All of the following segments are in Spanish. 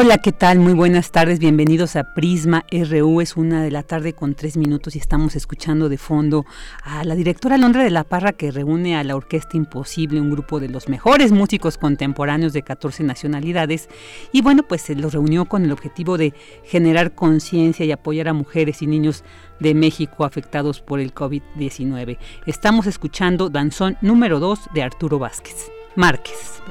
Hola, ¿qué tal? Muy buenas tardes, bienvenidos a Prisma RU. Es una de la tarde con tres minutos y estamos escuchando de fondo a la directora Londra de la Parra que reúne a la Orquesta Imposible, un grupo de los mejores músicos contemporáneos de 14 nacionalidades. Y bueno, pues se los reunió con el objetivo de generar conciencia y apoyar a mujeres y niños de México afectados por el COVID-19. Estamos escuchando Danzón número 2 de Arturo Vázquez. Márquez.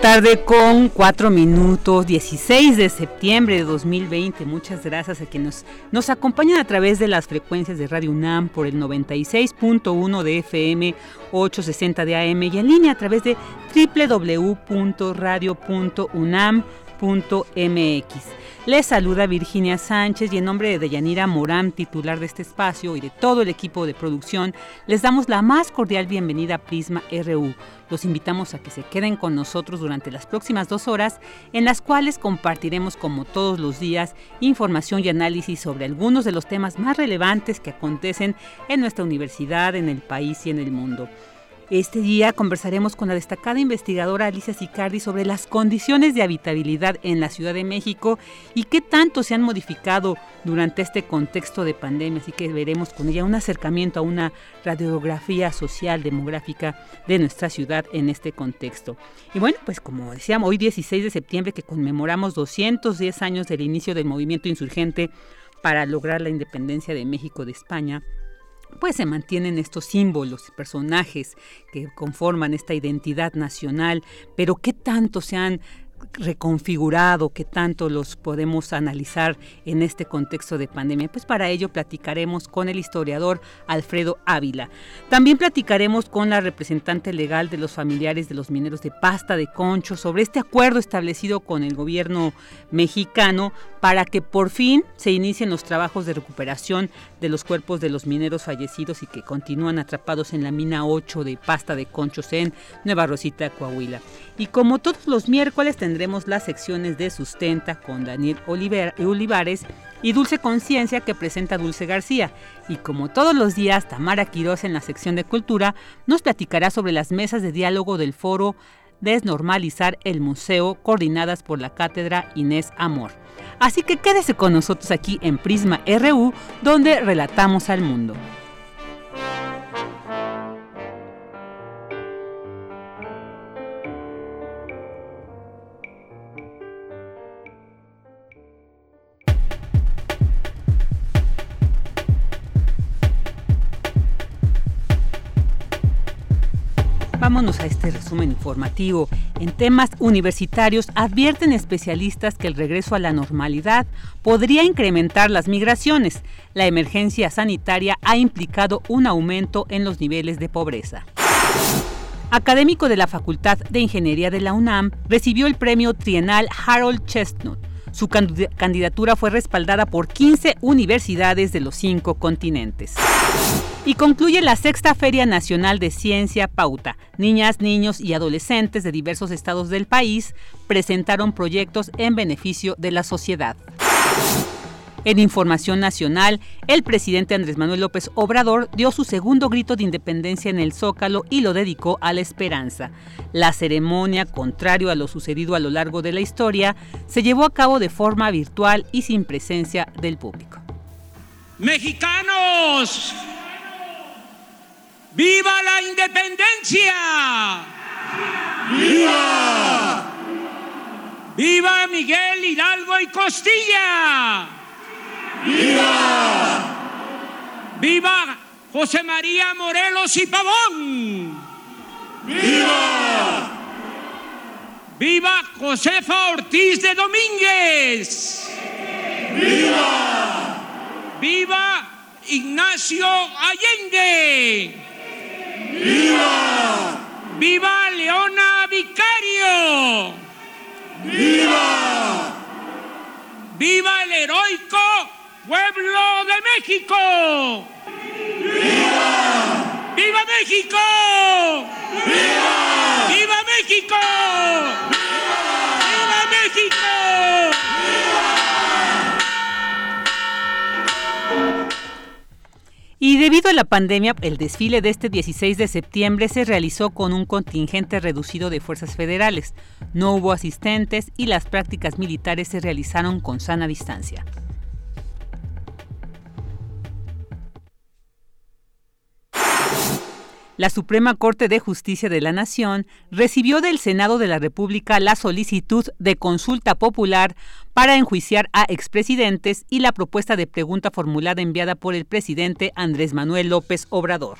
Tarde con cuatro minutos, 16 de septiembre de 2020. Muchas gracias a quienes nos, acompañan a través de las frecuencias de Radio UNAM por el 96.1 de FM, 860 de AM y en línea a través de www.radio.unam.mx. Les saluda Virginia Sánchez y en nombre de Deyanira Morán, titular de este espacio y de todo el equipo de producción, les damos la más cordial bienvenida a Prisma RU. Los invitamos a que se queden con nosotros durante las próximas dos horas, en las cuales compartiremos, como todos los días, información y análisis sobre algunos de los temas más relevantes que acontecen en nuestra universidad, en el país y en el mundo. Este día conversaremos con la destacada investigadora Alicia Sicardi sobre las condiciones de habitabilidad en la Ciudad de México y qué tanto se han modificado durante este contexto de pandemia. Así que veremos con ella un acercamiento a una radiografía social, demográfica de nuestra ciudad en este contexto. Y bueno, pues como decíamos, hoy 16 de septiembre que conmemoramos 210 años del inicio del movimiento insurgente para lograr la independencia de México de España pues se mantienen estos símbolos, personajes que conforman esta identidad nacional, pero qué tanto se han reconfigurado, que tanto los podemos analizar en este contexto de pandemia. Pues para ello platicaremos con el historiador Alfredo Ávila. También platicaremos con la representante legal de los familiares de los mineros de pasta de concho sobre este acuerdo establecido con el gobierno mexicano para que por fin se inicien los trabajos de recuperación de los cuerpos de los mineros fallecidos y que continúan atrapados en la mina 8 de pasta de conchos en Nueva Rosita, Coahuila. Y como todos los miércoles tendremos las secciones de Sustenta con Daniel Olivares y Dulce Conciencia que presenta Dulce García. Y como todos los días, Tamara Quiroz en la sección de Cultura nos platicará sobre las mesas de diálogo del foro Desnormalizar el Museo, coordinadas por la cátedra Inés Amor. Así que quédese con nosotros aquí en Prisma RU, donde relatamos al mundo. Vámonos a este resumen informativo. En temas universitarios advierten especialistas que el regreso a la normalidad podría incrementar las migraciones. La emergencia sanitaria ha implicado un aumento en los niveles de pobreza. Académico de la Facultad de Ingeniería de la UNAM, recibió el premio trienal Harold Chestnut. Su candidatura fue respaldada por 15 universidades de los cinco continentes. Y concluye la sexta Feria Nacional de Ciencia Pauta. Niñas, niños y adolescentes de diversos estados del país presentaron proyectos en beneficio de la sociedad. En información nacional, el presidente Andrés Manuel López Obrador dio su segundo grito de independencia en el Zócalo y lo dedicó a la esperanza. La ceremonia, contrario a lo sucedido a lo largo de la historia, se llevó a cabo de forma virtual y sin presencia del público. Mexicanos, ¡Viva la independencia! ¡Viva! ¡Viva Miguel Hidalgo y Costilla! ¡Viva! ¡Viva José María Morelos y Pavón! ¡Viva! ¡Viva Josefa Ortiz de Domínguez! ¡Viva! ¡Viva Ignacio Allende! ¡Viva! ¡Viva Leona Vicario! ¡Viva! ¡Viva el heroico pueblo de México! ¡Viva! ¡Viva México! ¡Viva! ¡Viva México! ¡Viva, ¡Viva México! Y debido a la pandemia, el desfile de este 16 de septiembre se realizó con un contingente reducido de fuerzas federales. No hubo asistentes y las prácticas militares se realizaron con sana distancia. La Suprema Corte de Justicia de la Nación recibió del Senado de la República la solicitud de consulta popular para enjuiciar a expresidentes y la propuesta de pregunta formulada enviada por el presidente Andrés Manuel López Obrador.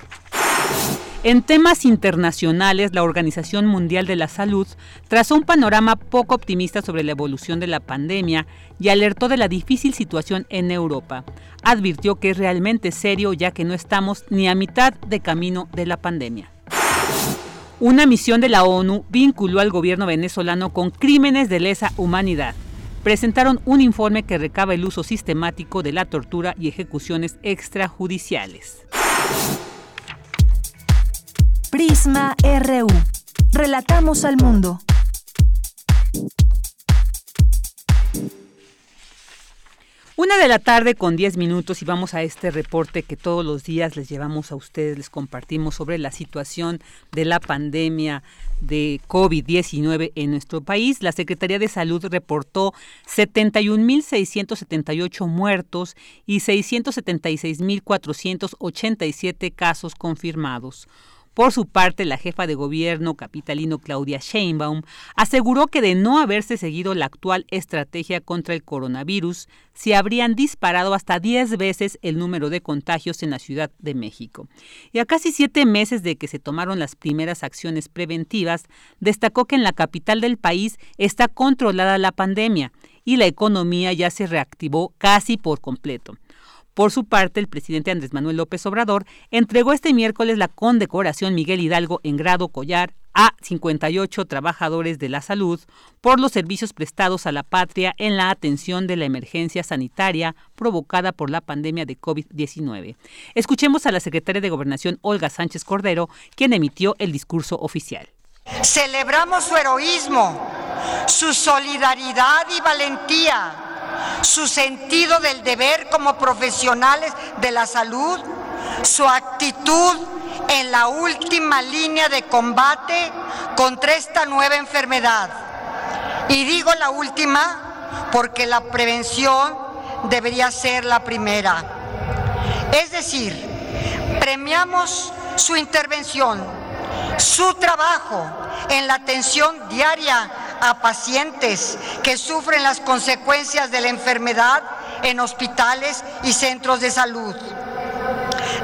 En temas internacionales, la Organización Mundial de la Salud trazó un panorama poco optimista sobre la evolución de la pandemia y alertó de la difícil situación en Europa. Advirtió que es realmente serio ya que no estamos ni a mitad de camino de la pandemia. Una misión de la ONU vinculó al gobierno venezolano con crímenes de lesa humanidad. Presentaron un informe que recaba el uso sistemático de la tortura y ejecuciones extrajudiciales. Prisma RU. Relatamos al mundo. Una de la tarde con 10 minutos y vamos a este reporte que todos los días les llevamos a ustedes, les compartimos sobre la situación de la pandemia de COVID-19 en nuestro país. La Secretaría de Salud reportó 71.678 muertos y 676.487 casos confirmados. Por su parte, la jefa de gobierno capitalino Claudia Sheinbaum aseguró que de no haberse seguido la actual estrategia contra el coronavirus, se habrían disparado hasta 10 veces el número de contagios en la Ciudad de México. Y a casi siete meses de que se tomaron las primeras acciones preventivas, destacó que en la capital del país está controlada la pandemia y la economía ya se reactivó casi por completo. Por su parte, el presidente Andrés Manuel López Obrador entregó este miércoles la condecoración Miguel Hidalgo en grado collar a 58 trabajadores de la salud por los servicios prestados a la patria en la atención de la emergencia sanitaria provocada por la pandemia de COVID-19. Escuchemos a la secretaria de Gobernación, Olga Sánchez Cordero, quien emitió el discurso oficial. Celebramos su heroísmo, su solidaridad y valentía su sentido del deber como profesionales de la salud, su actitud en la última línea de combate contra esta nueva enfermedad. Y digo la última porque la prevención debería ser la primera. Es decir, premiamos su intervención, su trabajo en la atención diaria a pacientes que sufren las consecuencias de la enfermedad en hospitales y centros de salud.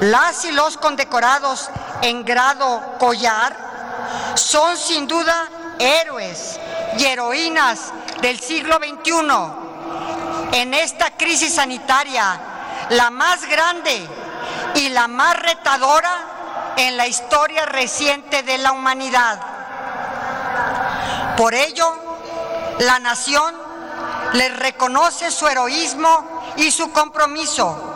Las y los condecorados en grado collar son sin duda héroes y heroínas del siglo XXI. En esta crisis sanitaria, la más grande y la más retadora en la historia reciente de la humanidad. Por ello, la nación les reconoce su heroísmo y su compromiso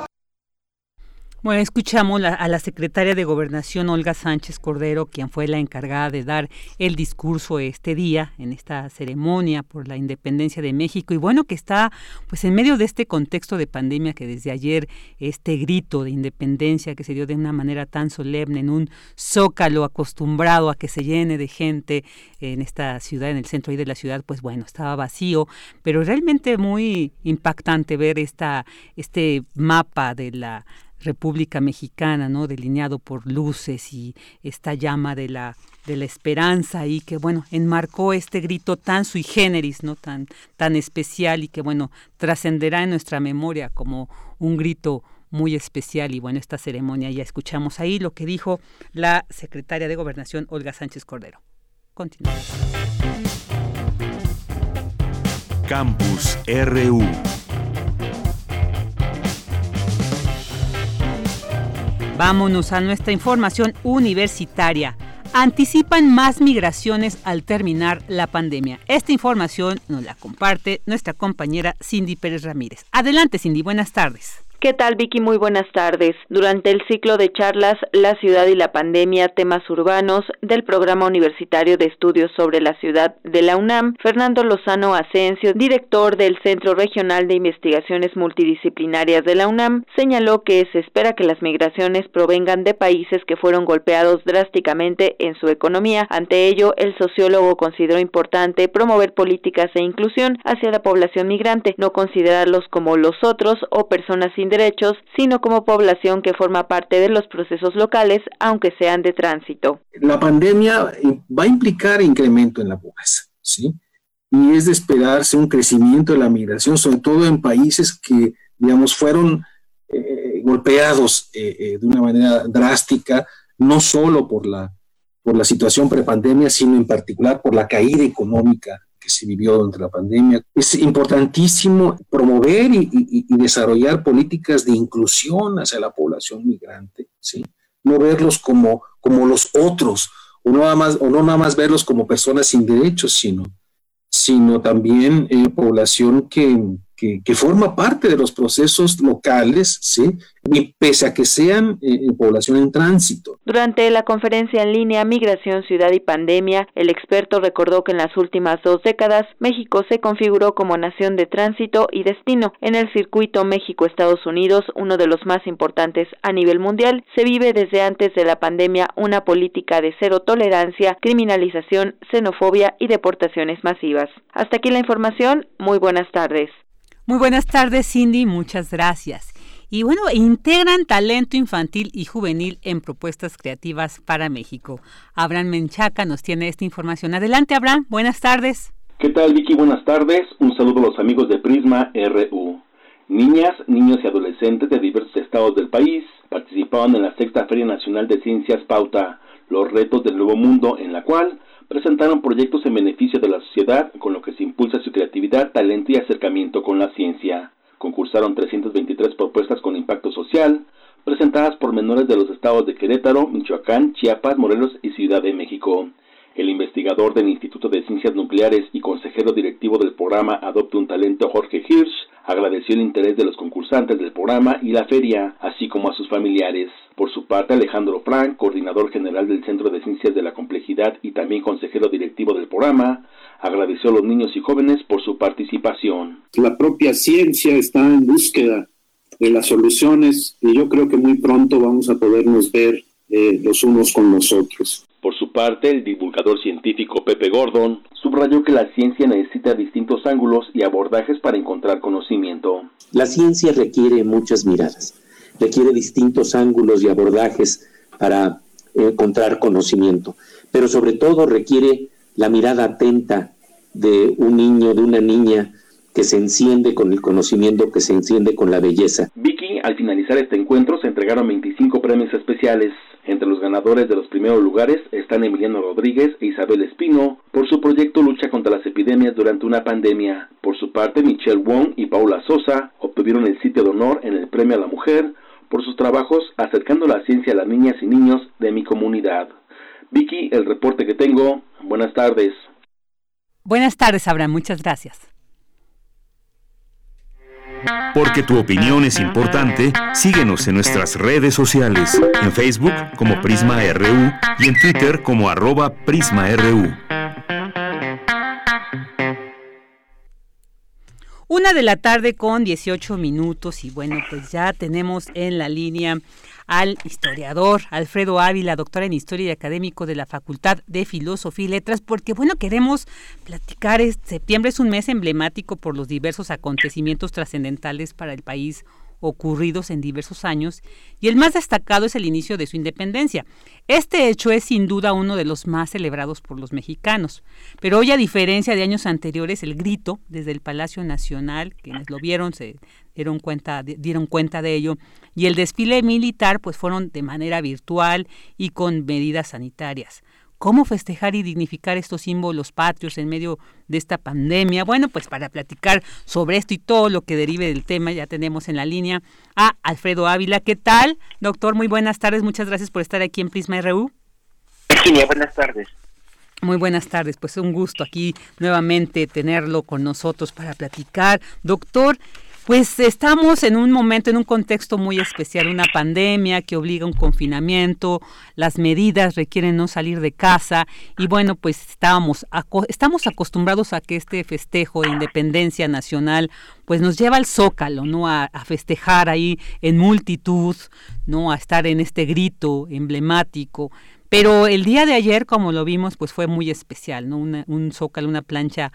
bueno, escuchamos a la secretaria de Gobernación, Olga Sánchez Cordero, quien fue la encargada de dar el discurso este día, en esta ceremonia por la independencia de México. Y bueno, que está pues en medio de este contexto de pandemia que desde ayer este grito de independencia que se dio de una manera tan solemne en un zócalo acostumbrado a que se llene de gente en esta ciudad, en el centro ahí de la ciudad, pues bueno, estaba vacío, pero realmente muy impactante ver esta, este mapa de la República Mexicana, ¿no? delineado por luces y esta llama de la de la esperanza y que bueno, enmarcó este grito tan sui generis, ¿no? tan tan especial y que bueno, trascenderá en nuestra memoria como un grito muy especial y bueno, esta ceremonia ya escuchamos ahí lo que dijo la secretaria de Gobernación Olga Sánchez Cordero. Continuamos. Campus RU Vámonos a nuestra información universitaria. Anticipan más migraciones al terminar la pandemia. Esta información nos la comparte nuestra compañera Cindy Pérez Ramírez. Adelante Cindy, buenas tardes. ¿Qué tal, Vicky? Muy buenas tardes. Durante el ciclo de charlas La ciudad y la pandemia, temas urbanos del Programa Universitario de Estudios sobre la Ciudad de la UNAM, Fernando Lozano Asensio, director del Centro Regional de Investigaciones Multidisciplinarias de la UNAM, señaló que se espera que las migraciones provengan de países que fueron golpeados drásticamente en su economía. Ante ello, el sociólogo consideró importante promover políticas de inclusión hacia la población migrante, no considerarlos como los otros o personas sin derechos, sino como población que forma parte de los procesos locales, aunque sean de tránsito. La pandemia eh, va a implicar incremento en la pobreza, ¿sí? Y es de esperarse un crecimiento de la migración, sobre todo en países que, digamos, fueron eh, golpeados eh, de una manera drástica, no solo por la, por la situación prepandemia, sino en particular por la caída económica que se vivió durante la pandemia. Es importantísimo promover y, desarrollar políticas de inclusión hacia la población migrante, ¿sí? No verlos como, como los otros, o no, nada más, o nada más verlos como personas sin derechos, sino, sino también eh, población que, que, forma parte de los procesos locales, ¿sí? y pese a que sean eh, población en tránsito. Durante la conferencia en línea Migración, Ciudad y Pandemia, el experto recordó que en las últimas dos décadas México se configuró como nación de tránsito y destino. En el circuito México-Estados Unidos, uno de los más importantes a nivel mundial, se vive desde antes de la pandemia una política de cero tolerancia, criminalización, xenofobia y deportaciones masivas. Hasta aquí la información. Muy buenas tardes. Muy buenas tardes, Cindy, muchas gracias. Y bueno, integran talento infantil y juvenil en propuestas creativas para México. Abraham Menchaca nos tiene esta información. Adelante, Abraham, buenas tardes. ¿Qué tal, Vicky? Buenas tardes. Un saludo a los amigos de Prisma RU. Niñas, niños y adolescentes de diversos estados del país participaban en la sexta Feria Nacional de Ciencias Pauta, los retos del nuevo mundo, en la cual presentaron proyectos en beneficio de la sociedad, con lo que se impulsa su creatividad, talento y acercamiento con la ciencia. Concursaron 323 propuestas con impacto social, presentadas por menores de los estados de Querétaro, Michoacán, Chiapas, Morelos y Ciudad de México. El investigador del Instituto de Ciencias Nucleares y consejero directivo del programa Adopte un Talento, Jorge Hirsch, agradeció el interés de los concursantes del programa y la feria, así como a sus familiares. Por su parte, Alejandro Frank, coordinador general del Centro de Ciencias de la Complejidad y también consejero directivo del programa, agradeció a los niños y jóvenes por su participación. La propia ciencia está en búsqueda de las soluciones y yo creo que muy pronto vamos a podernos ver eh, los unos con los otros. Por su parte, el divulgador científico Pepe Gordon subrayó que la ciencia necesita distintos ángulos y abordajes para encontrar conocimiento. La ciencia requiere muchas miradas, requiere distintos ángulos y abordajes para encontrar conocimiento, pero sobre todo requiere la mirada atenta de un niño, de una niña que se enciende con el conocimiento, que se enciende con la belleza. Vicky, al finalizar este encuentro se entregaron 25 premios especiales Entre los ganadores de los primeros lugares están Emiliano Rodríguez e Isabel Espino por su proyecto Lucha contra las epidemias durante una pandemia. Por su parte, Michelle Wong y Paula Sosa obtuvieron el sitio de honor en el Premio a la Mujer por sus trabajos acercando la ciencia a las niñas y niños de mi comunidad. Vicky, el reporte que tengo. Buenas tardes. Buenas tardes, Abraham. Muchas gracias. Porque tu opinión es importante, síguenos en nuestras redes sociales, en Facebook como Prisma RU y en Twitter como arroba PrismaRU. Una de la tarde con 18 minutos y bueno, pues ya tenemos en la línea al historiador Alfredo Ávila, doctor en Historia y académico de la Facultad de Filosofía y Letras, porque bueno, queremos platicar, septiembre es un mes emblemático por los diversos acontecimientos trascendentales para el país ocurridos en diversos años y el más destacado es el inicio de su independencia. Este hecho es sin duda uno de los más celebrados por los mexicanos, pero hoy a diferencia de años anteriores el grito desde el Palacio Nacional, quienes lo vieron se dieron cuenta de, dieron cuenta de ello y el desfile militar pues fueron de manera virtual y con medidas sanitarias cómo festejar y dignificar estos símbolos patrios en medio de esta pandemia. Bueno, pues para platicar sobre esto y todo lo que derive del tema, ya tenemos en la línea a Alfredo Ávila. ¿Qué tal, doctor? Muy buenas tardes. Muchas gracias por estar aquí en Prisma RU. Virginia, buenas tardes. Muy buenas tardes, pues un gusto aquí nuevamente tenerlo con nosotros para platicar. Doctor, pues estamos en un momento, en un contexto muy especial, una pandemia que obliga a un confinamiento, las medidas requieren no salir de casa y bueno, pues estábamos, estamos acostumbrados a que este festejo de independencia nacional pues nos lleva al zócalo, ¿no? A, festejar ahí en multitud, ¿no? A estar en este grito emblemático. Pero el día de ayer, como lo vimos, pues fue muy especial, ¿no? un zócalo, una plancha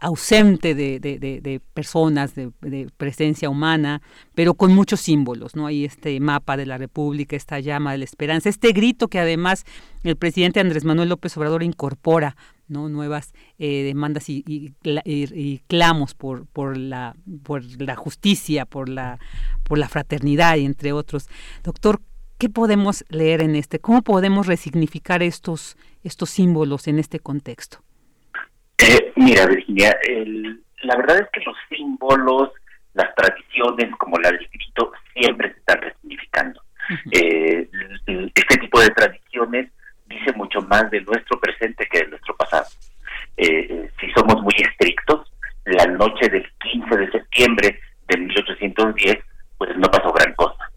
ausente de, de, de, personas, de, presencia humana, pero con muchos símbolos, ¿no? Hay este mapa de la República, esta llama de la esperanza, este grito que además el presidente Andrés Manuel López Obrador incorpora, ¿no? Nuevas eh, demandas y, y, clamos por, por, la, por la justicia, por la, por la fraternidad, entre otros. Doctor, ¿qué podemos leer en este? ¿Cómo podemos resignificar estos, estos símbolos en este contexto? Eh, mira, Virginia, la verdad es que los símbolos, las tradiciones como la del grito, siempre se están resignificando. Eh, este tipo de tradiciones dice mucho más de nuestro presente que de nuestro pasado. Eh, si somos muy estrictos, la noche del 15 de septiembre de 1810, pues no pasó gran cosa.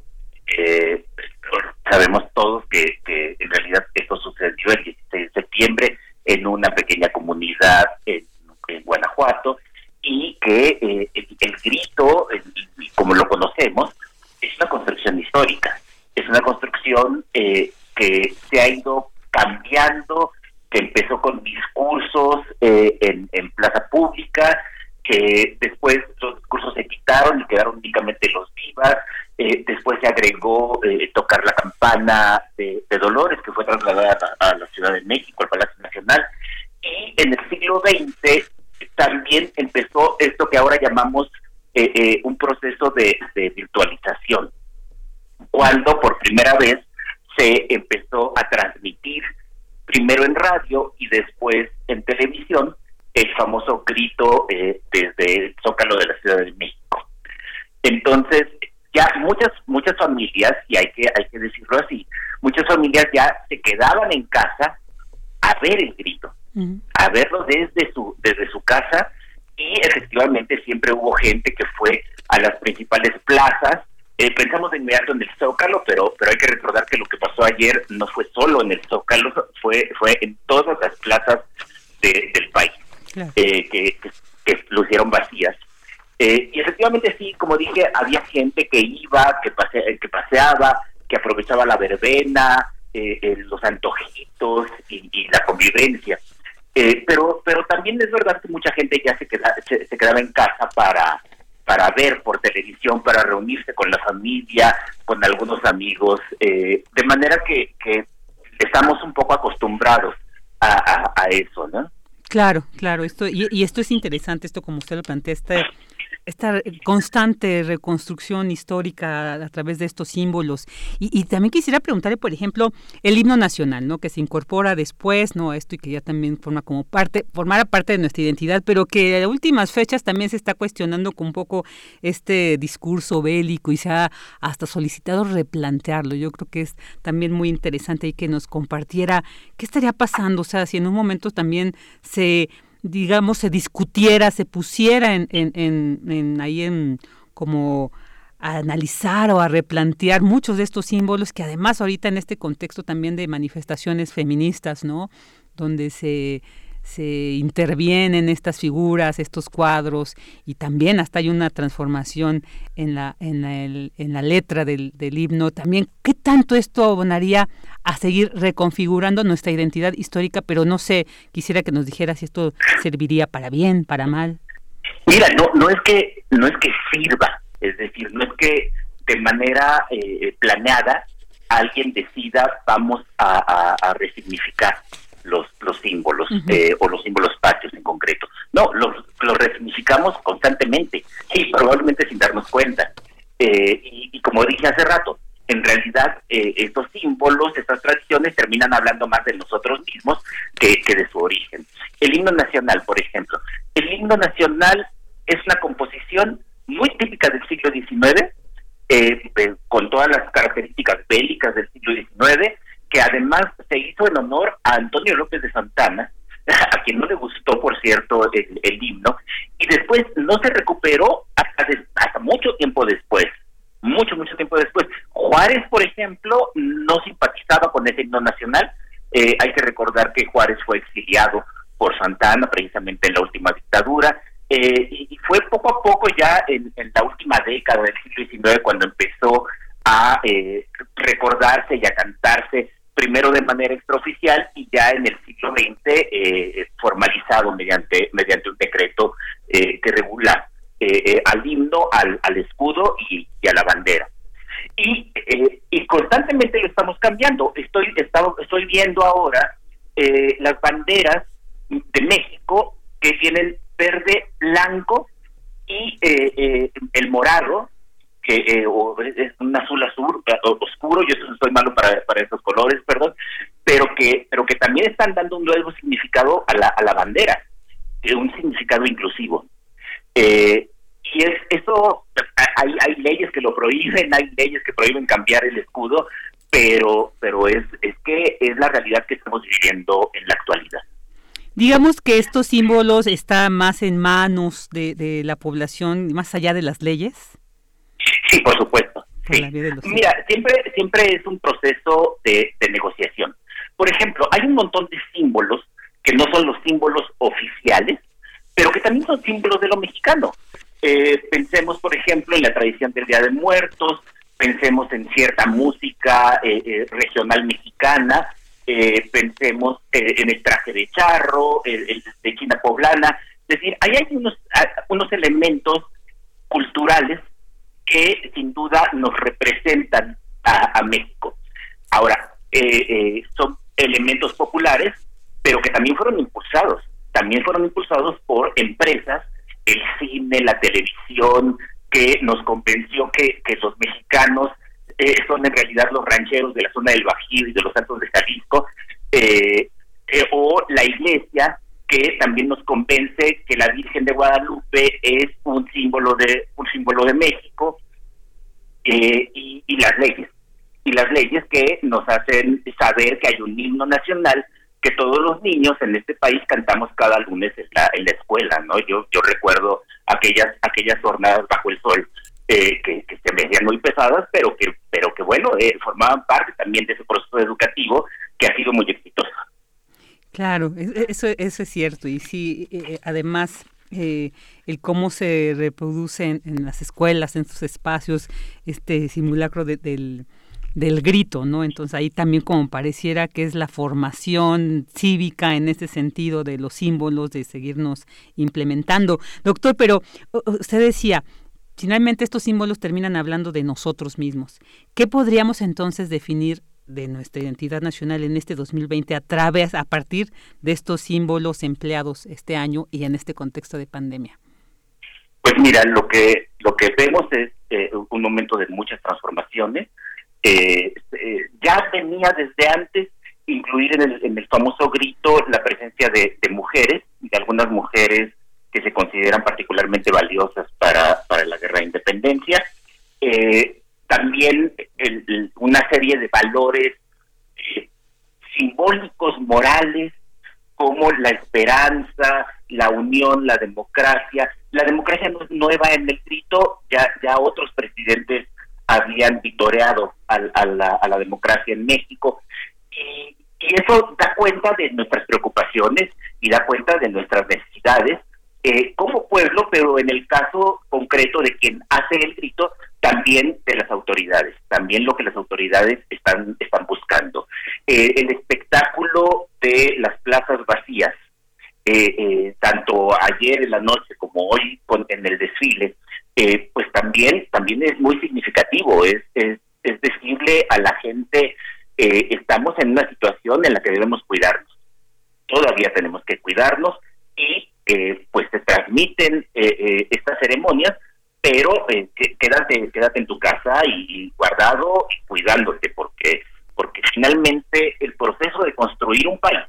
sabemos todos que, que en realidad esto sucedió el 16 de septiembre en una pequeña comunidad en, Guanajuato y que eh, el, grito, como lo conocemos, es una construcción histórica, es una construcción eh, que se ha ido cambiando, que empezó con discursos eh, en, en plaza pública, que después los discursos se quitaron y quedaron únicamente los vivas, después se agregó tocar la campana de, Dolores, que fue trasladada a, la Ciudad de México, al Palacio Nacional, y en el siglo XX también empezó esto que ahora llamamos eh, eh, un proceso de, virtualización, cuando por primera vez se empezó a transmitir primero en radio y después en televisión el famoso grito eh, desde el Zócalo de la Ciudad de México. Entonces, ya muchas muchas familias, y hay que hay que decirlo así, muchas familias ya se quedaban en casa a ver el grito, a verlo desde su desde su casa y efectivamente siempre hubo gente que fue a las principales plazas. Eh, pensamos de inmediato en el Zócalo, pero pero hay que recordar que lo que pasó ayer no fue solo en el Zócalo, fue fue en todas las plazas del país eh, que, que, lucieron vacías. Eh, y efectivamente sí, como dije, había gente que iba, que, que paseaba, que aprovechaba la verbena, los antojitos y la convivencia. Eh, pero, pero también es verdad que mucha gente ya se, queda, se, quedaba en casa para, para ver por televisión, para reunirse con la familia, con algunos amigos, eh, de manera que, que estamos un poco acostumbrados a, eso, ¿no? Claro, claro, esto y, y, esto es interesante, esto como usted lo plantea, este esta constante reconstrucción histórica a, través de estos símbolos. Y, también quisiera preguntarle, por ejemplo, el himno nacional, ¿no? Que se incorpora después, ¿no? Esto y que ya también forma como parte, formara parte de nuestra identidad, pero que en últimas fechas también se está cuestionando con un poco este discurso bélico y se ha hasta solicitado replantearlo. Yo creo que es también muy interesante y que nos compartiera qué estaría pasando, o sea, si en un momento también se digamos, se discutiera, se pusiera en, en, en, ahí en como a analizar o a replantear muchos de estos símbolos que además ahorita en este contexto también de manifestaciones feministas, ¿no? Donde se se intervienen estas figuras, estos cuadros, y también hasta hay una transformación en la, en la, en la letra del, del, himno. También, ¿qué tanto esto abonaría a seguir reconfigurando nuestra identidad histórica? Pero no sé, quisiera que nos dijera si esto serviría para bien, para mal. Mira, no, no es que no es que sirva, es decir, no es que de manera eh, planeada alguien decida vamos a, a resignificar los, los símbolos eh, o los símbolos patrios en concreto. No, los, los resignificamos constantemente y probablemente sin darnos cuenta. Eh, y, como dije hace rato, en realidad eh, estos símbolos, estas tradiciones terminan hablando más de nosotros mismos que, que de su origen. El himno nacional, por ejemplo. El himno nacional es una composición muy típica del siglo XIX, con todas las características bélicas del siglo XIX, que además se hizo en honor a Antonio López de Santana, a quien no le gustó, por cierto, el, himno, y después no se recuperó hasta, hasta mucho tiempo después, mucho, mucho tiempo después. Juárez, por ejemplo, no simpatizaba con ese himno nacional. Eh, hay que recordar que Juárez fue exiliado por Santana precisamente en la última dictadura, eh, y, fue poco a poco ya en, la última década del siglo XIX cuando empezó a eh, recordarse y a cantarse primero de manera extraoficial y ya en el siglo XX eh, formalizado mediante, mediante un decreto eh, que regula eh, al himno, al, escudo y, a la bandera. Y, y constantemente lo estamos cambiando. Estoy, estoy viendo ahora las banderas de México que tienen verde, blanco y el morado que eh, es un azul azul eh, oscuro yo estoy malo para, para esos colores perdón pero que pero que también están dando un nuevo significado a la, a la bandera eh, un significado inclusivo y es eso hay hay leyes que lo prohíben hay leyes que prohíben cambiar el escudo pero pero es es que es la realidad que estamos viviendo en la actualidad Digamos que estos símbolos están más en manos de, de la población, más allá de las leyes. Sí, por supuesto. Mira, siempre, siempre es un proceso de, negociación. Por ejemplo, hay un montón de símbolos que no son los símbolos oficiales, pero que también son símbolos de lo mexicano. Eh, pensemos, por ejemplo, en la tradición del Día de Muertos, pensemos en cierta música eh, eh, regional mexicana, pensemos en el traje de charro, el, de China poblana. Es decir, ahí hay unos, unos elementos culturales que sin duda nos representan a, México. Ahora, eh, eh, son elementos populares, pero que también fueron impulsados, también fueron impulsados por empresas, el cine, la televisión, que nos convenció que, que los mexicanos eh, son en realidad los rancheros de la zona del Bajío y de los Altos de Jalisco, o la iglesia que también nos convence que la Virgen de Guadalupe es un símbolo de un símbolo de México eh, y, las leyes y las leyes que nos hacen saber que hay un himno nacional que todos los niños en este país cantamos cada lunes en la, en la escuela no yo yo recuerdo aquellas aquellas jornadas bajo el sol eh, que, se me hacían muy pesadas pero que pero que bueno eh, formaban parte también de ese proceso educativo que ha sido muy exitoso Claro, e, eso, eso es cierto. Y sí, eh, además, eh, el cómo se reproduce en, las escuelas, en sus espacios, este simulacro del, del grito, ¿no? Entonces ahí también como pareciera que es la formación cívica en ese sentido de los símbolos, de seguirnos implementando. Doctor, pero usted decía, finalmente estos símbolos terminan hablando de nosotros mismos. ¿Qué podríamos entonces definir de nuestra identidad nacional en este 2020 a través, a partir de estos símbolos empleados este año y en este contexto de pandemia? Pues mira, lo que lo que vemos es un momento de muchas transformaciones. ya venía desde antes incluir en el, en el famoso grito la presencia de, mujeres, de algunas mujeres que se consideran particularmente valiosas para, para la guerra de independencia. Eh, también una serie de valores eh, simbólicos, morales, como la esperanza, la unión, la democracia. La democracia no es nueva en el grito, ya, ya otros presidentes habían vitoreado a, la, a la democracia en México. Y, y eso da cuenta de nuestras preocupaciones y da cuenta de nuestras necesidades eh, como pueblo, pero en el caso concreto de quien hace el grito, también de las autoridades, también lo que las autoridades están, están buscando. Eh, el espectáculo de las plazas vacías, eh, tanto ayer en la noche como hoy con, en el desfile, pues también, también es muy significativo, es, es, es decirle a la gente eh, estamos en una situación en la que debemos cuidarnos. Todavía tenemos que cuidarnos y eh, pues se transmiten eh, estas ceremonias, pero quédate, quédate en tu casa y, guardado y cuidándote, porque, porque finalmente el proceso de construir un país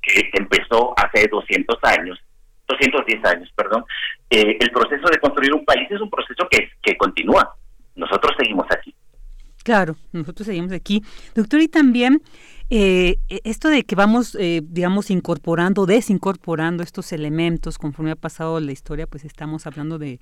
que empezó hace 200 años, 210 años, perdón, el proceso de construir un país es un proceso que, que continúa. Nosotros seguimos aquí. Claro, nosotros seguimos aquí. Doctor, y también eh, esto de que vamos, eh, digamos, incorporando, desincorporando estos elementos conforme ha pasado la historia, pues estamos hablando de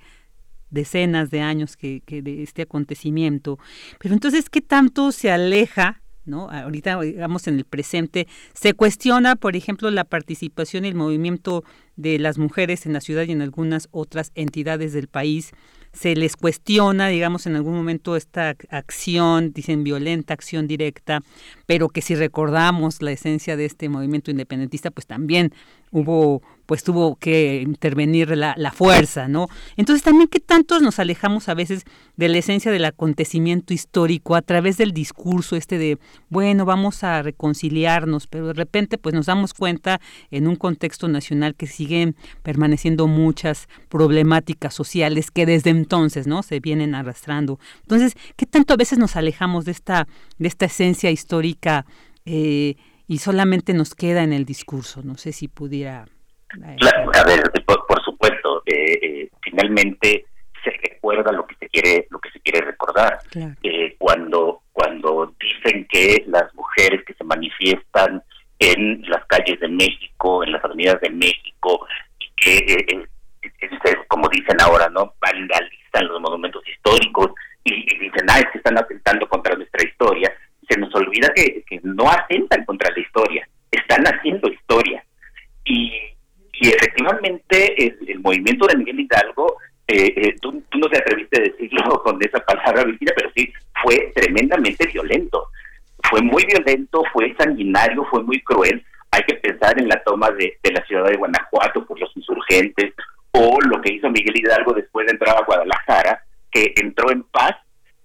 decenas de años que, de este acontecimiento. Pero entonces, ¿qué tanto se aleja ¿no? Ahorita, digamos, en el presente, se cuestiona, por ejemplo, la participación y el movimiento de las mujeres en la ciudad y en algunas otras entidades del país se les cuestiona, digamos, en algún momento esta acción, dicen violenta, acción directa, pero que si recordamos la esencia de este movimiento independentista, pues también hubo pues tuvo que intervenir la, la, fuerza, ¿no? Entonces también qué tantos nos alejamos a veces de la esencia del acontecimiento histórico a través del discurso este de, bueno, vamos a reconciliarnos, pero de repente pues nos damos cuenta en un contexto nacional que siguen permaneciendo muchas problemáticas sociales que desde entonces, ¿no? Se vienen arrastrando. Entonces, ¿qué tanto a veces nos alejamos de esta, de esta esencia histórica eh, y solamente nos queda en el discurso? No sé si pudiera... Eh, a ver, por, supuesto, eh, eh, finalmente se recuerda lo que se quiere lo que se quiere recordar cuando cuando dicen que las mujeres que se manifiestan en las calles de México en las avenidas de México y que como dicen ahora, ¿no? Vandalizan los monumentos históricos y, dicen, ah, es que están atentando contra nuestra historia. Se nos olvida que, no atentan contra la historia, están haciendo historia. Y, y efectivamente el, movimiento de Miguel Hidalgo, eh, eh, tú, no te atreviste a decirlo con esa palabra, Virginia, pero sí, fue tremendamente violento. Fue muy violento, fue sanguinario, fue muy cruel. Hay que pensar en la toma de, de la ciudad de Guanajuato por los insurgentes, o lo que hizo Miguel Hidalgo después de entrar a Guadalajara, que entró en paz,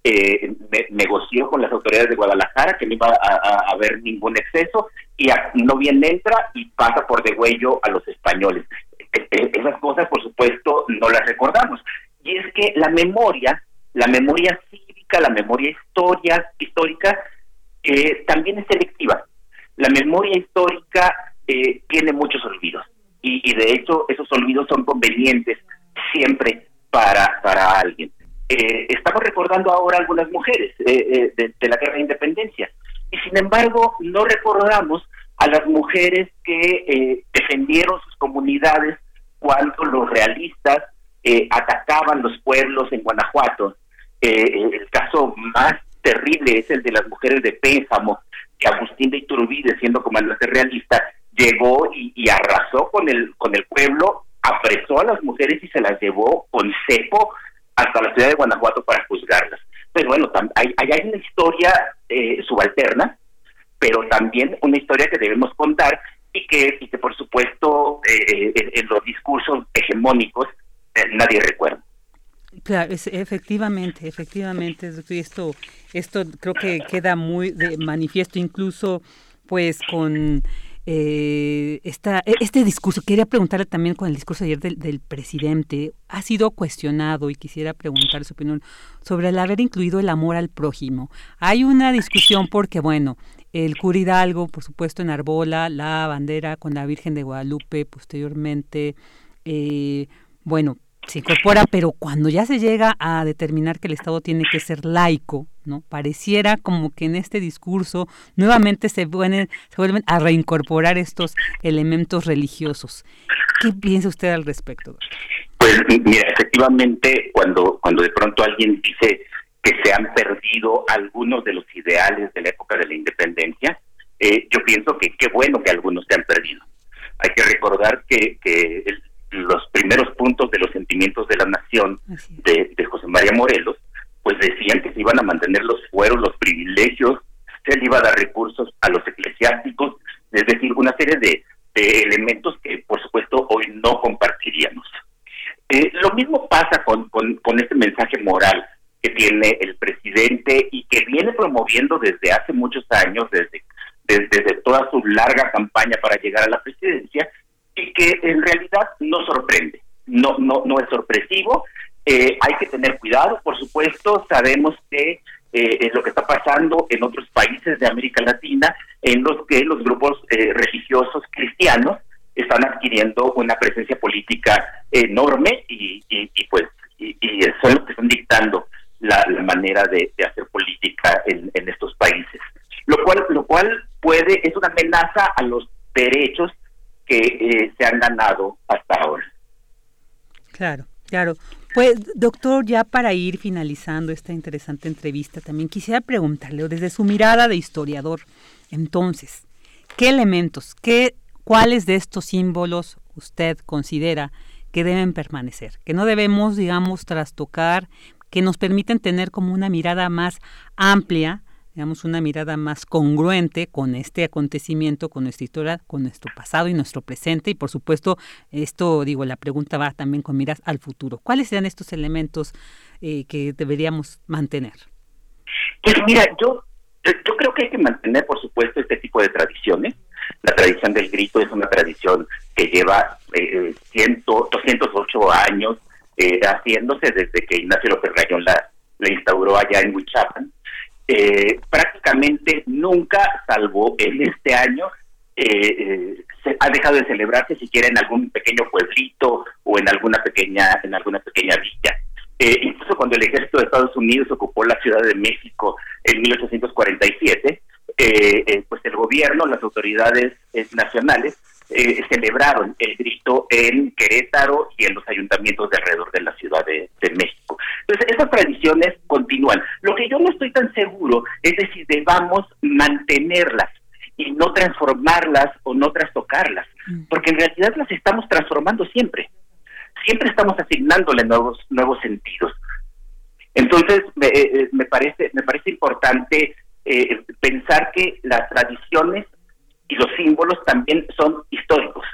eh, negoció con las autoridades de Guadalajara que no iba a, haber ningún exceso y no bien entra y pasa por degüello a los españoles. E, e, esas cosas, por supuesto, no las recordamos. Y es que la memoria, la memoria cívica, la memoria historia, histórica, eh, también es selectiva. La memoria histórica eh, tiene muchos olvidos y, de hecho esos olvidos son convenientes siempre para, para alguien. Eh, estamos recordando ahora algunas mujeres eh, eh, de, la guerra de independencia y sin embargo no recordamos a las mujeres que defendieron sus comunidades cuando los realistas atacaban los pueblos en Guanajuato. el caso más terrible es el de las mujeres de Pénjamo, que Agustín de Iturbide, siendo comandante realista, llegó y, arrasó con el, con el pueblo, apresó a las mujeres y se las llevó con cepo hasta la ciudad de Guanajuato para juzgarlas. Pero bueno, hay, hay una historia eh, subalterna, pero también una historia que debemos contar y que, por supuesto eh, eh, en los discursos hegemónicos nadie recuerda. Claro, efectivamente, efectivamente, esto, esto creo que queda muy manifiesto incluso pues con eh, esta, e, este discurso, quería preguntarle también con el discurso ayer del, del, presidente, ha sido cuestionado y quisiera preguntar su opinión sobre el haber incluido el amor al prójimo. Hay una discusión porque, bueno, el cura Hidalgo, por supuesto, enarbola la bandera con la Virgen de Guadalupe, posteriormente, eh, bueno, se incorpora, pero cuando ya se llega a determinar que el Estado tiene que ser laico, ¿no? Pareciera como que en este discurso nuevamente se vuelven, se vuelven a reincorporar estos elementos religiosos. ¿Qué piensa usted al respecto? Pues mira, efectivamente, cuando, cuando de pronto alguien dice que se han perdido algunos de los ideales de la época de la independencia, eh, yo pienso que qué bueno que algunos se han perdido. Hay que recordar que, que el, los primeros puntos de los sentimientos de la nación de, José María Morelos, pues decían que se iban a mantener los fueros, los privilegios, se le iba a dar recursos a los eclesiásticos, es decir, una serie de, elementos que por supuesto hoy no compartiríamos. Eh, lo mismo pasa con, con, este mensaje moral que tiene el presidente y que viene promoviendo desde hace muchos años, desde, desde toda su larga campaña para llegar a la presidencia, y que en realidad no sorprende, no, no, no es sorpresivo. Eh, hay que tener cuidado, por supuesto, sabemos que eh, es lo que está pasando en otros países de América Latina, en los que los grupos eh, religiosos cristianos están adquiriendo una presencia política enorme y, pues y, son los que están dictando la, manera de, hacer política en, en, estos países, lo cual lo cual puede es una amenaza a los derechos que eh, se han ganado hasta ahora. Claro, claro. Pues, doctor, ya para ir finalizando esta interesante entrevista, también quisiera preguntarle, desde su mirada de historiador, entonces, ¿qué elementos, qué, cuáles de estos símbolos usted considera que deben permanecer, que no debemos, digamos, trastocar, que nos permiten tener como una mirada más amplia digamos, una mirada más congruente con este acontecimiento, con nuestra historia, con nuestro pasado y nuestro presente. Y por supuesto, esto, digo, la pregunta va también con miras al futuro. ¿Cuáles serían estos elementos eh, que deberíamos mantener? Pues mira, yo, yo creo que hay que mantener, por supuesto, este tipo de tradiciones. La tradición del grito es una tradición que lleva eh, 100, 208 años eh, haciéndose desde que Ignacio López Rayón la, la instauró allá en Huichapan eh, prácticamente nunca, salvo en este año, eh, eh, se ha dejado de celebrarse siquiera en algún pequeño pueblito o en alguna pequeña en alguna pequeña villa. incluso cuando el ejército de Estados Unidos ocupó la Ciudad de México en 1847, pues el gobierno, las autoridades nacionales eh, celebraron el grito en Querétaro y en los ayuntamientos de alrededor de la Ciudad de, México. Entonces, esas tradiciones continúan. Lo que yo no estoy tan seguro es de si debamos mantenerlas y no transformarlas o no trastocarlas, mm. porque en realidad las estamos transformando siempre. Siempre estamos asignándole nuevos nuevos sentidos. Entonces, me, eh, eh, me parece me parece importante pensar que las tradiciones y los símbolos también son históricos.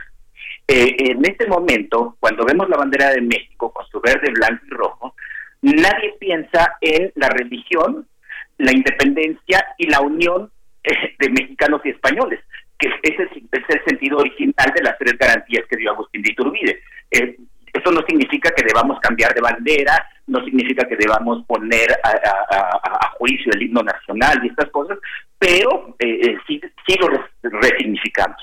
Eh, en este momento, cuando vemos la bandera de México con su verde, blanco y rojo, nadie piensa en la religión, la independencia y la unión eh, de mexicanos y españoles, que es, el sentido original de las tres garantías que dio Agustín de Iturbide. Eh, eso no significa que debamos cambiar de bandera, no significa que debamos poner a, juicio el himno nacional y estas cosas, pero eh, eh, sí, sí lo resignificamos.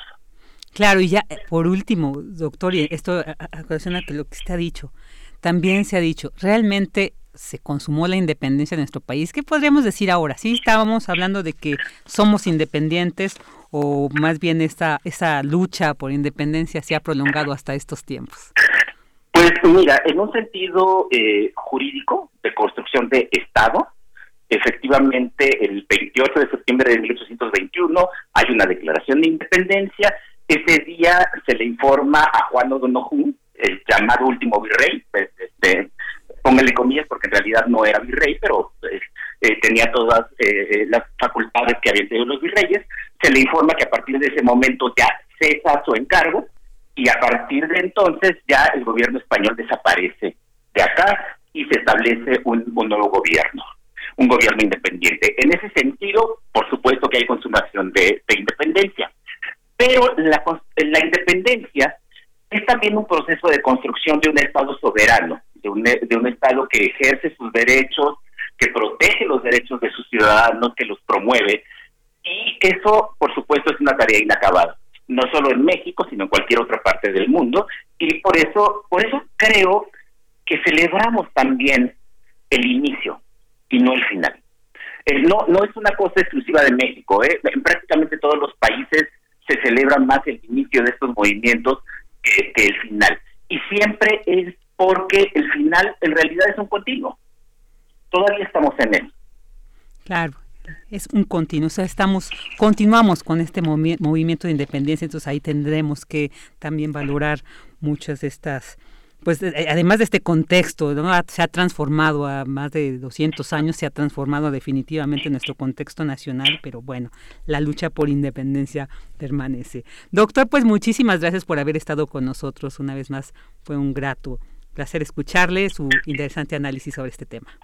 Claro, y ya eh, por último, doctor, y esto a, a lo que usted ha dicho, también se ha dicho, realmente se consumó la independencia de nuestro país. ¿Qué podríamos decir ahora? ¿Sí estábamos hablando de que somos independientes o más bien esta, esa lucha por independencia se ha prolongado hasta estos tiempos? Pues mira, en un sentido eh, jurídico de construcción de Estado, efectivamente el 28 de septiembre de 1821 hay una declaración de independencia. Ese día se le informa a Juan O'Donoghue, el llamado último virrey, pues, este, póngale comillas porque en realidad no era virrey, pero pues, eh, tenía todas eh, las facultades que habían tenido los virreyes, se le informa que a partir de ese momento ya cesa su encargo y a partir de entonces ya el gobierno español desaparece de acá y se establece un, nuevo gobierno, un gobierno independiente. En ese sentido, por supuesto que hay consumación de, independencia, Pero la, la independencia es también un proceso de construcción de un Estado soberano, de un, de un Estado que ejerce sus derechos, que protege los derechos de sus ciudadanos, que los promueve. Y eso, por supuesto, es una tarea inacabada, no solo en México, sino en cualquier otra parte del mundo. Y por eso, por eso creo que celebramos también el inicio y no el final. Eh, no, no es una cosa exclusiva de México. ¿eh? En prácticamente todos los países se celebra más el inicio de estos movimientos que, el final. Y siempre es porque el final en realidad es un continuo. Todavía estamos en él. Claro, es un continuo, o sea, estamos, continuamos con este movimiento de independencia, entonces ahí tendremos que también valorar muchas de estas pues eh, además de este contexto, se ha transformado a más de 200 años, se ha transformado definitivamente nuestro contexto nacional, pero bueno, la lucha por independencia permanece. Doctor, pues muchísimas gracias por haber estado con nosotros una vez más. Fue un grato placer escucharle su interesante análisis sobre este tema.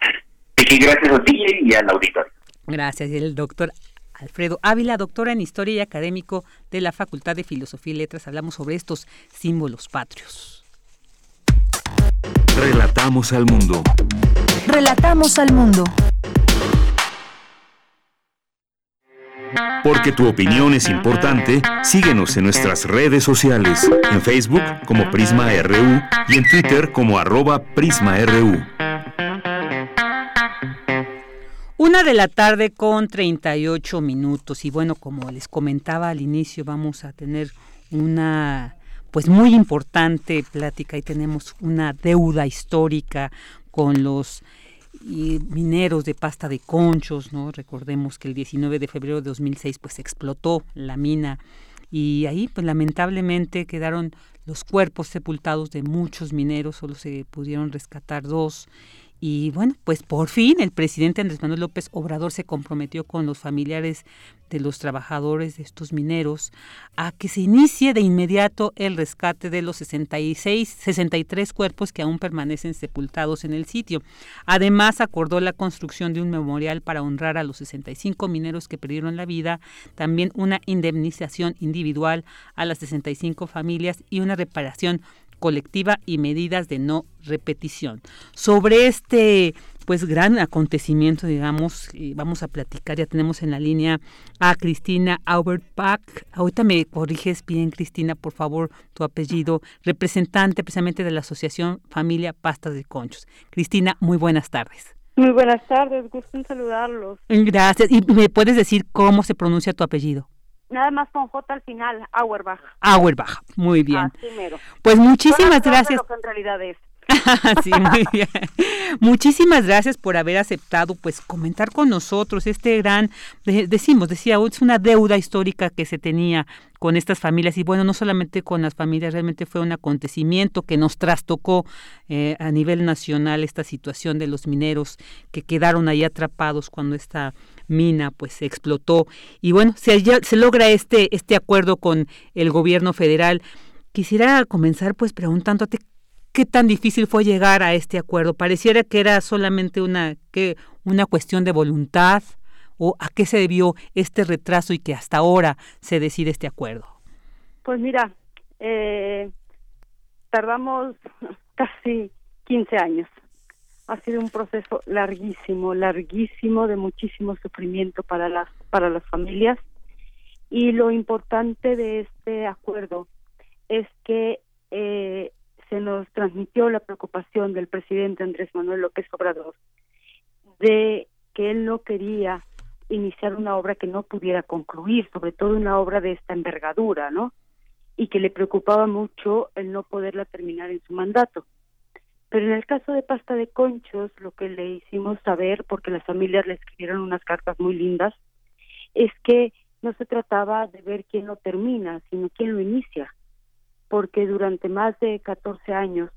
gracias a ti y al auditorio. Gracias. El doctor Alfredo Ávila, doctora en Historia y académico de la Facultad de Filosofía y Letras. Hablamos sobre estos símbolos patrios. Relatamos al mundo. Relatamos al mundo. Porque tu opinión es importante, síguenos en nuestras redes sociales, en Facebook como Prisma RU y en Twitter como arroba PrismaRU. Una de la tarde con 38 minutos y bueno, como les comentaba al inicio, vamos a tener una pues muy importante plática y tenemos una deuda histórica con los mineros de pasta de conchos, ¿no? Recordemos que el 19 de febrero de 2006 pues explotó la mina y ahí pues lamentablemente quedaron los cuerpos sepultados de muchos mineros, solo se pudieron rescatar dos y bueno, pues por fin el presidente Andrés Manuel López Obrador se comprometió con los familiares de los trabajadores de estos mineros a que se inicie de inmediato el rescate de los 66, 63 cuerpos que aún permanecen sepultados en el sitio. Además, acordó la construcción de un memorial para honrar a los 65 mineros que perdieron la vida, también una indemnización individual a las 65 familias y una reparación colectiva y medidas de no repetición. Sobre este pues gran acontecimiento, digamos, vamos a platicar, ya tenemos en la línea a Cristina Auerbach. Ahorita me corriges bien, Cristina, por favor, tu apellido, representante precisamente de la Asociación Familia Pastas de Conchos. Cristina, muy buenas tardes. Muy buenas tardes, gusto en saludarlos. Gracias. ¿Y me puedes decir cómo se pronuncia tu apellido? Nada más con J al final, Auerbach. Auerbach, muy bien. Pues muchísimas gracias. en realidad es. sí, muy bien. Muchísimas gracias por haber aceptado pues comentar con nosotros este gran, decimos, decía, es una deuda histórica que se tenía con estas familias y bueno, no solamente con las familias, realmente fue un acontecimiento que nos trastocó eh, a nivel nacional esta situación de los mineros que quedaron ahí atrapados cuando esta mina pues explotó y bueno, se, se logra este, este acuerdo con el gobierno federal. Quisiera comenzar pues preguntándote qué tan difícil fue llegar a este acuerdo. Pareciera que era solamente una, que, una cuestión de voluntad o a qué se debió este retraso y que hasta ahora se decide este acuerdo. Pues mira, eh, tardamos casi 15 años ha sido un proceso larguísimo, larguísimo de muchísimo sufrimiento para las para las familias y lo importante de este acuerdo es que eh, se nos transmitió la preocupación del presidente Andrés Manuel López Obrador de que él no quería iniciar una obra que no pudiera concluir, sobre todo una obra de esta envergadura, ¿no? Y que le preocupaba mucho el no poderla terminar en su mandato. Pero en el caso de pasta de conchos, lo que le hicimos saber, porque las familias le escribieron unas cartas muy lindas, es que no se trataba de ver quién lo termina, sino quién lo inicia, porque durante más de 14 años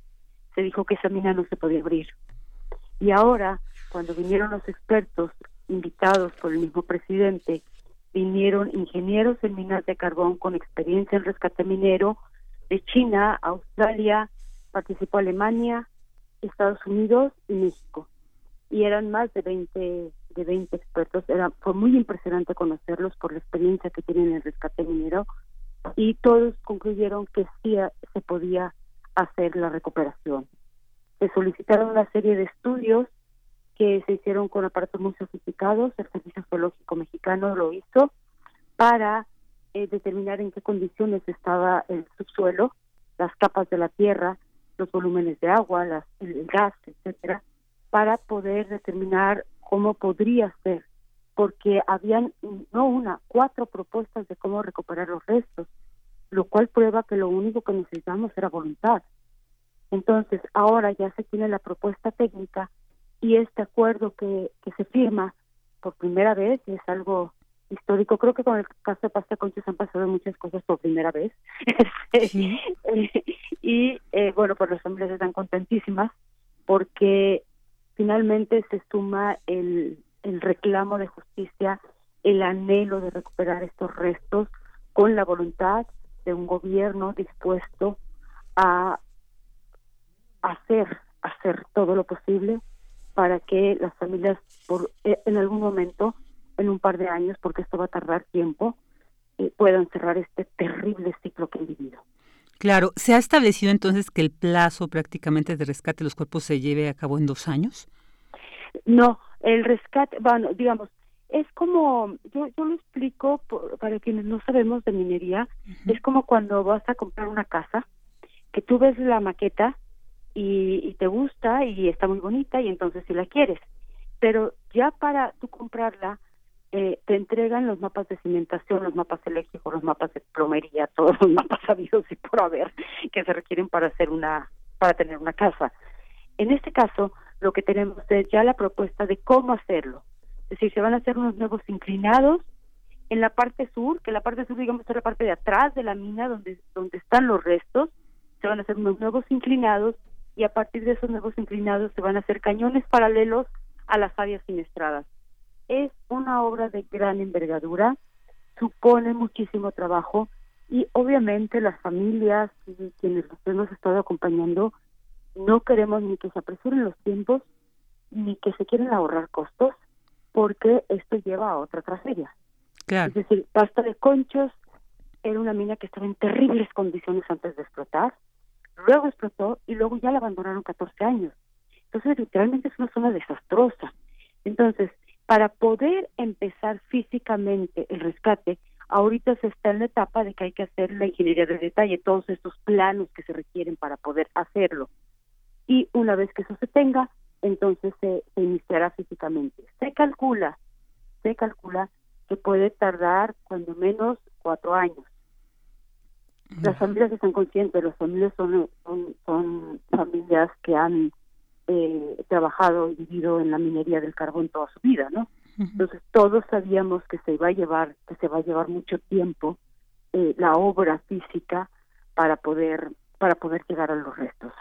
se dijo que esa mina no se podía abrir. Y ahora, cuando vinieron los expertos invitados por el mismo presidente, vinieron ingenieros en minas de carbón con experiencia en rescate minero de China, Australia, participó Alemania, Estados Unidos y México. Y eran más de 20, de 20 expertos. Era, fue muy impresionante conocerlos por la experiencia que tienen en el rescate minero y todos concluyeron que sí se podía hacer la recuperación. Se solicitaron una serie de estudios que se hicieron con aparatos muy sofisticados, el Servicio Geológico Mexicano lo hizo para eh, determinar en qué condiciones estaba el subsuelo, las capas de la tierra, los volúmenes de agua, las, el gas, etcétera, para poder determinar cómo podría ser, porque habían no una, cuatro propuestas de cómo recuperar los restos, lo cual prueba que lo único que necesitamos era voluntad. Entonces, ahora ya se tiene la propuesta técnica y este acuerdo que, que se firma por primera vez es algo histórico. Creo que con el caso de Pasta Conchos han pasado muchas cosas por primera vez. Este, y eh, bueno, pues las familias están contentísimas porque finalmente se suma el, el reclamo de justicia, el anhelo de recuperar estos restos con la voluntad de un gobierno dispuesto a hacer hacer todo lo posible para que las familias por eh, en algún momento en un par de años porque esto va a tardar tiempo eh, puedan cerrar este terrible ciclo que han vivido. Claro se ha establecido entonces que el plazo prácticamente de rescate de los cuerpos se lleve a cabo en dos años no el rescate bueno digamos es como, yo, yo lo explico para quienes no sabemos de minería, es como cuando vas a comprar una casa, que tú ves la maqueta y, te gusta y está muy bonita y entonces si la quieres, pero ya para tú comprarla, eh, te entregan los mapas de cimentación, los mapas eléctricos, los mapas de plomería, todos los mapas sabidos y por haber que se requieren para hacer una, para tener una casa. En este caso, lo que tenemos es ya la propuesta de cómo hacerlo es decir, se van a hacer unos nuevos inclinados en la parte sur, que la parte sur, digamos, es la parte de atrás de la mina donde, donde están los restos, se van a hacer unos nuevos inclinados y a partir de esos nuevos inclinados se van a hacer cañones paralelos a las áreas siniestradas. Es una obra de gran envergadura, supone muchísimo trabajo y obviamente las familias y quienes nos hemos estado acompañando no queremos ni que se apresuren los tiempos ni que se quieren ahorrar costos porque esto lleva a otra tragedia. Es decir, Pasta de Conchos era una mina que estaba en terribles condiciones antes de explotar, luego explotó y luego ya la abandonaron 14 años. Entonces, literalmente es una zona desastrosa. Entonces, para poder empezar físicamente el rescate, ahorita se está en la etapa de que hay que hacer la ingeniería de detalle, todos estos planos que se requieren para poder hacerlo. Y una vez que eso se tenga, entonces se, iniciará físicamente. Se calcula, se calcula que puede tardar cuando menos cuatro años. Las familias están conscientes, las familias son, son, familias que han eh, trabajado y vivido en la minería del carbón toda su vida, ¿no? Entonces todos sabíamos que se iba a llevar, que se va a llevar mucho tiempo eh, la obra física para poder para poder llegar a los restos.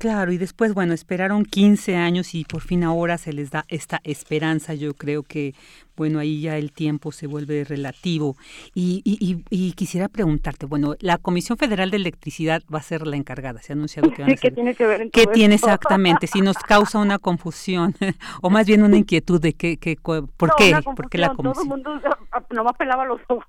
Claro, y después, bueno, esperaron 15 años y por fin ahora se les da esta esperanza. Yo creo que, bueno, ahí ya el tiempo se vuelve relativo. Y, y, y, quisiera preguntarte, bueno, la Comisión Federal de Electricidad va a ser la encargada. Se ha anunciado que van a ser. ¿Qué tiene que ver ¿Qué tiene exactamente? Si nos causa una confusión o más bien una inquietud de qué, qué por qué, por qué la Comisión. Todo el mundo nomás pelaba los ojos.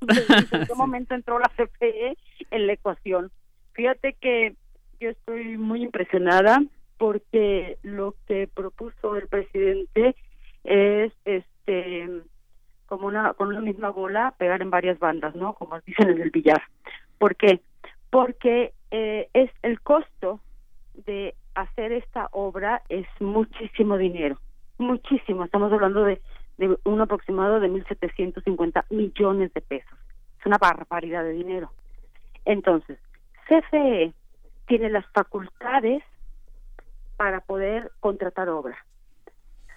¿En qué momento entró la CFE en la ecuación? Fíjate que yo estoy muy impresionada porque lo que propuso el presidente es este como una con una misma bola pegar en varias bandas, ¿no? Como dicen en el billar. ¿Por qué? Porque eh, es el costo de hacer esta obra es muchísimo dinero, muchísimo. Estamos hablando de, de un aproximado de 1.750 millones de pesos. Es una barbaridad de dinero. Entonces, CFE tiene las facultades para poder contratar obra.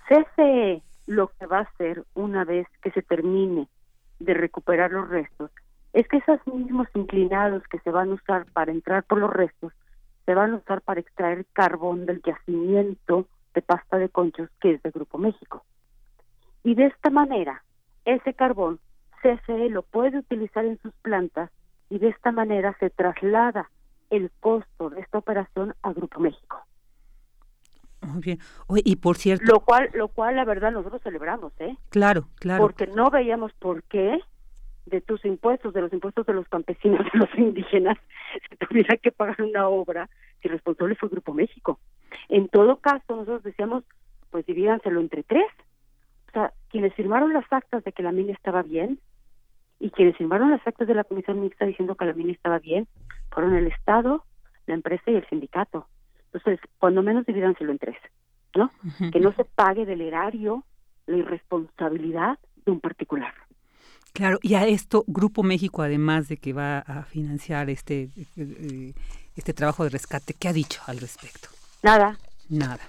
CFE lo que va a hacer una vez que se termine de recuperar los restos es que esos mismos inclinados que se van a usar para entrar por los restos se van a usar para extraer carbón del yacimiento de pasta de conchos que es de Grupo México. Y de esta manera, ese carbón CFE lo puede utilizar en sus plantas y de esta manera se traslada el costo de esta operación a Grupo México. Muy bien. y por cierto. Lo cual, lo cual, la verdad, nosotros celebramos, ¿eh? Claro, claro. Porque no veíamos por qué de tus impuestos, de los impuestos de los campesinos, de los indígenas, se tuviera que pagar una obra, si el responsable fue Grupo México. En todo caso, nosotros decíamos, pues divídanselo entre tres. O sea, quienes firmaron las actas de que la mina estaba bien y quienes firmaron las actas de la comisión mixta diciendo que la mina estaba bien fueron el Estado, la empresa y el sindicato. Entonces, cuando menos divídanselo en tres, ¿no? Que no se pague del erario la irresponsabilidad de un particular. Claro, y a esto Grupo México, además de que va a financiar este, eh, este trabajo de rescate, ¿qué ha dicho al respecto? Nada. Nada.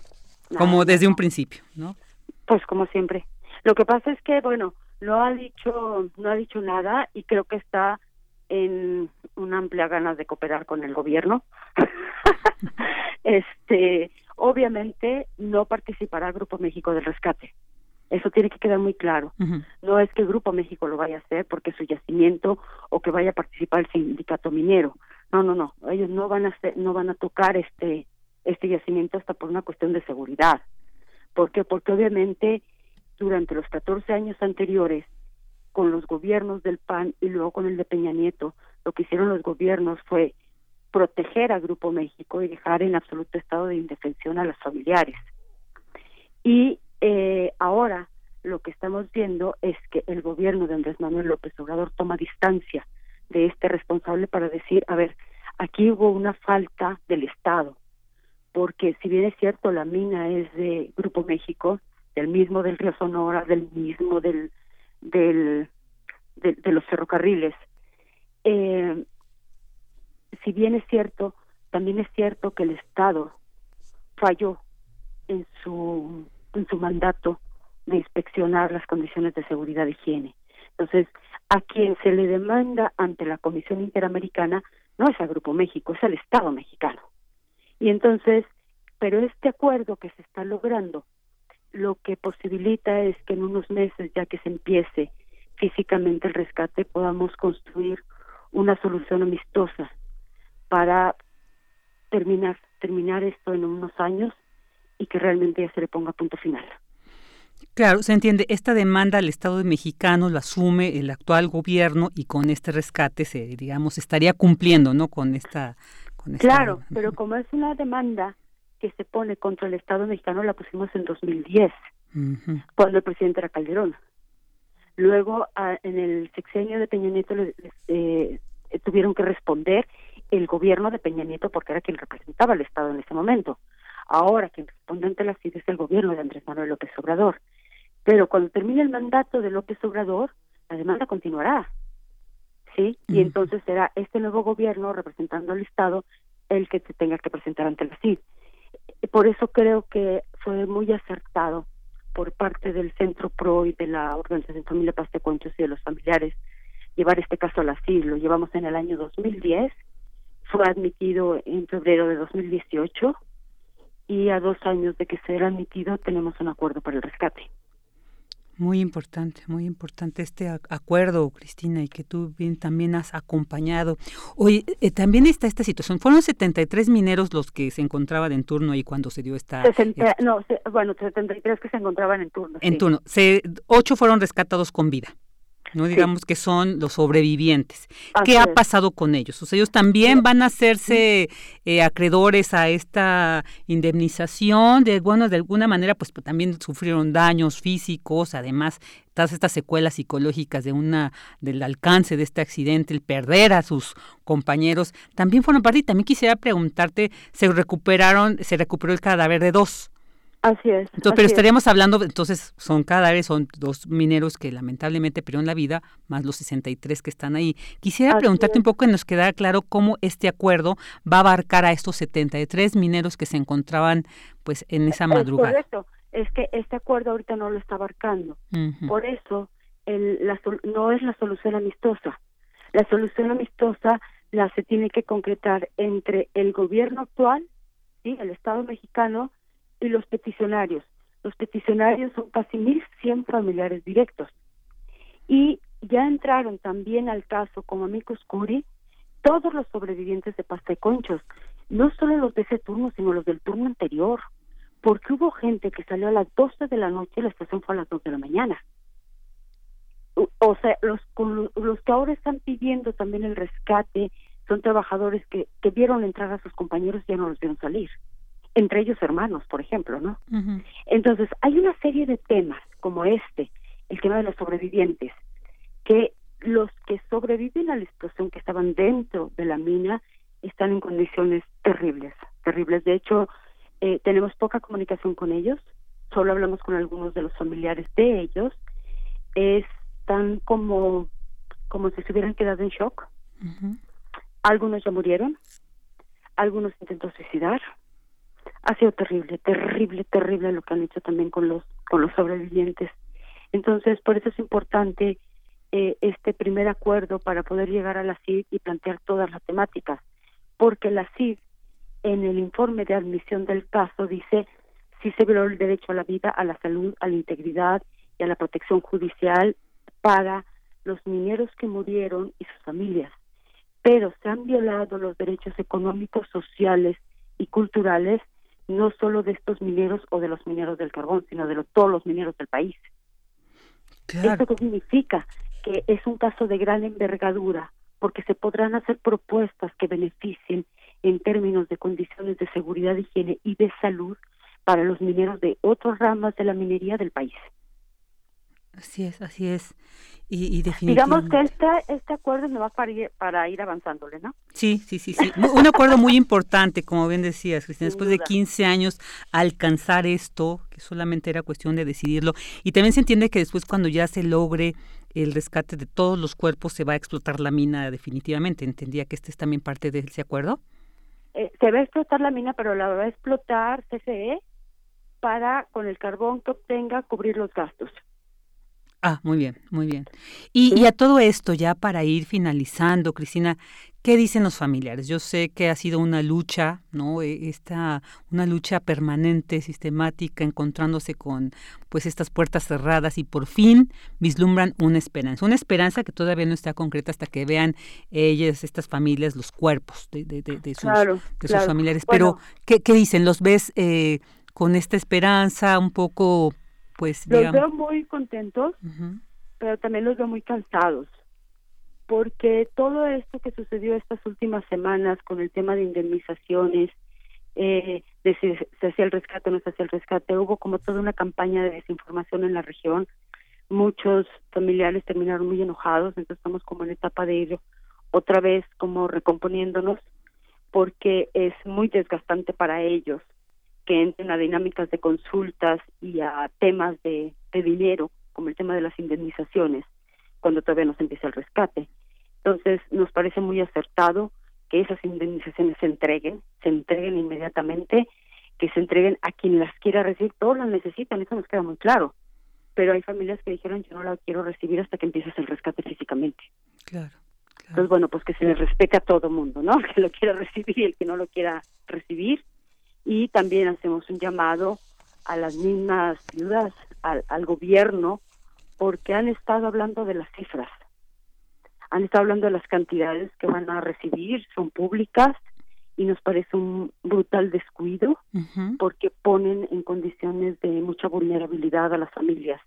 como desde un principio, ¿no? Pues como siempre. Lo que pasa es que, bueno, no ha dicho, no ha dicho nada y creo que está en una amplia ganas de cooperar con el gobierno. este, obviamente no participará Grupo México del rescate. Eso tiene que quedar muy claro. No es que el Grupo México lo vaya a hacer porque es su yacimiento o que vaya a participar el sindicato minero. No, no, no. Ellos no van a hacer, no van a tocar este este yacimiento hasta por una cuestión de seguridad. ¿Por qué? Porque obviamente durante los 14 años anteriores con los gobiernos del PAN y luego con el de Peña Nieto, lo que hicieron los gobiernos fue proteger a Grupo México y dejar en absoluto estado de indefensión a los familiares. Y eh, ahora lo que estamos viendo es que el gobierno de Andrés Manuel López Obrador toma distancia de este responsable para decir, a ver, aquí hubo una falta del Estado, porque si bien es cierto, la mina es de Grupo México, del mismo del Río Sonora, del mismo del, del de, los ferrocarriles, eh, si bien es cierto, también es cierto que el Estado falló en su en su mandato de inspeccionar las condiciones de seguridad y higiene. Entonces, a quien se le demanda ante la Comisión Interamericana no es al Grupo México, es al Estado mexicano. Y entonces, pero este acuerdo que se está logrando, lo que posibilita es que en unos meses, ya que se empiece físicamente el rescate, podamos construir una solución amistosa para terminar terminar esto en unos años y que realmente ya se le ponga punto final. Claro, se entiende, esta demanda al Estado de mexicano la asume el actual gobierno y con este rescate se, digamos, estaría cumpliendo, ¿no? Con esta... Con Claro, pero como es una demanda que se pone contra el Estado mexicano, la pusimos en 2010, cuando el presidente era Calderón. Luego, en el sexenio de Peña Nieto, eh, tuvieron que responder el gobierno de Peña Nieto porque era quien representaba al Estado en ese momento. Ahora quien responde ante la CID es el gobierno de Andrés Manuel López Obrador. Pero cuando termine el mandato de López Obrador, la demanda continuará. ¿Sí? Y entonces será este nuevo gobierno representando al Estado el que se tenga que presentar ante la CID. Por eso creo que fue muy acertado por parte del Centro PRO y de la Organización Familia Paz de Cuentos y de los familiares llevar este caso a la CID. Lo llevamos en el año 2010, fue admitido en febrero de 2018 y a dos años de que sea admitido tenemos un acuerdo para el rescate. Muy importante, muy importante este acuerdo, Cristina, y que tú bien también has acompañado. Hoy eh, también está esta situación. Fueron 73 mineros los que se encontraban en turno ahí cuando se dio esta... no, bueno, 73 que se encontraban en turno. En turno. Se, ocho fueron rescatados con vida. ¿No? Digamos que son los sobrevivientes. ¿Qué ha pasado con ellos? O sea, ellos también van a hacerse eh, acreedores a esta indemnización, de bueno, de alguna manera, pues, pues también sufrieron daños físicos, además todas estas secuelas psicológicas de una del alcance de este accidente, el perder a sus compañeros, también fueron parte. Y también quisiera preguntarte, se recuperaron, se recuperó el cadáver de dos. Así es. pero estaríamos hablando, entonces, son cadáveres, son dos mineros que lamentablemente perdieron la vida, más los 63 que están ahí. Quisiera preguntarte un poco que nos quedara claro cómo este acuerdo va a abarcar a estos 73 mineros que se encontraban pues en esa madrugada. Es correcto, es que este acuerdo ahorita no lo está abarcando. Por eso el, la, no es la solución amistosa. La solución amistosa la se tiene que concretar entre el gobierno actual, ¿sí? el Estado mexicano, y los peticionarios. Los peticionarios son casi 1.100 familiares directos. Y ya entraron también al caso como amigos curi todos los sobrevivientes de pasta y conchos, no solo los de ese turno, sino los del turno anterior, porque hubo gente que salió a las 12 de la noche y la estación fue a las 2 de la mañana. o sea, los, los que ahora están pidiendo también el rescate son trabajadores que, que vieron entrar a sus compañeros y ya no los vieron salir. Entre ellos hermanos, por ejemplo, ¿no? Entonces, hay una serie de temas como este, el tema de los sobrevivientes, que los que sobreviven a la explosión que estaban dentro de la mina están en condiciones terribles, terribles. De hecho, eh, tenemos poca comunicación con ellos, solo hablamos con algunos de los familiares de ellos. Están como, como si se hubieran quedado en shock. Algunos ya murieron, algunos intentó suicidar. Ha sido terrible, terrible, terrible lo que han hecho también con los con los sobrevivientes. Entonces, por eso es importante eh, este primer acuerdo para poder llegar a la CID y plantear todas las temáticas, porque la CID en el informe de admisión del caso dice si se violó el derecho a la vida, a la salud, a la integridad y a la protección judicial para los mineros que murieron y sus familias, pero se han violado los derechos económicos, sociales y culturales no solo de estos mineros o de los mineros del carbón, sino de todos los mineros del país. ¿Esto qué significa? Que es un caso de gran envergadura, porque se podrán hacer propuestas que beneficien en términos de condiciones de seguridad, higiene y de salud para los mineros de otras ramas de la minería del país. Así es, así es. Y, Digamos que este, este acuerdo no va para ir, para ir avanzándole, ¿no? Sí, sí, sí, sí. Un acuerdo muy importante, como bien decías, Cristina, después de 15 años alcanzar esto, que solamente era cuestión de decidirlo. Y también se entiende que después cuando ya se logre el rescate de todos los cuerpos, se va a explotar la mina definitivamente. ¿Entendía que este es también parte de ese acuerdo? Eh, se va a explotar la mina, pero la va a explotar CCE para, con el carbón que obtenga, cubrir los gastos. Ah, muy bien, muy bien. Y, a todo esto, ya para ir finalizando, Cristina, ¿qué dicen los familiares? Yo sé que ha sido una lucha, ¿no? E, esta, una lucha permanente, sistemática, encontrándose con pues estas puertas cerradas y por fin vislumbran una esperanza. Una esperanza que todavía no está concreta hasta que vean ellas, estas familias, los cuerpos de, de, de, sus, de sus, familiares. Pero, ¿qué, ¿qué, dicen? ¿Los ves eh, con esta esperanza un poco pues los veo muy contentos pero también los veo muy cansados porque todo esto que sucedió estas últimas semanas con el tema de indemnizaciones eh, de si se hacía el rescate o no se hacía el rescate hubo como toda una campaña de desinformación en la región. Muchos familiares terminaron muy enojados entonces estamos como en etapa de ir otra vez como recomponiéndonos porque es muy desgastante para ellos que entren a dinámicas de consultas y a temas de, dinero, como el tema de las indemnizaciones, cuando todavía no se empieza el rescate. Entonces, nos parece muy acertado que esas indemnizaciones se entreguen, se entreguen inmediatamente, que se entreguen a quien las quiera recibir, todos las necesitan, eso nos queda muy claro. Pero hay familias que dijeron, yo no la quiero recibir hasta que empieces el rescate físicamente. Claro. Entonces, bueno, pues que se le respete a todo mundo, ¿no? El que lo quiera recibir y el que no lo quiera recibir, y también hacemos un llamado a las mismas ciudades, al, al gobierno, porque han estado hablando de las cifras, han estado hablando de las cantidades que van a recibir, son públicas y nos parece un brutal descuido porque ponen en condiciones de mucha vulnerabilidad a las familias.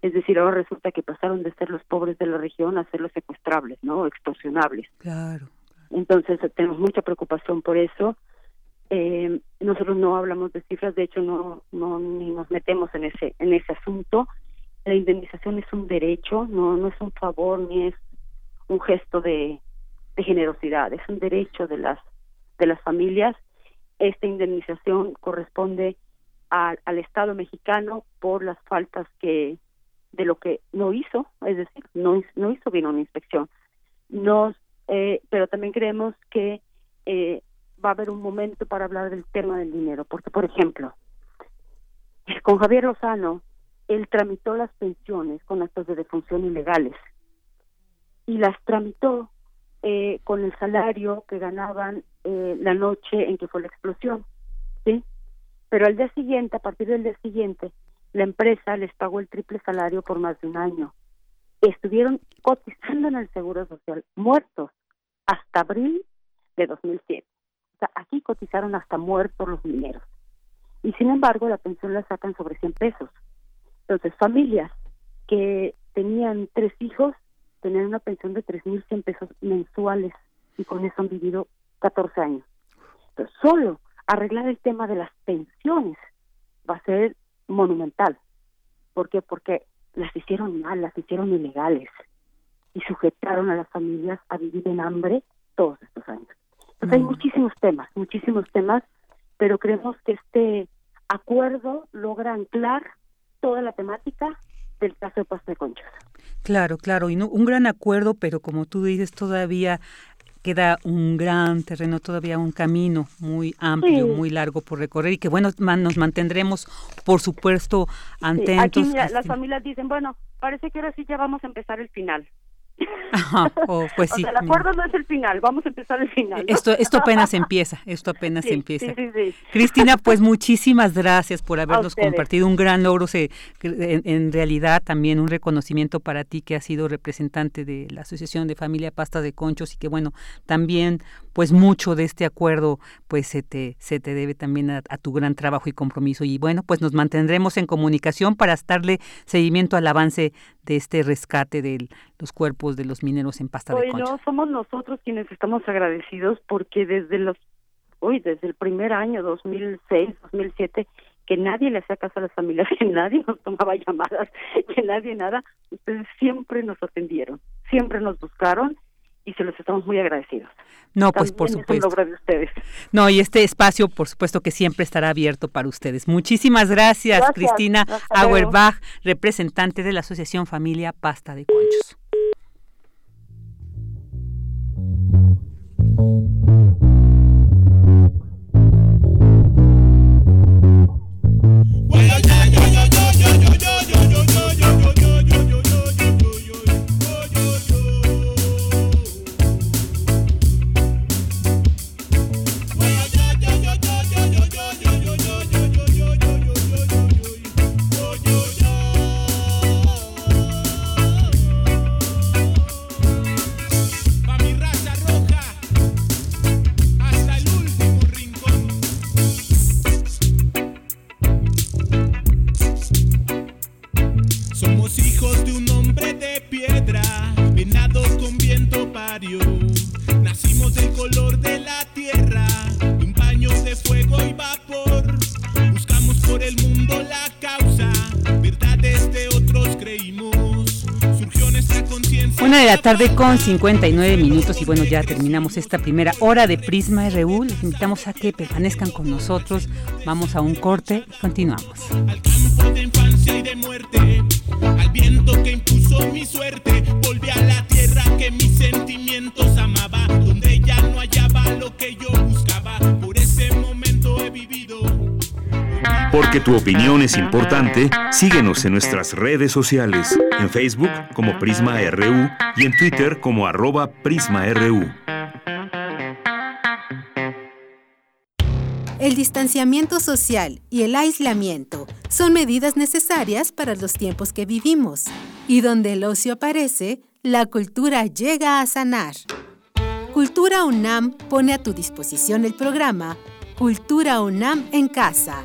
Es decir, ahora resulta que pasaron de ser los pobres de la región a ser los secuestrables, ¿no? Extorsionables. Claro. Entonces tenemos mucha preocupación por eso eh, nosotros no hablamos de cifras, de hecho no, no ni nos metemos en ese en ese asunto. La indemnización es un derecho, no no es un favor ni es un gesto de, generosidad, es un derecho de las de las familias. Esta indemnización corresponde al Estado mexicano por las faltas que de lo que no hizo, es decir, no, no hizo bien una inspección. Nos, eh, pero también creemos que eh, va a haber un momento para hablar del tema del dinero, porque por ejemplo, con Javier Lozano, él tramitó las pensiones con actos de defunción ilegales y las tramitó eh, con el salario que ganaban eh, la noche en que fue la explosión, ¿sí? Pero al día siguiente, a partir del día siguiente, la empresa les pagó el triple salario por más de un año. Estuvieron cotizando en el Seguro Social, muertos, hasta abril de 2007 aquí cotizaron hasta muertos los mineros. Y sin embargo, la pensión la sacan sobre 100 pesos. Entonces, familias que tenían tres hijos, tenían una pensión de 3.100 pesos mensuales y con eso han vivido 14 años. Entonces, solo arreglar el tema de las pensiones va a ser monumental. ¿Por qué? Porque las hicieron mal, las hicieron ilegales y sujetaron a las familias a vivir en hambre todos estos años. Entonces hay mm. muchísimos temas, muchísimos temas, pero creemos que este acuerdo logra anclar toda la temática del caso de Pasta de Conchos. Claro, claro, y no, un gran acuerdo, pero como tú dices, todavía queda un gran terreno, todavía un camino muy amplio, muy largo por recorrer y que bueno, nos mantendremos, por supuesto, atentos. aquí las familias dicen, bueno, parece que ahora sí ya vamos a empezar el final. Oh, pues sí. el acuerdo no es el final, vamos a empezar el final. Esto, esto apenas empieza, esto apenas empieza. Cristina, pues muchísimas gracias por habernos compartido un gran logro, se, en, realidad también un reconocimiento para ti que has sido representante de la Asociación de Familia Pasta de Conchos y que bueno, también pues mucho de este acuerdo pues se te, se te debe también a, tu gran trabajo y compromiso y bueno, pues nos mantendremos en comunicación para darle seguimiento al avance de este rescate de los cuerpos de los mineros en pasta de concha. No, somos nosotros quienes estamos agradecidos porque desde los hoy desde el primer año 2006, 2007 que nadie le hacía caso a las familias, que nadie nos tomaba llamadas, que nadie nada, ustedes siempre nos atendieron, siempre nos buscaron y se los estamos muy agradecidos. No, pues por supuesto. de ustedes. No, y este espacio, por supuesto, que siempre estará abierto para ustedes. Muchísimas gracias, Cristina Auerbach, representante de la Asociación Familia Pasta de Conchos. Tarde con 59 minutos y bueno, ya terminamos esta primera hora de Prisma RU. Les invitamos a que permanezcan con nosotros. Vamos a un corte y continuamos. Porque tu opinión es importante, síguenos en nuestras redes sociales, en Facebook como Prisma RU y en Twitter como arroba PrismaRU. El distanciamiento social y el aislamiento son medidas necesarias para los tiempos que vivimos, y donde el ocio aparece, la cultura llega a sanar. Cultura UNAM pone a tu disposición el programa Cultura UNAM en Casa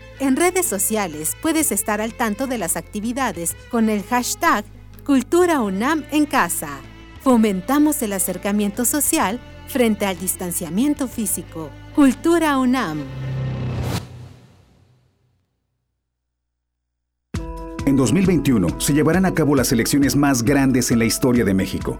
En redes sociales puedes estar al tanto de las actividades con el hashtag Cultura UNAM en casa. Fomentamos el acercamiento social frente al distanciamiento físico. Cultura UNAM. En 2021 se llevarán a cabo las elecciones más grandes en la historia de México.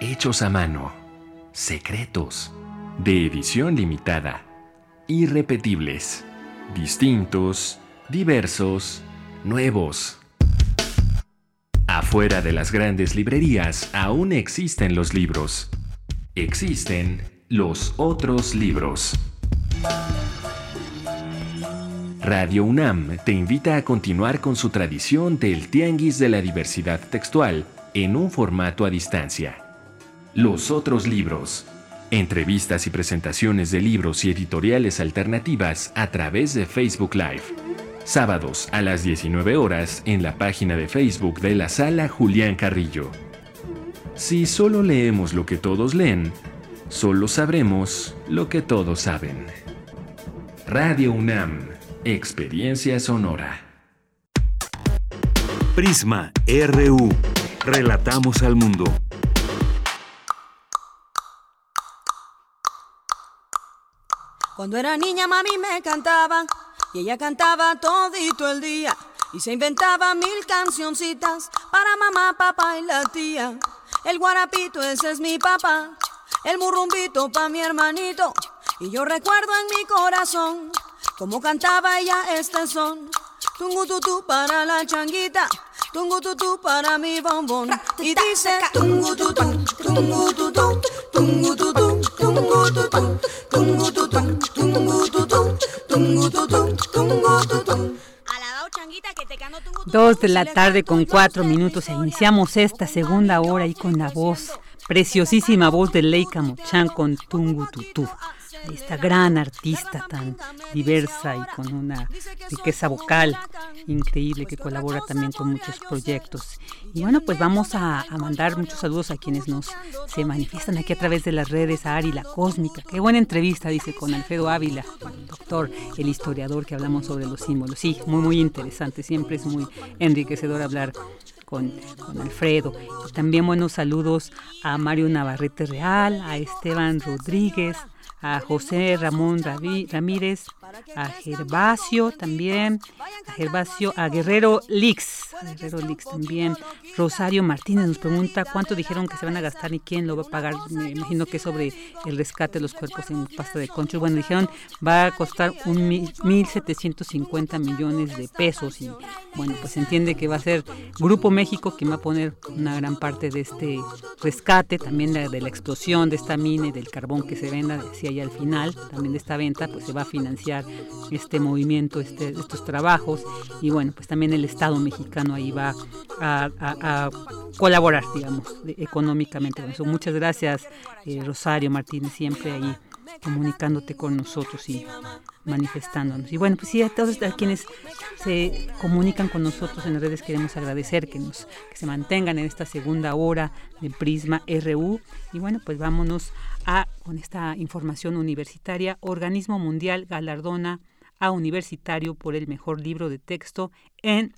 Hechos a mano, secretos, de edición limitada, irrepetibles, distintos, diversos, nuevos. Afuera de las grandes librerías aún existen los libros. Existen los otros libros. Radio UNAM te invita a continuar con su tradición del Tianguis de la Diversidad Textual en un formato a distancia. Los otros libros. Entrevistas y presentaciones de libros y editoriales alternativas a través de Facebook Live. Sábados a las 19 horas en la página de Facebook de la sala Julián Carrillo. Si solo leemos lo que todos leen, solo sabremos lo que todos saben. Radio UNAM Experiencia sonora. Prisma RU. Relatamos al mundo. Cuando era niña mami me cantaba y ella cantaba todito el día y se inventaba mil cancioncitas para mamá, papá y la tía. El guarapito ese es mi papá, el murrumbito pa mi hermanito y yo recuerdo en mi corazón como cantaba ella este son. Tungu tutu para la changuita, tungu tutu para mi bombón. Y dice tungu tutu, tungu tutu, tungu tutu, tungu tutu, tungu tutu, tungu tutu, tungu tutu, tungu tutu. Dos de la tarde con cuatro minutos e iniciamos esta segunda hora y con la voz, preciosísima voz de Leica Mochan con Tungu Tutu esta gran artista tan diversa y con una riqueza vocal increíble que colabora también con muchos proyectos. Y bueno, pues vamos a, mandar muchos saludos a quienes nos se manifiestan aquí a través de las redes, a Ari La Cósmica. Qué buena entrevista, dice, con Alfredo Ávila, doctor, el historiador que hablamos sobre los símbolos. Sí, muy, muy interesante, siempre es muy enriquecedor hablar con, con, Alfredo. También buenos saludos a Mario Navarrete Real, a Esteban Rodríguez, a José Ramón Ramírez, a Gervasio también, a Gervasio, a Guerrero Lix, a Guerrero Lix también. Rosario Martínez nos pregunta cuánto dijeron que se van a gastar y quién lo va a pagar. Me imagino que sobre el rescate de los cuerpos en pasta de concho. Bueno, dijeron va a costar un mil, 1.750 millones de pesos. Y bueno, pues se entiende que va a ser Grupo México quien va a poner una gran parte de este rescate, también de la explosión de esta mina y del carbón que se venda, decía y al final también de esta venta pues se va a financiar este movimiento, este, estos trabajos y bueno, pues también el Estado mexicano ahí va a, colaborar, digamos, económicamente. muchas gracias, eh, Rosario Martínez, siempre ahí comunicándote con nosotros y manifestándonos. Y bueno, pues sí, a todos a quienes se comunican con nosotros en las redes queremos agradecer que, nos, que se mantengan en esta segunda hora de Prisma RU. Y bueno, pues vámonos a con esta información universitaria. Organismo Mundial galardona a universitario por el mejor libro de texto en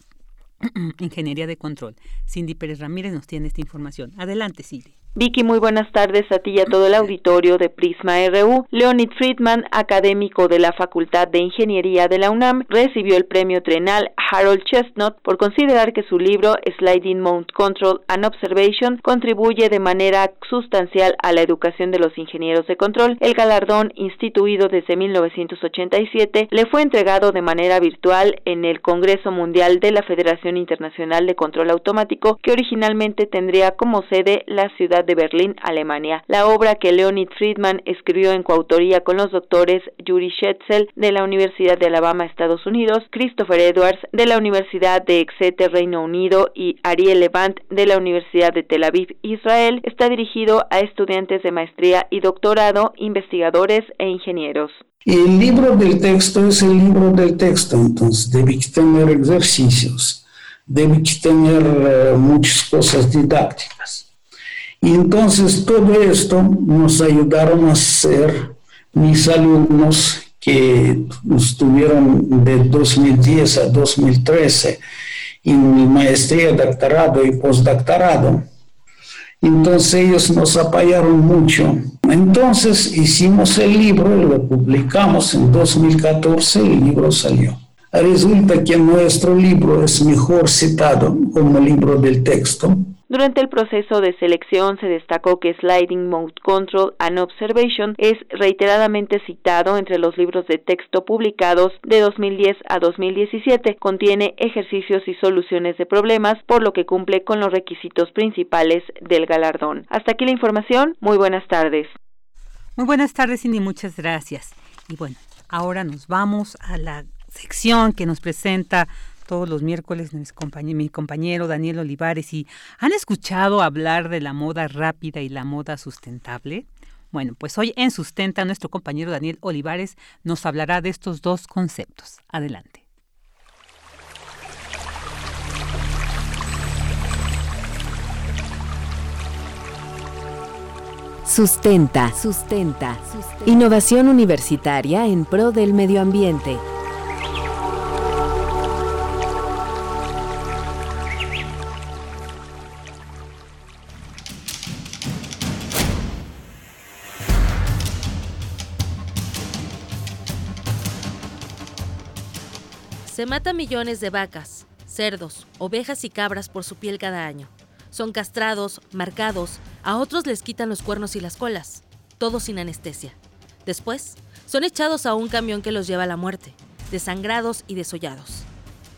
Ingeniería de Control. Cindy Pérez Ramírez nos tiene esta información. Adelante, Cindy. Vicky, muy buenas tardes a ti y a todo el auditorio de Prisma RU. Leonid Friedman, académico de la Facultad de Ingeniería de la UNAM, recibió el premio Trenal Harold Chestnut por considerar que su libro Sliding Mount Control and Observation contribuye de manera sustancial a la educación de los ingenieros de control. El galardón, instituido desde 1987, le fue entregado de manera virtual en el Congreso Mundial de la Federación Internacional de Control Automático, que originalmente tendría como sede la ciudad de Berlín, Alemania. La obra que Leonid Friedman escribió en coautoría con los doctores Yuri Schetzel de la Universidad de Alabama, Estados Unidos, Christopher Edwards de la Universidad de Exeter, Reino Unido y Ariel Levant de la Universidad de Tel Aviv, Israel, está dirigido a estudiantes de maestría y doctorado, investigadores e ingenieros. El libro del texto es el libro del texto, entonces debe tener ejercicios debe tener eh, muchas cosas didácticas. Y entonces todo esto nos ayudaron a hacer mis alumnos que estuvieron de 2010 a 2013 en maestría, doctorado y postdoctorado. Entonces ellos nos apoyaron mucho. Entonces hicimos el libro, lo publicamos en 2014, el libro salió. Resulta que nuestro libro es mejor citado como libro del texto durante el proceso de selección se destacó que Sliding Mode Control and Observation es reiteradamente citado entre los libros de texto publicados de 2010 a 2017. Contiene ejercicios y soluciones de problemas, por lo que cumple con los requisitos principales del galardón. Hasta aquí la información. Muy buenas tardes. Muy buenas tardes, Cindy. Muchas gracias. Y bueno, ahora nos vamos a la sección que nos presenta todos los miércoles mi compañero Daniel Olivares y ¿han escuchado hablar de la moda rápida y la moda sustentable? Bueno, pues hoy en Sustenta nuestro compañero Daniel Olivares nos hablará de estos dos conceptos. Adelante. Sustenta, sustenta. Innovación universitaria en pro del medio ambiente. Se mata millones de vacas, cerdos, ovejas y cabras por su piel cada año. Son castrados, marcados, a otros les quitan los cuernos y las colas, todos sin anestesia. Después, son echados a un camión que los lleva a la muerte, desangrados y desollados.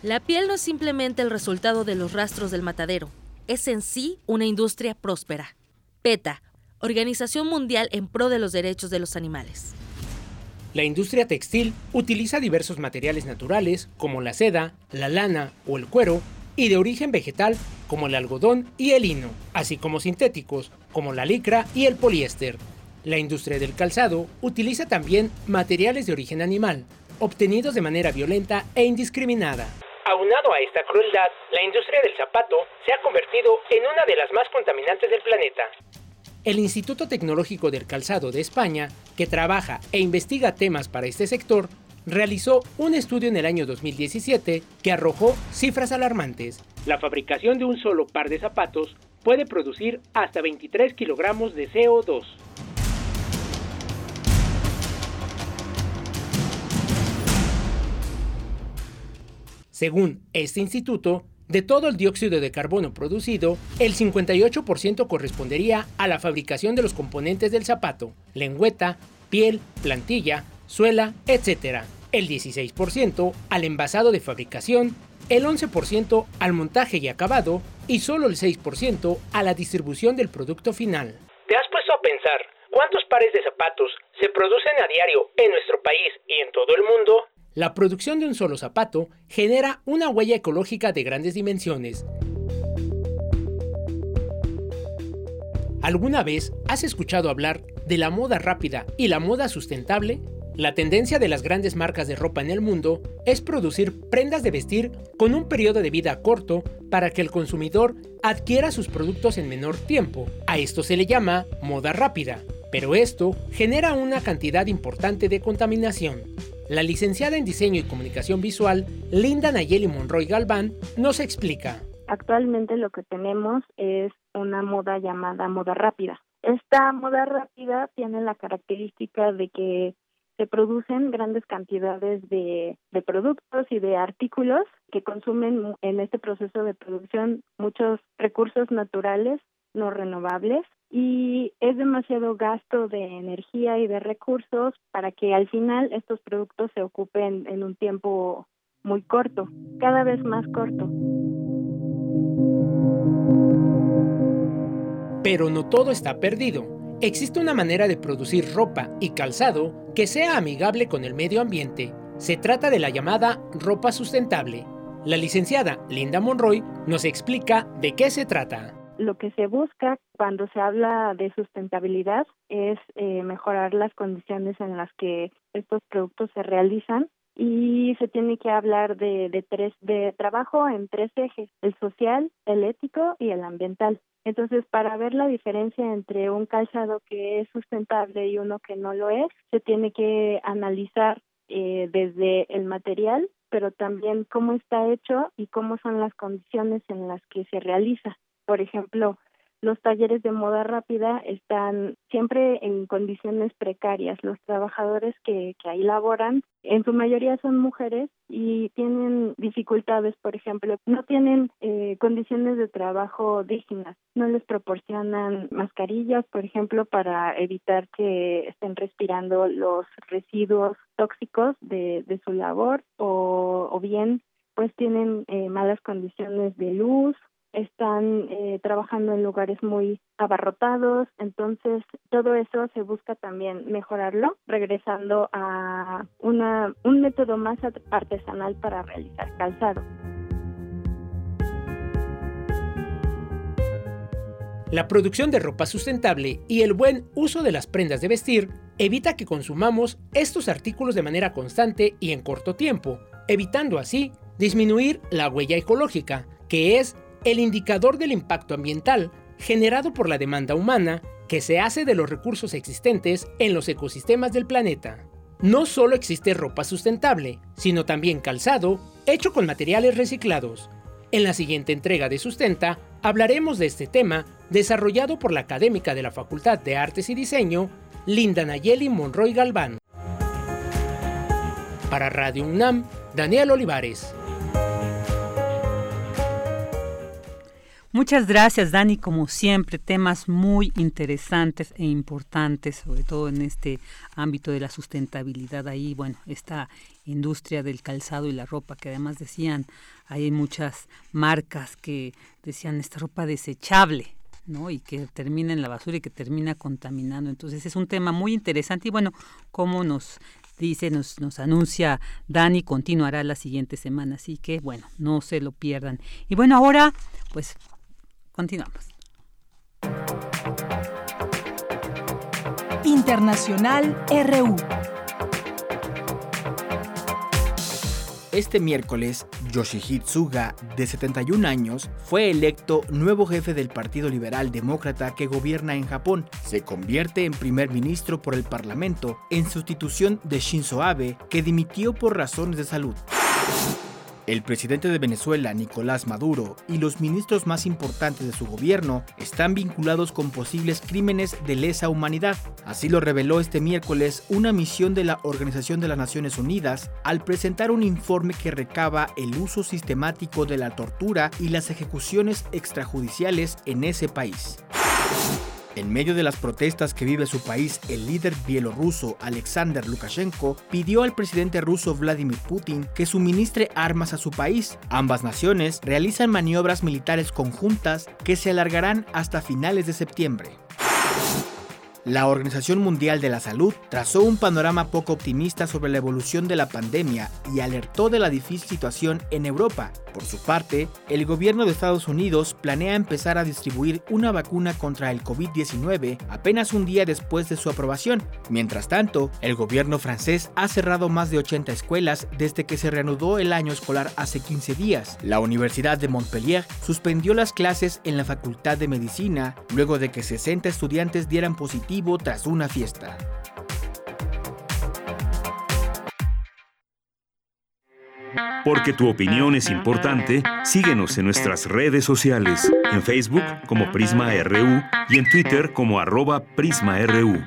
La piel no es simplemente el resultado de los rastros del matadero, es en sí una industria próspera. PETA, Organización Mundial en Pro de los Derechos de los Animales. La industria textil utiliza diversos materiales naturales como la seda, la lana o el cuero y de origen vegetal como el algodón y el lino, así como sintéticos como la licra y el poliéster. La industria del calzado utiliza también materiales de origen animal, obtenidos de manera violenta e indiscriminada. Aunado a esta crueldad, la industria del zapato se ha convertido en una de las más contaminantes del planeta el Instituto Tecnológico del Calzado de España, que trabaja e investiga temas para este sector, realizó un estudio en el año 2017 que arrojó cifras alarmantes. La fabricación de un solo par de zapatos puede producir hasta 23 kilogramos de CO2. Según este instituto, de todo el dióxido de carbono producido, el 58% correspondería a la fabricación de los componentes del zapato, lengüeta, piel, plantilla, suela, etc. El 16% al envasado de fabricación, el 11% al montaje y acabado y solo el 6% a la distribución del producto final. ¿Te has puesto a pensar cuántos pares de zapatos se producen a diario en nuestro país y en todo el mundo? La producción de un solo zapato genera una huella ecológica de grandes dimensiones. ¿Alguna vez has escuchado hablar de la moda rápida y la moda sustentable? La tendencia de las grandes marcas de ropa en el mundo es producir prendas de vestir con un periodo de vida corto para que el consumidor adquiera sus productos en menor tiempo. A esto se le llama moda rápida, pero esto genera una cantidad importante de contaminación. La licenciada en Diseño y Comunicación Visual, Linda Nayeli Monroy Galván, nos explica. Actualmente lo que tenemos es una moda llamada moda rápida. Esta moda rápida tiene la característica de que se producen grandes cantidades de, productos y de artículos que consumen en este proceso de producción muchos recursos naturales no renovables y es demasiado gasto de energía y de recursos para que al final estos productos se ocupen en un tiempo muy corto, cada vez más corto. Pero no todo está perdido. Existe una manera de producir ropa y calzado que sea amigable con el medio ambiente. Se trata de la llamada ropa sustentable. La licenciada Linda Monroy nos explica de qué se trata. Lo que se busca cuando se habla de sustentabilidad es eh, mejorar las condiciones en las que estos productos se realizan y se tiene que hablar de, de tres de trabajo en tres ejes el social el ético y el ambiental. Entonces para ver la diferencia entre un calzado que es sustentable y uno que no lo es se tiene que analizar eh, desde el material pero también cómo está hecho y cómo son las condiciones en las que se realiza por ejemplo los talleres de moda rápida están siempre en condiciones precarias. Los trabajadores que, que ahí laboran, en su mayoría son mujeres y tienen dificultades, por ejemplo, no tienen eh, condiciones de trabajo dignas, no les proporcionan mascarillas, por ejemplo, para evitar que estén respirando los residuos tóxicos de, de su labor o, o bien pues tienen eh, malas condiciones de luz están eh, trabajando en lugares muy abarrotados, entonces todo eso se busca también mejorarlo, regresando a una, un método más artesanal para realizar calzado. La producción de ropa sustentable y el buen uso de las prendas de vestir evita que consumamos estos artículos de manera constante y en corto tiempo, evitando así disminuir la huella ecológica, que es el indicador del impacto ambiental generado por la demanda humana que se hace de los recursos existentes en los ecosistemas del planeta. No solo existe ropa sustentable, sino también calzado hecho con materiales reciclados. En la siguiente entrega de Sustenta hablaremos de este tema desarrollado por la académica de la Facultad de Artes y Diseño, Linda Nayeli Monroy Galván. Para Radio UNAM, Daniel Olivares. Muchas gracias, Dani, como siempre, temas muy interesantes e importantes, sobre todo en este ámbito de la sustentabilidad. Ahí, bueno, esta industria del calzado y la ropa, que además decían, hay muchas marcas que decían esta ropa desechable, ¿no? Y que termina en la basura y que termina contaminando. Entonces es un tema muy interesante y bueno, cómo nos dice, nos, nos anuncia Dani, continuará la siguiente semana. Así que bueno, no se lo pierdan. Y bueno, ahora pues Continuamos. Internacional RU. Este miércoles, Yoshihitsuga, de 71 años, fue electo nuevo jefe del Partido Liberal Demócrata que gobierna en Japón. Se convierte en primer ministro por el Parlamento en sustitución de Shinzo Abe, que dimitió por razones de salud. El presidente de Venezuela, Nicolás Maduro, y los ministros más importantes de su gobierno están vinculados con posibles crímenes de lesa humanidad. Así lo reveló este miércoles una misión de la Organización de las Naciones Unidas al presentar un informe que recaba el uso sistemático de la tortura y las ejecuciones extrajudiciales en ese país. En medio de las protestas que vive su país, el líder bielorruso Alexander Lukashenko pidió al presidente ruso Vladimir Putin que suministre armas a su país. Ambas naciones realizan maniobras militares conjuntas que se alargarán hasta finales de septiembre. La Organización Mundial de la Salud trazó un panorama poco optimista sobre la evolución de la pandemia y alertó de la difícil situación en Europa. Por su parte, el gobierno de Estados Unidos planea empezar a distribuir una vacuna contra el COVID-19 apenas un día después de su aprobación. Mientras tanto, el gobierno francés ha cerrado más de 80 escuelas desde que se reanudó el año escolar hace 15 días. La Universidad de Montpellier suspendió las clases en la Facultad de Medicina luego de que 60 estudiantes dieran positivo tras una fiesta. Porque tu opinión es importante, síguenos en nuestras redes sociales, en Facebook como Prisma RU y en Twitter como arroba PrismaRU.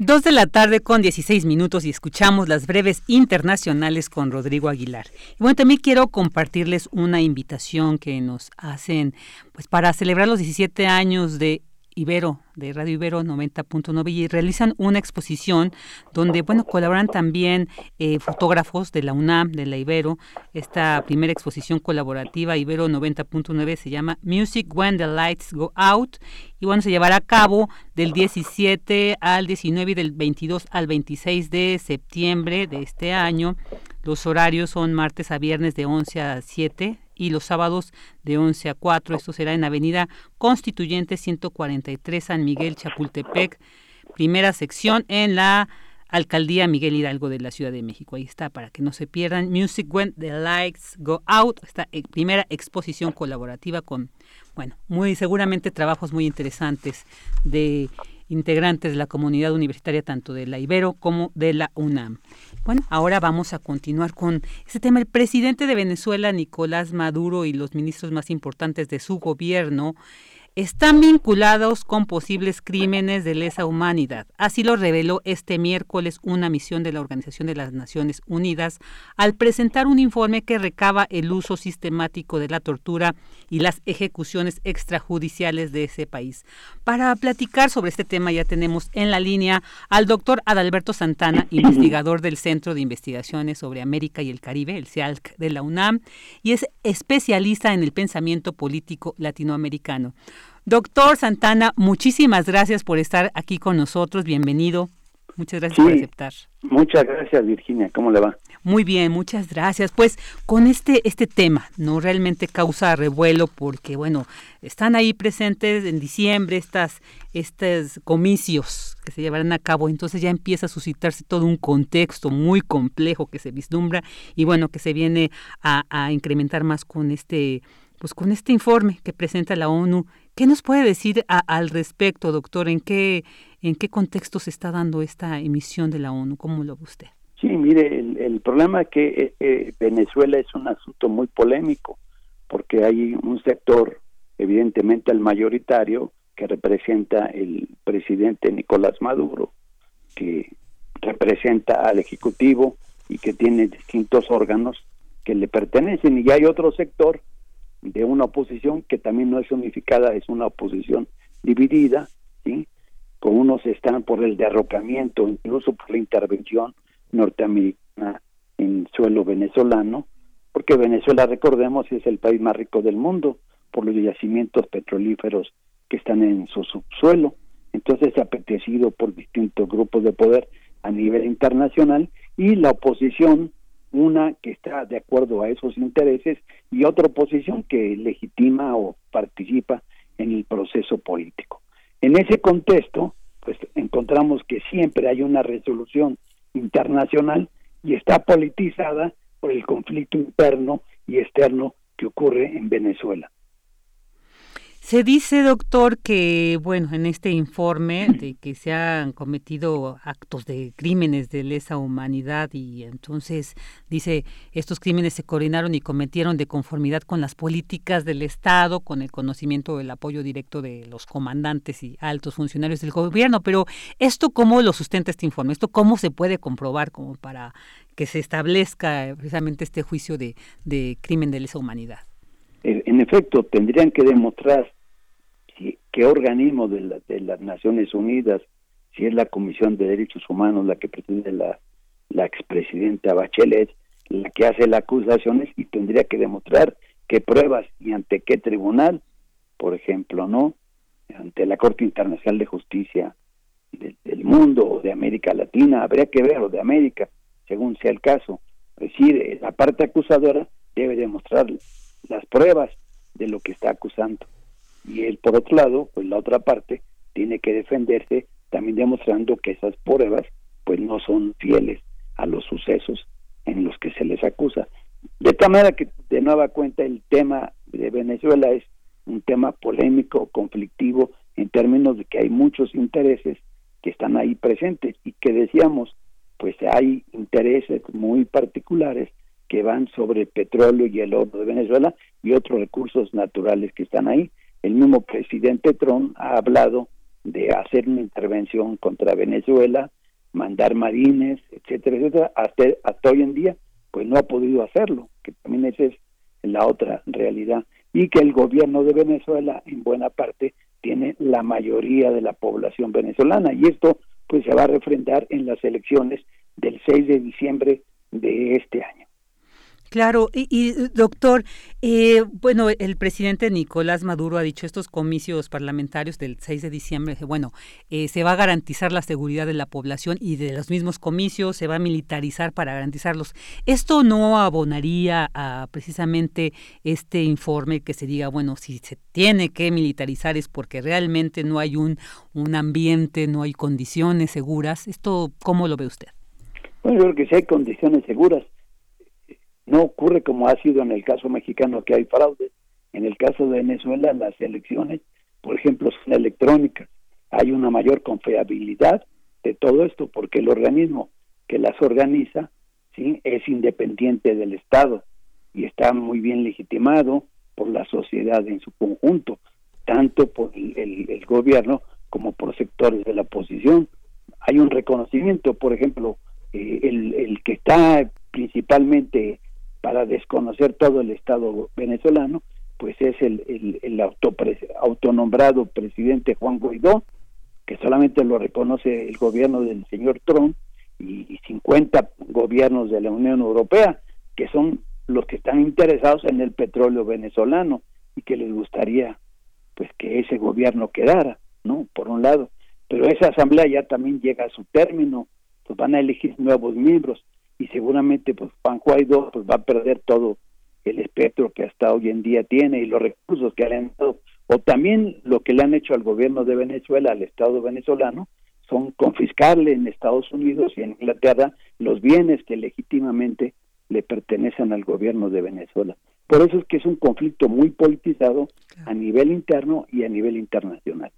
Dos de la tarde con 16 minutos y escuchamos las breves internacionales con Rodrigo Aguilar. Y bueno, también quiero compartirles una invitación que nos hacen pues para celebrar los 17 años de Ibero, de Radio Ibero 90.9 y realizan una exposición donde, bueno, colaboran también eh, fotógrafos de la UNAM, de la Ibero. Esta primera exposición colaborativa Ibero 90.9 se llama Music When the Lights Go Out y bueno, se llevará a cabo del 17 al 19 y del 22 al 26 de septiembre de este año. Los horarios son martes a viernes de 11 a 7 y los sábados de 11 a 4. Esto será en Avenida Constituyente 143 San Miguel Chapultepec, primera sección en la Alcaldía Miguel Hidalgo de la Ciudad de México. Ahí está, para que no se pierdan. Music When the Lights Go Out, esta eh, primera exposición colaborativa con, bueno, muy seguramente trabajos muy interesantes de integrantes de la comunidad universitaria tanto de la Ibero como de la UNAM. Bueno, ahora vamos a continuar con este tema. El presidente de Venezuela, Nicolás Maduro, y los ministros más importantes de su gobierno están vinculados con posibles crímenes de lesa humanidad. Así lo reveló este miércoles una misión de la Organización de las Naciones Unidas al presentar un informe que recaba el uso sistemático de la tortura y las ejecuciones extrajudiciales de ese país. Para platicar sobre este tema ya tenemos en la línea al doctor Adalberto Santana, investigador del Centro de Investigaciones sobre América y el Caribe, el CIALC de la UNAM, y es especialista en el pensamiento político latinoamericano. Doctor Santana, muchísimas gracias por estar aquí con nosotros. Bienvenido. Muchas gracias por aceptar. Muchas gracias, Virginia. ¿Cómo le va? Muy bien, muchas gracias. Pues con este este tema, no realmente causa revuelo porque bueno, están ahí presentes en diciembre estas estos comicios que se llevarán a cabo, entonces ya empieza a suscitarse todo un contexto muy complejo que se vislumbra y bueno, que se viene a, a incrementar más con este pues con este informe que presenta la ONU ¿Qué nos puede decir al respecto, doctor? ¿En qué, ¿En qué contexto se está dando esta emisión de la ONU? ¿Cómo lo ve usted? Sí, mire, el, problema es que eh, eh, Venezuela es un asunto muy polémico, porque hay un sector, evidentemente el mayoritario, que representa el presidente Nicolás Maduro, que representa al Ejecutivo y que tiene distintos órganos que le pertenecen, y hay otro sector de una oposición que también no es unificada, es una oposición dividida, ¿sí? con unos están por el derrocamiento, incluso por la intervención norteamericana en suelo venezolano, porque Venezuela, recordemos, es el país más rico del mundo por los yacimientos petrolíferos que están en su subsuelo. Entonces, apetecido por distintos grupos de poder a nivel internacional y la oposición una que está de acuerdo a esos intereses y otra oposición que legitima o participa en el proceso político. En ese contexto, pues encontramos que siempre hay una resolución internacional y está politizada por el conflicto interno y externo que ocurre en Venezuela. Se dice, doctor, que, bueno, en este informe de que se han cometido actos de crímenes de lesa humanidad y entonces dice, estos crímenes se coordinaron y cometieron de conformidad con las políticas del Estado, con el conocimiento del apoyo directo de los comandantes y altos funcionarios del gobierno. Pero, ¿esto cómo lo sustenta este informe? ¿Esto cómo se puede comprobar como para que se establezca precisamente este juicio de, de crimen de lesa humanidad? En efecto, tendrían que demostrar qué organismo de, de, las Naciones Unidas, si es la Comisión de Derechos Humanos la que preside la, la expresidenta Bachelet, la que hace las acusaciones y tendría que demostrar qué pruebas y ante qué tribunal, por ejemplo, ¿no? Ante la Corte Internacional de Justicia del mundo o de América Latina, habría que ver, o de América, según sea el caso. Es decir, la parte acusadora debe demostrar las pruebas de lo que está acusando y él por otro lado, pues la otra parte tiene que defenderse también demostrando que esas pruebas pues no son fieles a los sucesos en los que se les acusa. De tal manera que de nueva cuenta el tema de Venezuela es un tema polémico, conflictivo, en términos de que hay muchos intereses que están ahí presentes y que decíamos, pues hay intereses muy particulares que van sobre el petróleo y el oro de Venezuela y otros recursos naturales que están ahí el mismo presidente Trump ha hablado de hacer una intervención contra Venezuela, mandar marines, etcétera, etcétera, hasta, hasta hoy en día, pues no ha podido hacerlo, que también esa es la otra realidad, y que el gobierno de Venezuela, en buena parte, tiene la mayoría de la población venezolana, y esto pues se va a refrendar en las elecciones del 6 de diciembre de este año. Claro, y, doctor, eh, bueno, el presidente Nicolás Maduro ha dicho estos comicios parlamentarios del 6 de diciembre, bueno, eh, se va a garantizar la seguridad de la población y de los mismos comicios, se va a militarizar para garantizarlos. ¿Esto no abonaría a precisamente este informe que se diga, bueno, si se tiene que militarizar es porque realmente no hay un, un ambiente, no hay condiciones seguras? ¿Esto cómo lo ve usted? Bueno, yo creo que sí hay condiciones seguras no ocurre como ha sido en el caso mexicano que hay fraude. En el caso de Venezuela, las elecciones, por ejemplo, son electrónicas. Hay una mayor confiabilidad de todo esto porque el organismo que las organiza ¿sí? es independiente del Estado y está muy bien legitimado por la sociedad en su conjunto, tanto por el, gobierno como por sectores de la oposición. Hay un reconocimiento, por ejemplo, eh, el, el que está principalmente para desconocer todo el Estado venezolano, pues es el, el, autonombrado presidente Juan Guaidó, que solamente lo reconoce el gobierno del señor Trump y, 50 gobiernos de la Unión Europea, que son los que están interesados en el petróleo venezolano y que les gustaría pues que ese gobierno quedara, ¿no? Por un lado, pero esa asamblea ya también llega a su término, pues van a elegir nuevos miembros y seguramente pues Juan Guaidó pues va a perder todo el espectro que hasta hoy en día tiene y los recursos que le han dado o también lo que le han hecho al gobierno de Venezuela, al Estado venezolano, son confiscarle en Estados Unidos y en Inglaterra los bienes que legítimamente le pertenecen al gobierno de Venezuela. Por eso es que es un conflicto muy politizado a nivel interno y a nivel internacional.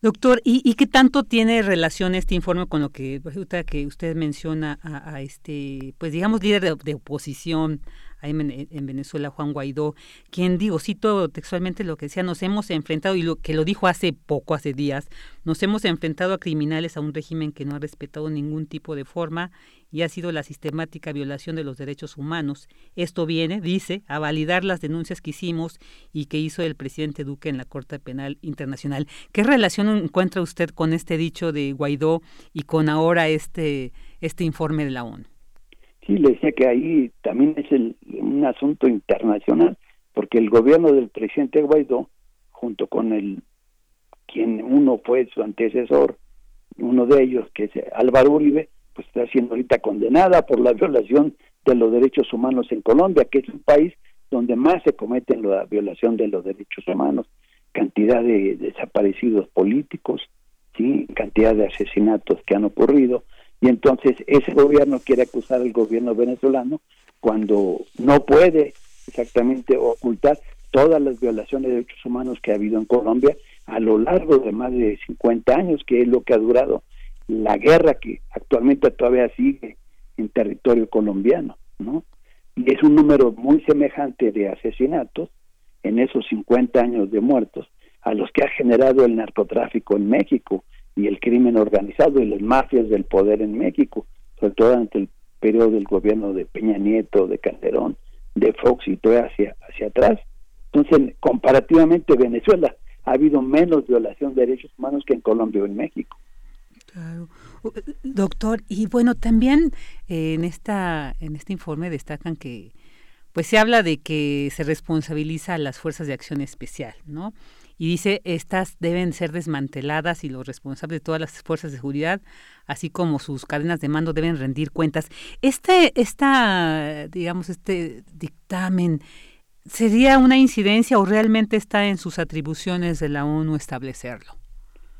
Doctor, ¿y, qué tanto tiene relación este informe con lo que, que usted menciona a, este, pues digamos, líder de oposición en, Venezuela, Juan Guaidó, quien digo, cito textualmente lo que decía, nos hemos enfrentado, y lo que lo dijo hace poco, hace días, nos hemos enfrentado a criminales a un régimen que no ha respetado ningún tipo de forma y ha sido la sistemática violación de los derechos humanos. Esto viene, dice, a validar las denuncias que hicimos y que hizo el presidente Duque en la Corte Penal Internacional. ¿Qué relación encuentra usted con este dicho de Guaidó y con ahora este, este informe de la ONU? Sí, le decía que ahí también es el, un asunto internacional, porque el gobierno del presidente Guaidó, junto con el quien uno fue su antecesor, uno de ellos, que es Álvaro Uribe, pues está siendo ahorita condenada por la violación de los derechos humanos en Colombia, que es un país donde más se cometen la violación de los derechos humanos, cantidad de desaparecidos políticos, sí, cantidad de asesinatos que han ocurrido, y entonces ese gobierno quiere acusar al gobierno venezolano cuando no puede exactamente ocultar todas las violaciones de derechos humanos que ha habido en Colombia a lo largo de más de 50 años, que es lo que ha durado la guerra que actualmente todavía sigue en territorio colombiano, ¿no? Y es un número muy semejante de asesinatos en esos 50 años de muertos a los que ha generado el narcotráfico en México y el crimen organizado y las mafias del poder en México, sobre todo durante el periodo del gobierno de Peña Nieto, de Calderón, de Fox y todo hacia, hacia atrás. Entonces, comparativamente Venezuela ha habido menos violación de derechos humanos que en Colombia o en México. Claro. Doctor, y bueno, también eh, en esta en este informe destacan que pues se habla de que se responsabiliza a las fuerzas de acción especial, ¿no? Y dice estas deben ser desmanteladas y los responsables de todas las fuerzas de seguridad, así como sus cadenas de mando deben rendir cuentas. Este, esta, digamos, este dictamen sería una incidencia o realmente está en sus atribuciones de la ONU establecerlo.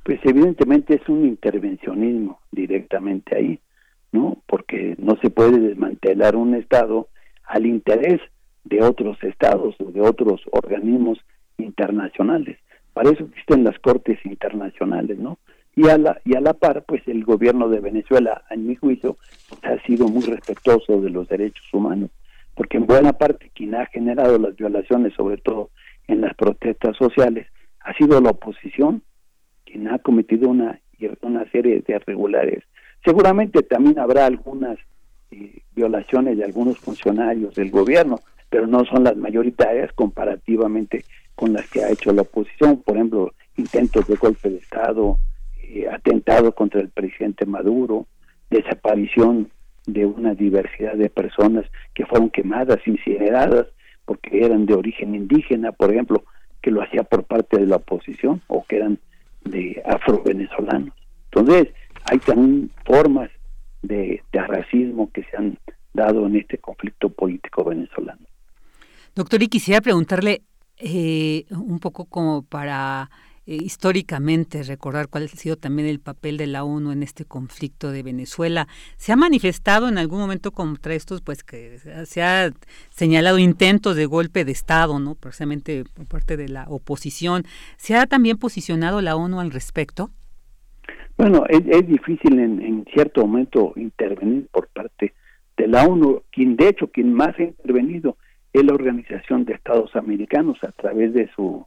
Pues evidentemente es un intervencionismo directamente ahí, ¿no? Porque no se puede desmantelar un Estado al interés de otros estados o de otros organismos internacionales. Para eso existen las cortes internacionales, ¿no? Y a la, y a la par, pues el gobierno de Venezuela, en mi juicio, ha sido muy respetuoso de los derechos humanos, porque en buena parte quien ha generado las violaciones, sobre todo en las protestas sociales, ha sido la oposición, quien ha cometido una, una serie de irregulares. Seguramente también habrá algunas eh, violaciones de algunos funcionarios del gobierno, pero no son las mayoritarias comparativamente con las que ha hecho la oposición, por ejemplo, intentos de golpe de Estado, eh, atentado contra el presidente Maduro, desaparición de una diversidad de personas que fueron quemadas, incineradas, porque eran de origen indígena, por ejemplo, que lo hacía por parte de la oposición o que eran de afro-venezolanos. Entonces, hay también formas de, racismo que se han dado en este conflicto político venezolano. Doctor, y quisiera preguntarle eh, un poco como para eh, históricamente recordar cuál ha sido también el papel de la ONU en este conflicto de Venezuela. ¿Se ha manifestado en algún momento contra estos, pues que se ha señalado intentos de golpe de Estado, ¿no? Precisamente por parte de la oposición. ¿Se ha también posicionado la ONU al respecto? Bueno, es, difícil en, en, cierto momento intervenir por parte de la ONU, quien de hecho quien más ha intervenido es la Organización de Estados Americanos a través de su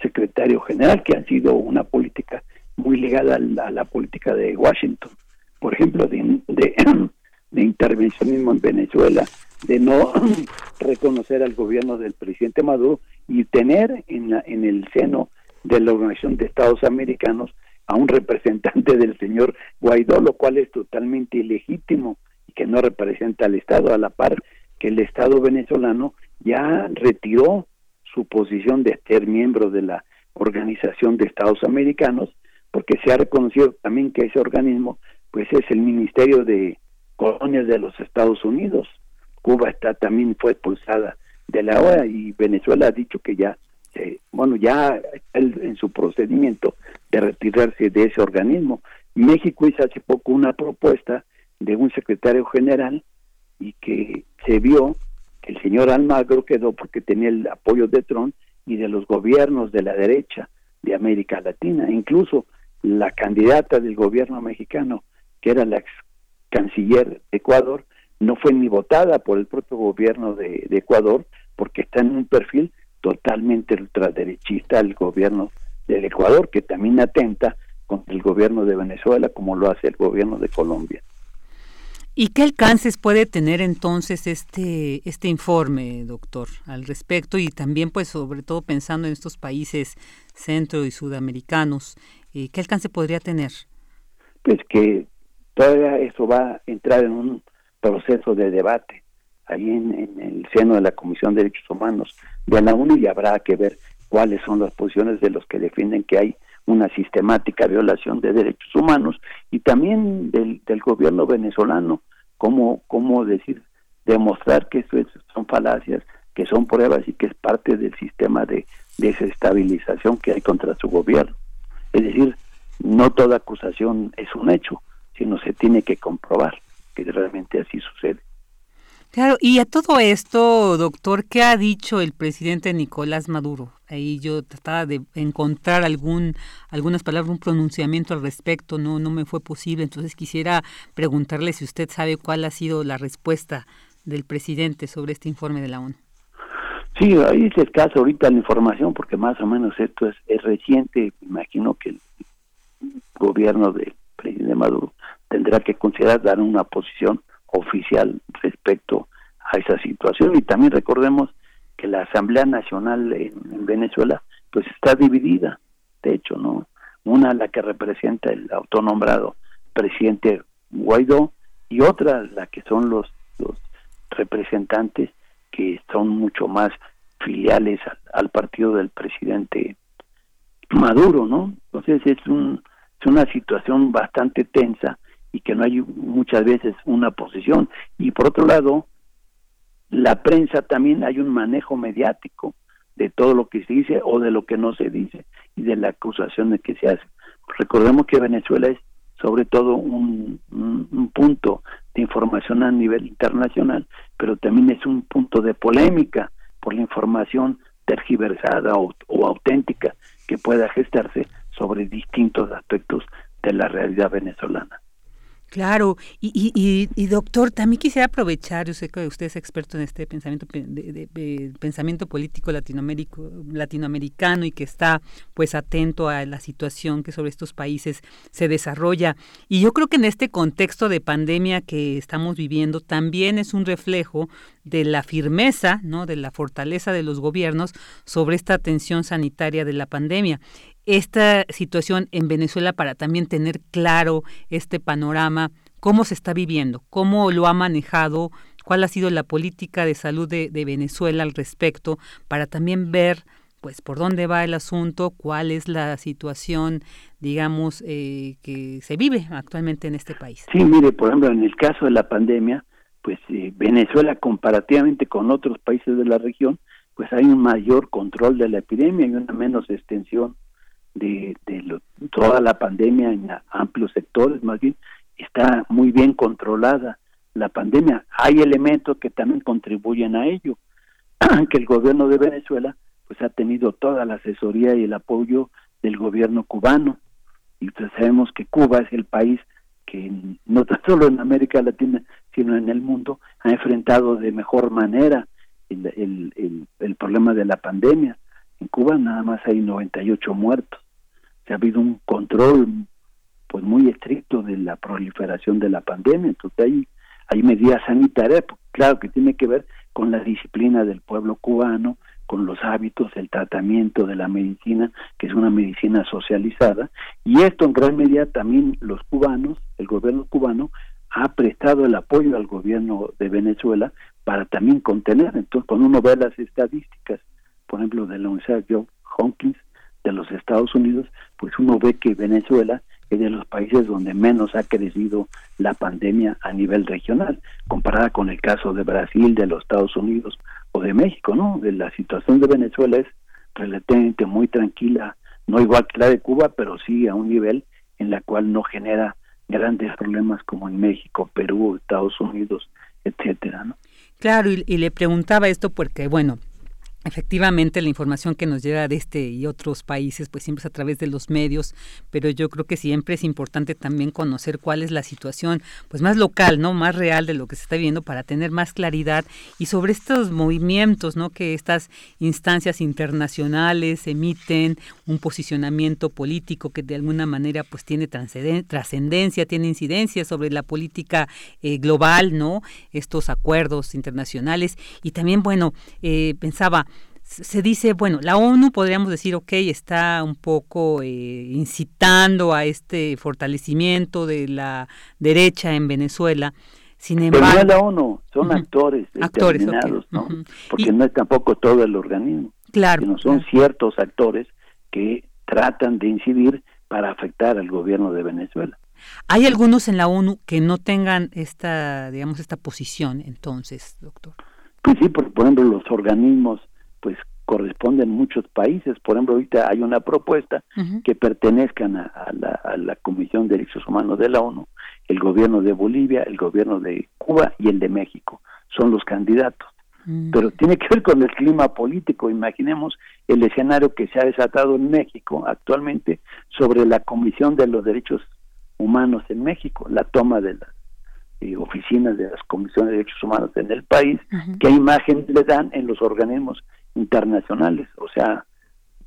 secretario general, que ha sido una política muy ligada a la, política de Washington, por ejemplo, de, de, intervencionismo en Venezuela, de no reconocer al gobierno del presidente Maduro y tener en, la, en el seno de la Organización de Estados Americanos a un representante del señor Guaidó, lo cual es totalmente ilegítimo y que no representa al Estado a la par que el Estado venezolano ya retiró su posición de ser miembro de la Organización de Estados Americanos, porque se ha reconocido también que ese organismo pues es el Ministerio de Colonias de los Estados Unidos. Cuba está también fue expulsada de la OEA y Venezuela ha dicho que ya bueno, ya en su procedimiento de retirarse de ese organismo. México hizo hace poco una propuesta de un secretario general y que se vio el señor Almagro quedó porque tenía el apoyo de Trump y de los gobiernos de la derecha de América Latina. Incluso la candidata del gobierno mexicano, que era la ex canciller de Ecuador, no fue ni votada por el propio gobierno de, Ecuador porque está en un perfil totalmente ultraderechista el gobierno del Ecuador, que también atenta contra el gobierno de Venezuela como lo hace el gobierno de Colombia. ¿Y qué alcances puede tener entonces este, este informe, doctor, al respecto? Y también, pues, sobre todo pensando en estos países centro y sudamericanos, eh, ¿qué alcance podría tener? Pues que todavía eso va a entrar en un proceso de debate ahí en, el seno de la Comisión de Derechos Humanos de la ONU y habrá que ver cuáles son las posiciones de los que defienden que hay una sistemática violación de derechos humanos y también del, del gobierno venezolano, cómo, cómo decir, demostrar que eso son falacias, que son pruebas y que es parte del sistema de desestabilización que hay contra su gobierno. Es decir, no toda acusación es un hecho, sino se tiene que comprobar que realmente así sucede. Claro, y a todo esto, doctor, ¿qué ha dicho el presidente Nicolás Maduro? Ahí yo trataba de encontrar algún, algunas palabras, un pronunciamiento al respecto, no, no me fue posible, entonces quisiera preguntarle si usted sabe cuál ha sido la respuesta del presidente sobre este informe de la ONU. Sí, ahí es escasa ahorita la información porque más o menos esto es, es reciente, imagino que el gobierno del presidente Maduro tendrá que considerar dar una posición oficial respecto a esa situación. Y también recordemos que la Asamblea Nacional en, Venezuela pues está dividida. De hecho no una la que representa el autonombrado presidente Guaidó y otra la que son los, representantes que son mucho más filiales al, partido del presidente Maduro, ¿no? Entonces es, un, es una situación bastante tensa y que no hay muchas veces una posición. Y por otro lado, la prensa también hay un manejo mediático de todo lo que se dice o de lo que no se dice y de la acusación de que se hace. Recordemos que Venezuela es sobre todo un, punto de información a nivel internacional, pero también es un punto de polémica por la información tergiversada o auténtica que pueda gestarse sobre distintos aspectos de la realidad venezolana. Claro, y, y, y, doctor, también quisiera aprovechar, yo sé que usted es experto en este pensamiento de, pensamiento político latinoamericano y que está pues atento a la situación que sobre estos países se desarrolla. Y yo creo que en este contexto de pandemia que estamos viviendo también es un reflejo de la firmeza, ¿no? de la fortaleza de los gobiernos sobre esta atención sanitaria de la pandemia esta situación en Venezuela para también tener claro este panorama ¿Cómo se está viviendo? ¿Cómo lo ha manejado? ¿Cuál ha sido la política de salud de, Venezuela al respecto? Para también ver pues por dónde va el asunto, cuál es la situación, digamos, eh, que se vive actualmente en este país. Sí, mire, por ejemplo, en el caso de la pandemia, pues eh, Venezuela comparativamente con otros países de la región, pues hay un mayor control de la epidemia y una menos extensión de, de toda la pandemia en amplios sectores, más bien está muy bien controlada la pandemia. Hay elementos que también contribuyen a ello, que el gobierno de Venezuela pues ha tenido toda la asesoría y el apoyo del gobierno cubano. Y pues sabemos que Cuba es el país que no tan solo en América Latina, sino en el mundo, ha enfrentado de mejor manera el, el, el, problema de la pandemia. En Cuba nada más hay 98 muertos. Ha habido un control pues muy estricto de la proliferación de la pandemia. Entonces hay, hay medidas sanitarias, pues, claro que tiene que ver con la disciplina del pueblo cubano, con los hábitos, el tratamiento de la medicina, que es una medicina socializada, y esto en gran medida también los cubanos, el gobierno cubano, ha prestado el apoyo al gobierno de Venezuela para también contener. Entonces, cuando uno ve las estadísticas, por ejemplo, de la Universidad Johns Hopkins de los Estados Unidos, pues uno ve que Venezuela es de los países donde menos ha crecido la pandemia a nivel regional, comparada con el caso de Brasil, de los Estados Unidos o de México, ¿no? De la situación de Venezuela es relativamente muy tranquila, no igual que la de Cuba, pero sí a un nivel en la cual no genera grandes problemas como en México, Perú, Estados Unidos, etcétera, ¿no? Claro, y, y le preguntaba esto porque, bueno, Efectivamente, la información que nos llega de este y otros países, pues siempre es a través de los medios, pero yo creo que siempre es importante también conocer cuál es la situación, pues más local, ¿no? Más real de lo que se está viendo para tener más claridad y sobre estos movimientos, ¿no? Que estas instancias internacionales emiten un posicionamiento político que de alguna manera pues tiene trascendencia, tiene incidencia sobre la política eh, global, ¿no? Estos acuerdos internacionales y también, bueno, eh, pensaba se dice, bueno, la ONU podríamos decir, ok, está un poco eh, incitando a este fortalecimiento de la derecha en Venezuela. Sin embargo, Pero no es la ONU, son actores determinados, ¿no? Porque no es tampoco todo el organismo. Claro. Sino son ciertos actores que tratan de incidir para afectar al gobierno de Venezuela. ¿Hay algunos en la ONU que no tengan esta, digamos, esta posición entonces, doctor? Pues sí, por, por ejemplo, los organismos pues corresponden muchos países. Por ejemplo, ahorita hay una propuesta que pertenezcan a, la, Comisión de Derechos Humanos de la ONU, el gobierno de Bolivia, el gobierno de Cuba y el de México. Son los candidatos. Mm. Pero tiene que ver con el clima político. Imaginemos el escenario que se ha desatado en México actualmente sobre la Comisión de los Derechos Humanos en México, la toma de las eh, oficinas de las comisiones de derechos humanos en el país, qué imagen le dan en los organismos internacionales, o sea,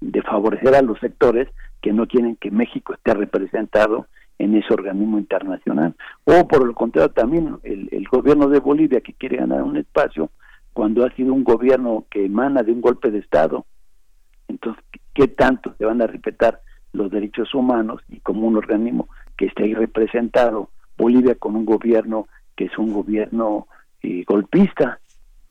de favorecer a los sectores que no quieren que México esté representado en ese organismo internacional. O por el contrario también el, el gobierno de Bolivia que quiere ganar un espacio cuando ha sido un gobierno que emana de un golpe de Estado. Entonces, ¿qué tanto se van a respetar los derechos humanos y como un organismo que esté ahí representado Bolivia con un gobierno que es un gobierno eh, golpista,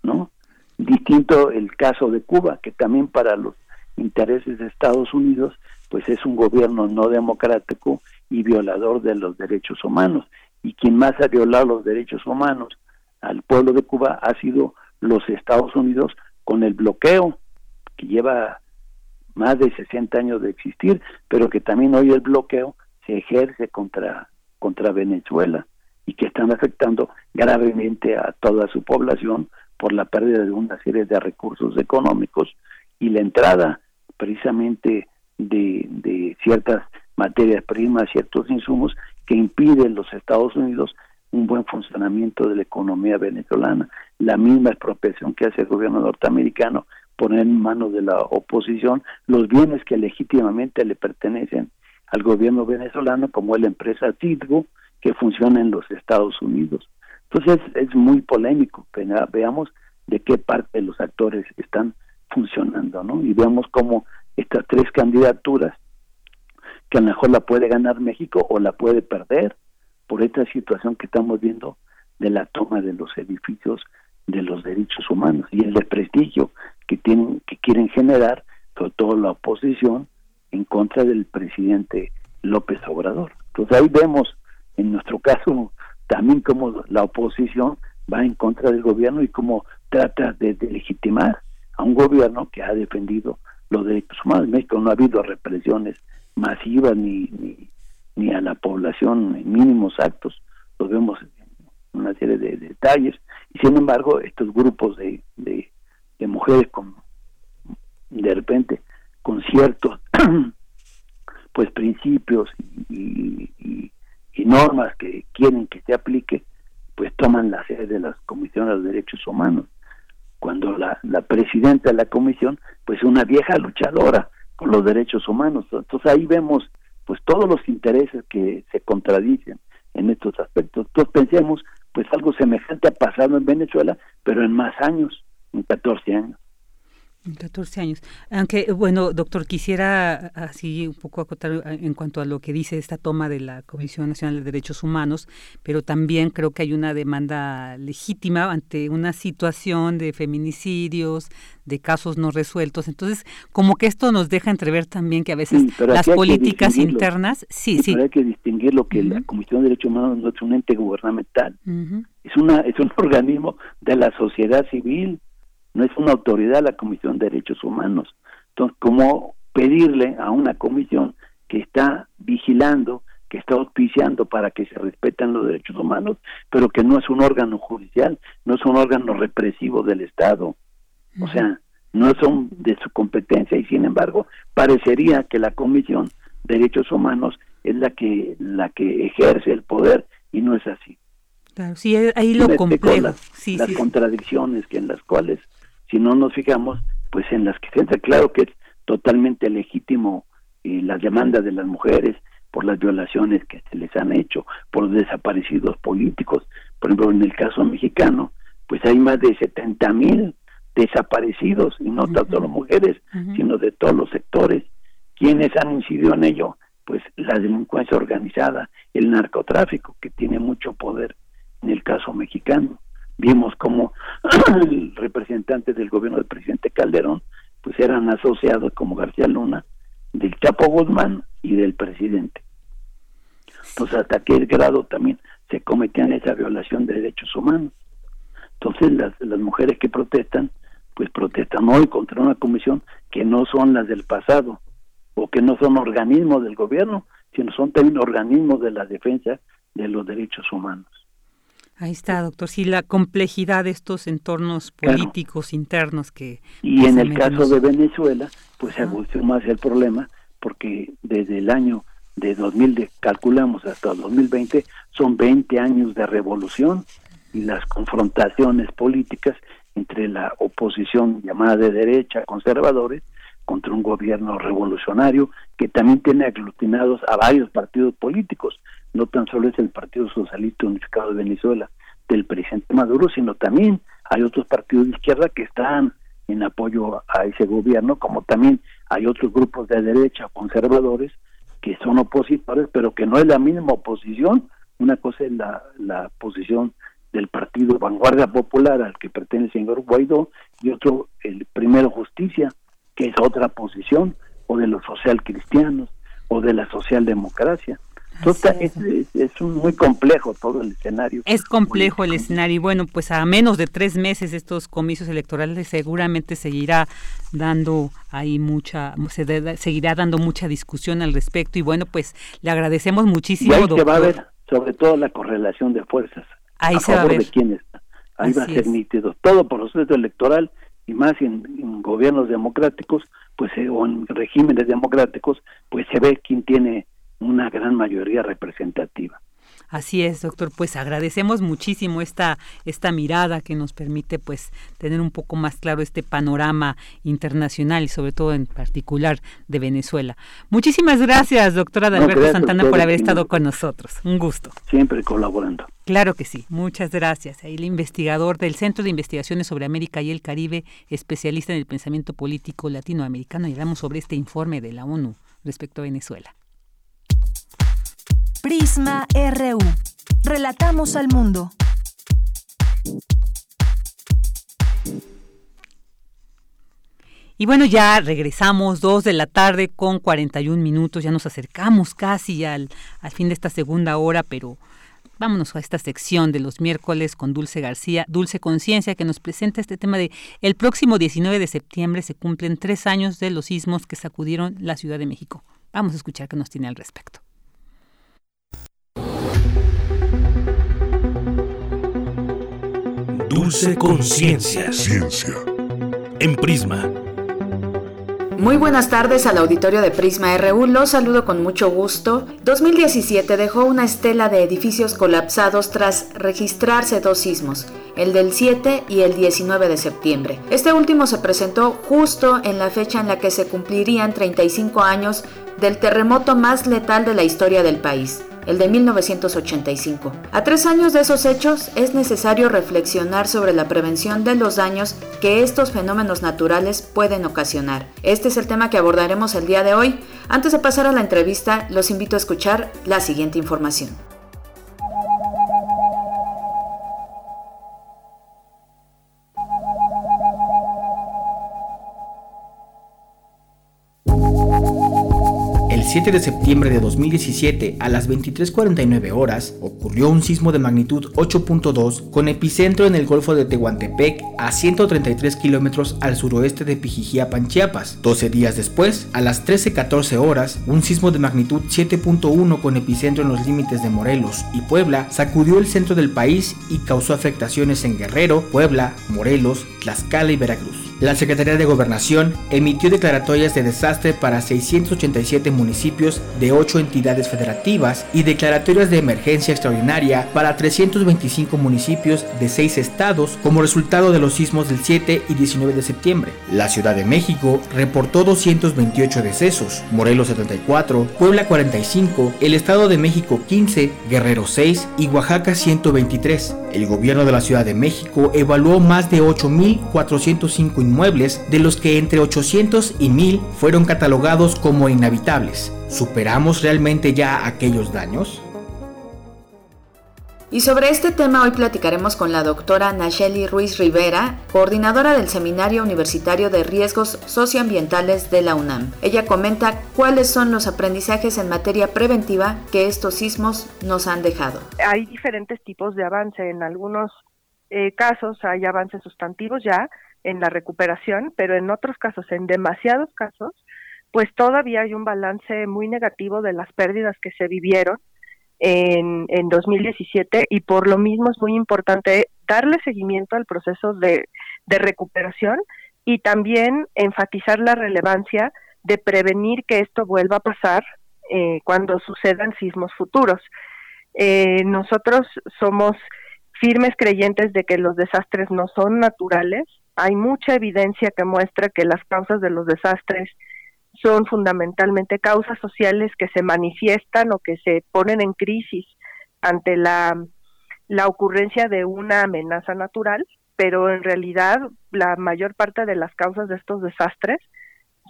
¿no? Distinto el caso de Cuba, que también para los intereses de Estados Unidos, pues es un gobierno no democrático y violador de los derechos humanos. Y quien más ha violado los derechos humanos al pueblo de Cuba ha sido los Estados Unidos con el bloqueo, que lleva más de 60 años de existir, pero que también hoy el bloqueo se ejerce contra, contra Venezuela y que están afectando gravemente a toda su población por la pérdida de una serie de recursos económicos y la entrada precisamente de, ciertas materias primas, ciertos insumos que impiden los Estados Unidos un buen funcionamiento de la economía venezolana. La misma expropiación que hace el gobierno norteamericano poner en manos de la oposición los bienes que legítimamente le pertenecen al gobierno venezolano, como la empresa Citgo, que funciona en los Estados Unidos. Entonces es muy polémico, veamos de qué parte los actores están funcionando, ¿no? Y veamos cómo estas tres candidaturas, que a lo mejor la puede ganar México o la puede perder, por esta situación que estamos viendo de la toma de los edificios de los derechos humanos y el desprestigio que tienen que quieren generar sobre todo la oposición en contra del presidente López Obrador. Entonces ahí vemos en nuestro caso también como la oposición va en contra del gobierno y cómo trata de, legitimar a un gobierno que ha defendido los derechos humanos. En México no ha habido represiones masivas ni, ni, ni a la población en mínimos actos. Lo vemos en una serie de detalles. Y sin embargo, estos grupos de, de, mujeres con de repente con ciertos pues principios y, y, normas que quieren que se aplique, pues toman la sede de las comisiones de derechos humanos. Cuando la, la presidenta de la comisión, pues una vieja luchadora con los derechos humanos. Entonces ahí vemos pues todos los intereses que se contradicen en estos aspectos. Entonces pensemos, pues algo semejante ha pasado en Venezuela, pero en más años, en 14 años. 14 años. Aunque, bueno, doctor, quisiera así un poco acotar eh, en cuanto a lo que dice esta toma de la Comisión Nacional de Derechos Humanos, pero también creo que hay una demanda legítima ante una situación de feminicidios, de casos no resueltos. Entonces, como que esto nos deja entrever también que a veces las políticas internas, sí, sí. Pero hay que distinguir lo que la Comisión de Derechos Humanos no es un ente gubernamental, es, una, es un organismo de la sociedad civil no es una autoridad la Comisión de Derechos Humanos. Entonces, ¿cómo pedirle a una comisión que está vigilando, que está auspiciando para que se respetan los derechos humanos, pero que no es un órgano judicial, no es un órgano represivo del Estado? O sea, no son de su competencia y sin embargo parecería que la Comisión de Derechos Humanos es la que la que ejerce el poder y no es así. Claro, sí, ahí lo complejo. Las, sí, las contradicciones que en las cuales si no nos fijamos, pues en las que se entra claro que es totalmente legítimo eh, las demandas de las mujeres por las violaciones que se les han hecho, por los desaparecidos políticos. Por ejemplo, en el caso mexicano, pues hay más de 70 mil desaparecidos, y no tanto las mujeres, sino de todos los sectores. ¿Quiénes han incidido en ello? Pues la delincuencia organizada, el narcotráfico, que tiene mucho poder en el caso mexicano vimos como representantes del gobierno del presidente Calderón pues eran asociados como García Luna del Chapo Guzmán y del presidente. Entonces hasta qué grado también se cometían esa violación de derechos humanos. Entonces las, las mujeres que protestan pues protestan hoy contra una comisión que no son las del pasado o que no son organismos del gobierno, sino son también organismos de la defensa de los derechos humanos. Ahí está, doctor. Sí, la complejidad de estos entornos políticos internos que... Y en el caso de Venezuela, pues se agudizó más el problema porque desde el año de 2000, calculamos hasta 2020, son 20 años de revolución y las confrontaciones políticas entre la oposición llamada de derecha, conservadores, contra un gobierno revolucionario que también tiene aglutinados a varios partidos políticos, no tan solo es el Partido Socialista Unificado de Venezuela del presidente Maduro, sino también hay otros partidos de izquierda que están en apoyo a ese gobierno, como también hay otros grupos de derecha conservadores que son opositores, pero que no es la misma oposición. Una cosa es la, la posición del partido Vanguardia Popular al que pertenece el señor Guaidó y otro el Primero Justicia, que es otra posición, o de los social cristianos, o de la socialdemocracia. Entonces, es, muy complejo todo el escenario. Es complejo el escenario y bueno, pues a menos de tres meses estos comicios electorales seguramente seguirá dando ahí mucha, se seguirá dando mucha discusión al respecto y bueno, pues le agradecemos muchísimo. Y ahí se va a ver sobre todo la correlación de fuerzas. Ahí se va a ver. de quién está. Ahí va a ser nítido. Todo proceso electoral y más en, gobiernos democráticos, pues eh, o en regímenes democráticos, pues se ve quién tiene una gran mayoría representativa. Así es, doctor. Pues agradecemos muchísimo esta, esta mirada que nos permite pues tener un poco más claro este panorama internacional y sobre todo en particular de Venezuela. Muchísimas gracias, doctora Alberto Santana, por haber estado con nosotros. Un gusto. Siempre colaborando. Claro que sí. Muchas gracias. el investigador del Centro de Investigaciones sobre América y el Caribe, especialista en el pensamiento político latinoamericano, y hablamos sobre este informe de la ONU respecto a Venezuela. Prisma RU. Relatamos al mundo. Y bueno, ya regresamos, dos de la tarde con 41 minutos, ya nos acercamos casi al, al fin de esta segunda hora, pero vámonos a esta sección de los miércoles con Dulce García, Dulce Conciencia, que nos presenta este tema de el próximo 19 de septiembre se cumplen tres años de los sismos que sacudieron la Ciudad de México. Vamos a escuchar qué nos tiene al respecto. Dulce Conciencia. Ciencia. En Prisma. Muy buenas tardes al auditorio de Prisma RU, los saludo con mucho gusto. 2017 dejó una estela de edificios colapsados tras registrarse dos sismos, el del 7 y el 19 de septiembre. Este último se presentó justo en la fecha en la que se cumplirían 35 años del terremoto más letal de la historia del país el de 1985. A tres años de esos hechos es necesario reflexionar sobre la prevención de los daños que estos fenómenos naturales pueden ocasionar. Este es el tema que abordaremos el día de hoy. Antes de pasar a la entrevista, los invito a escuchar la siguiente información. El 7 de septiembre de 2017, a las 23:49 horas, ocurrió un sismo de magnitud 8.2 con epicentro en el Golfo de Tehuantepec, a 133 kilómetros al suroeste de Pijijiapan, Chiapas. 12 días después, a las 13:14 horas, un sismo de magnitud 7.1 con epicentro en los límites de Morelos y Puebla sacudió el centro del país y causó afectaciones en Guerrero, Puebla, Morelos, Tlaxcala y Veracruz. La Secretaría de Gobernación emitió declaratorias de desastre para 687 municipios de 8 entidades federativas y declaratorias de emergencia extraordinaria para 325 municipios de 6 estados como resultado de los sismos del 7 y 19 de septiembre. La Ciudad de México reportó 228 decesos, Morelos 74, Puebla 45, el Estado de México 15, Guerrero 6 y Oaxaca 123. El gobierno de la Ciudad de México evaluó más de 8.405 inmuebles, de los que entre 800 y 1000 fueron catalogados como inhabitables. ¿Superamos realmente ya aquellos daños? Y sobre este tema hoy platicaremos con la doctora Nacheli Ruiz Rivera, coordinadora del Seminario Universitario de Riesgos Socioambientales de la UNAM. Ella comenta cuáles son los aprendizajes en materia preventiva que estos sismos nos han dejado. Hay diferentes tipos de avance. En algunos eh, casos hay avances sustantivos ya, en la recuperación, pero en otros casos, en demasiados casos, pues todavía hay un balance muy negativo de las pérdidas que se vivieron en, en 2017 y por lo mismo es muy importante darle seguimiento al proceso de, de recuperación y también enfatizar la relevancia de prevenir que esto vuelva a pasar eh, cuando sucedan sismos futuros. Eh, nosotros somos firmes creyentes de que los desastres no son naturales, hay mucha evidencia que muestra que las causas de los desastres son fundamentalmente causas sociales que se manifiestan o que se ponen en crisis ante la, la ocurrencia de una amenaza natural, pero en realidad la mayor parte de las causas de estos desastres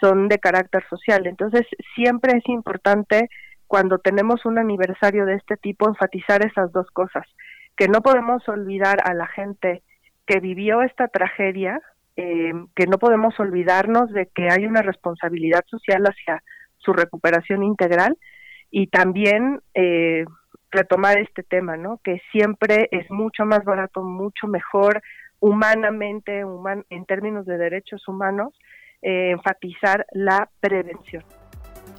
son de carácter social. Entonces, siempre es importante cuando tenemos un aniversario de este tipo enfatizar esas dos cosas, que no podemos olvidar a la gente que vivió esta tragedia, eh, que no podemos olvidarnos de que hay una responsabilidad social hacia su recuperación integral y también eh, retomar este tema, ¿no? Que siempre es mucho más barato, mucho mejor humanamente, en términos de derechos humanos, eh, enfatizar la prevención.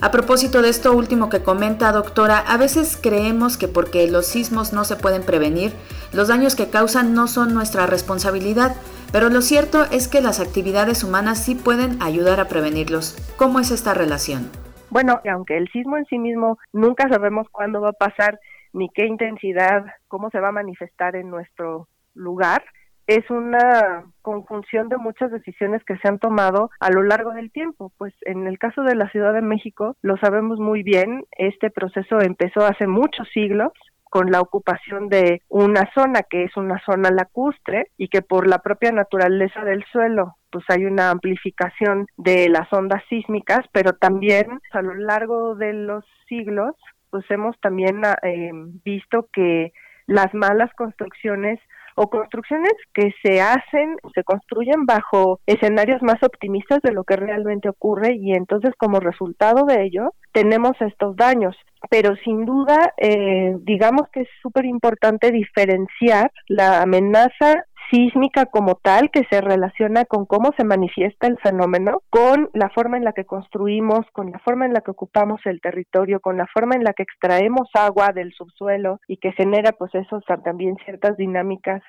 A propósito de esto último que comenta, doctora, a veces creemos que porque los sismos no se pueden prevenir, los daños que causan no son nuestra responsabilidad, pero lo cierto es que las actividades humanas sí pueden ayudar a prevenirlos. ¿Cómo es esta relación? Bueno, aunque el sismo en sí mismo nunca sabemos cuándo va a pasar, ni qué intensidad, cómo se va a manifestar en nuestro lugar, es una conjunción de muchas decisiones que se han tomado a lo largo del tiempo. Pues en el caso de la Ciudad de México, lo sabemos muy bien, este proceso empezó hace muchos siglos con la ocupación de una zona que es una zona lacustre y que por la propia naturaleza del suelo pues hay una amplificación de las ondas sísmicas, pero también a lo largo de los siglos pues hemos también eh, visto que las malas construcciones o construcciones que se hacen, se construyen bajo escenarios más optimistas de lo que realmente ocurre y entonces como resultado de ello tenemos estos daños. Pero sin duda, eh, digamos que es súper importante diferenciar la amenaza sísmica como tal que se relaciona con cómo se manifiesta el fenómeno, con la forma en la que construimos, con la forma en la que ocupamos el territorio, con la forma en la que extraemos agua del subsuelo y que genera pues eso también ciertas dinámicas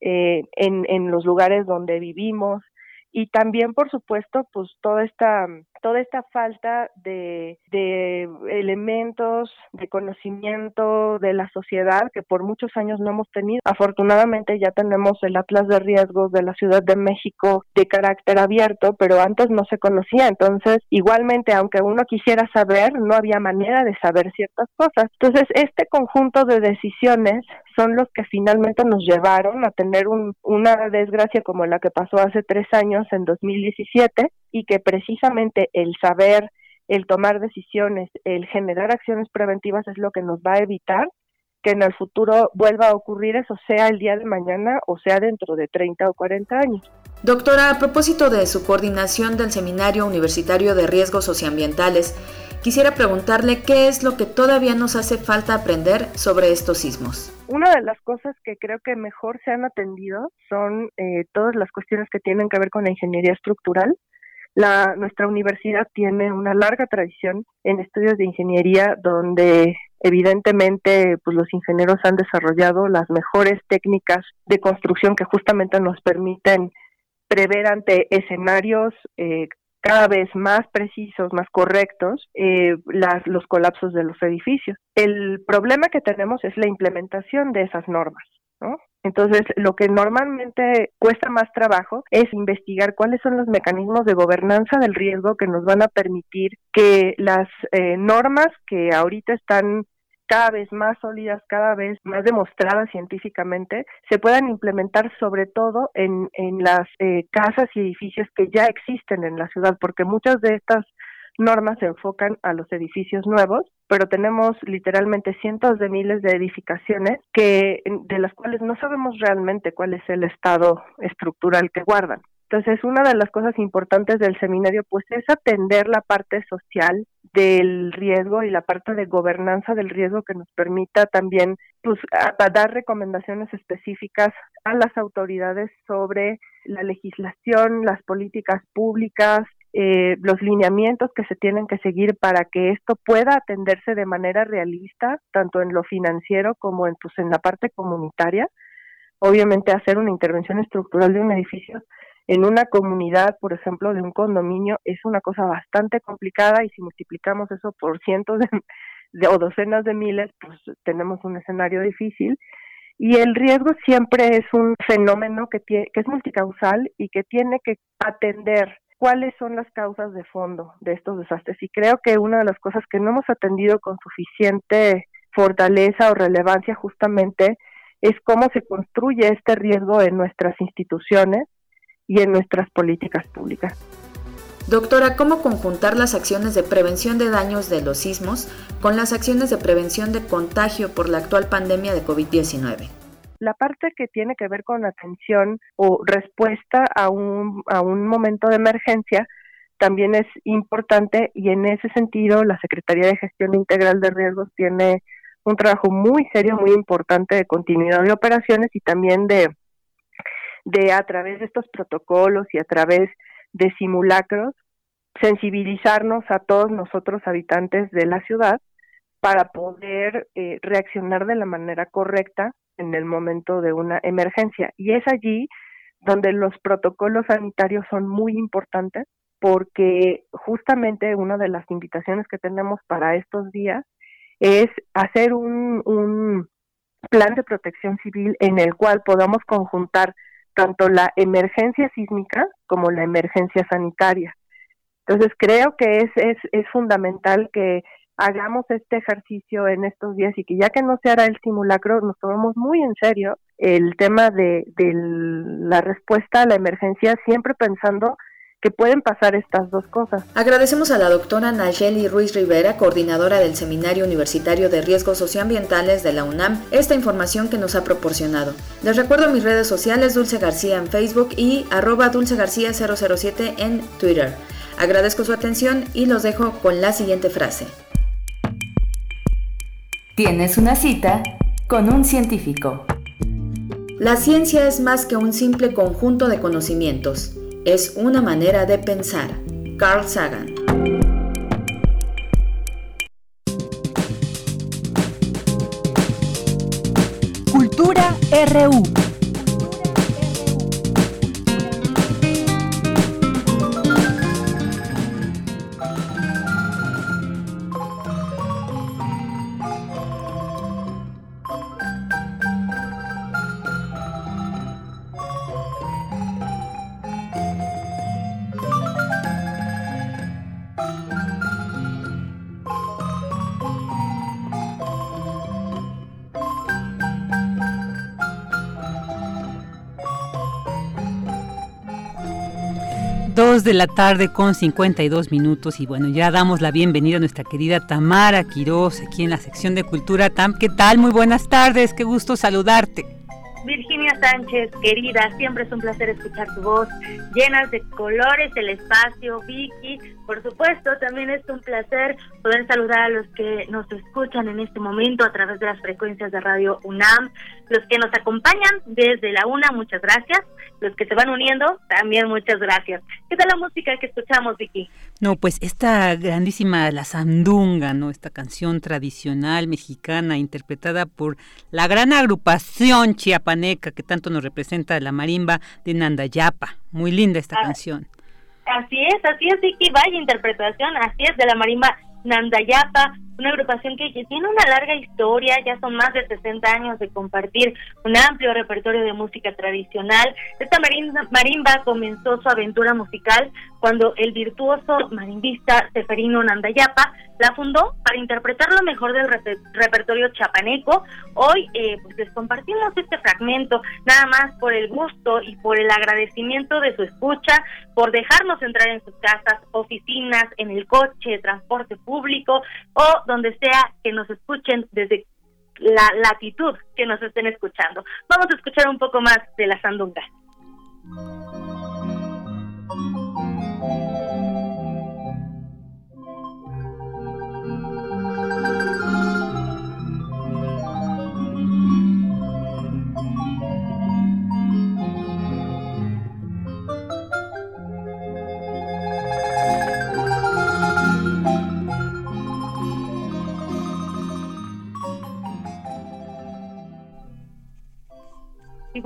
eh, en, en los lugares donde vivimos. Y también por supuesto pues toda esta toda esta falta de, elementos de conocimiento de la sociedad que por muchos años no hemos tenido. Afortunadamente ya tenemos el Atlas de Riesgos de la Ciudad de México de carácter abierto, pero antes no se conocía. Entonces, igualmente, aunque uno quisiera saber, no había manera de saber ciertas cosas. Entonces, este conjunto de decisiones son los que finalmente nos llevaron a tener un, una desgracia como la que pasó hace tres años, en 2017, y que precisamente el saber, el tomar decisiones, el generar acciones preventivas es lo que nos va a evitar que en el futuro vuelva a ocurrir eso, sea el día de mañana o sea dentro de 30 o 40 años. Doctora, a propósito de su coordinación del Seminario Universitario de Riesgos Socioambientales, quisiera preguntarle qué es lo que todavía nos hace falta aprender sobre estos sismos. Una de las cosas que creo que mejor se han atendido son eh, todas las cuestiones que tienen que ver con la ingeniería estructural. La, nuestra universidad tiene una larga tradición en estudios de ingeniería donde evidentemente pues los ingenieros han desarrollado las mejores técnicas de construcción que justamente nos permiten prever ante escenarios eh, cada vez más precisos, más correctos, eh, las, los colapsos de los edificios. El problema que tenemos es la implementación de esas normas, ¿no? Entonces, lo que normalmente cuesta más trabajo es investigar cuáles son los mecanismos de gobernanza del riesgo que nos van a permitir que las eh, normas que ahorita están cada vez más sólidas, cada vez más demostradas científicamente, se puedan implementar sobre todo en, en las eh, casas y edificios que ya existen en la ciudad, porque muchas de estas normas se enfocan a los edificios nuevos, pero tenemos literalmente cientos de miles de edificaciones que de las cuales no sabemos realmente cuál es el estado estructural que guardan. Entonces, una de las cosas importantes del seminario pues es atender la parte social del riesgo y la parte de gobernanza del riesgo que nos permita también pues dar recomendaciones específicas a las autoridades sobre la legislación, las políticas públicas, eh, los lineamientos que se tienen que seguir para que esto pueda atenderse de manera realista, tanto en lo financiero como en, pues, en la parte comunitaria. Obviamente hacer una intervención estructural de un edificio en una comunidad, por ejemplo, de un condominio, es una cosa bastante complicada y si multiplicamos eso por cientos de, o docenas de miles, pues tenemos un escenario difícil. Y el riesgo siempre es un fenómeno que, tiene, que es multicausal y que tiene que atender cuáles son las causas de fondo de estos desastres. Y creo que una de las cosas que no hemos atendido con suficiente fortaleza o relevancia justamente es cómo se construye este riesgo en nuestras instituciones y en nuestras políticas públicas. Doctora, ¿cómo conjuntar las acciones de prevención de daños de los sismos con las acciones de prevención de contagio por la actual pandemia de COVID-19? La parte que tiene que ver con atención o respuesta a un, a un momento de emergencia también es importante y en ese sentido la Secretaría de Gestión Integral de Riesgos tiene un trabajo muy serio, muy importante de continuidad de operaciones y también de, de a través de estos protocolos y a través de simulacros sensibilizarnos a todos nosotros habitantes de la ciudad para poder eh, reaccionar de la manera correcta en el momento de una emergencia. Y es allí donde los protocolos sanitarios son muy importantes porque justamente una de las invitaciones que tenemos para estos días es hacer un, un plan de protección civil en el cual podamos conjuntar tanto la emergencia sísmica como la emergencia sanitaria. Entonces creo que es, es, es fundamental que hagamos este ejercicio en estos días y que ya que no se hará el simulacro, nos tomamos muy en serio el tema de, de la respuesta a la emergencia, siempre pensando que pueden pasar estas dos cosas. Agradecemos a la doctora Nayeli Ruiz Rivera, coordinadora del Seminario Universitario de Riesgos Socioambientales de la UNAM, esta información que nos ha proporcionado. Les recuerdo mis redes sociales Dulce García en Facebook y arroba Dulce García 007 en Twitter. Agradezco su atención y los dejo con la siguiente frase. Tienes una cita con un científico. La ciencia es más que un simple conjunto de conocimientos, es una manera de pensar. Carl Sagan. Cultura RU. De la tarde con 52 minutos y bueno, ya damos la bienvenida a nuestra querida Tamara Quiroz aquí en la sección de Cultura TAM. ¿Qué tal? Muy buenas tardes, qué gusto saludarte. Virginia Sánchez, querida, siempre es un placer escuchar tu voz, llenas de colores el espacio, Vicky, por supuesto, también es un placer poder saludar a los que nos escuchan en este momento a través de las frecuencias de Radio UNAM, los que nos acompañan desde la UNA, muchas gracias, los que se van uniendo, también muchas gracias. ¿Qué tal la música que escuchamos, Vicky? No, pues esta grandísima La Sandunga, ¿no? Esta canción tradicional mexicana interpretada por la gran agrupación chiapaneca que tanto nos representa la marimba de Nandayapa. Muy linda esta ah, canción. Así es, así es, Vicky, vaya interpretación, así es, de la marimba Nandayapa, una agrupación que, tiene una larga historia, ya son más de 60 años de compartir un amplio repertorio de música tradicional. Esta marimba, comenzó su aventura musical cuando el virtuoso marimbista Seferino Nandayapa la fundó para interpretar lo mejor del repertorio chapaneco. Hoy eh, pues les compartimos este fragmento nada más por el gusto y por el agradecimiento de su escucha, por dejarnos entrar en sus casas, oficinas, en el coche, transporte público o donde sea que nos escuchen desde la latitud que nos estén escuchando. Vamos a escuchar un poco más de la sandunga.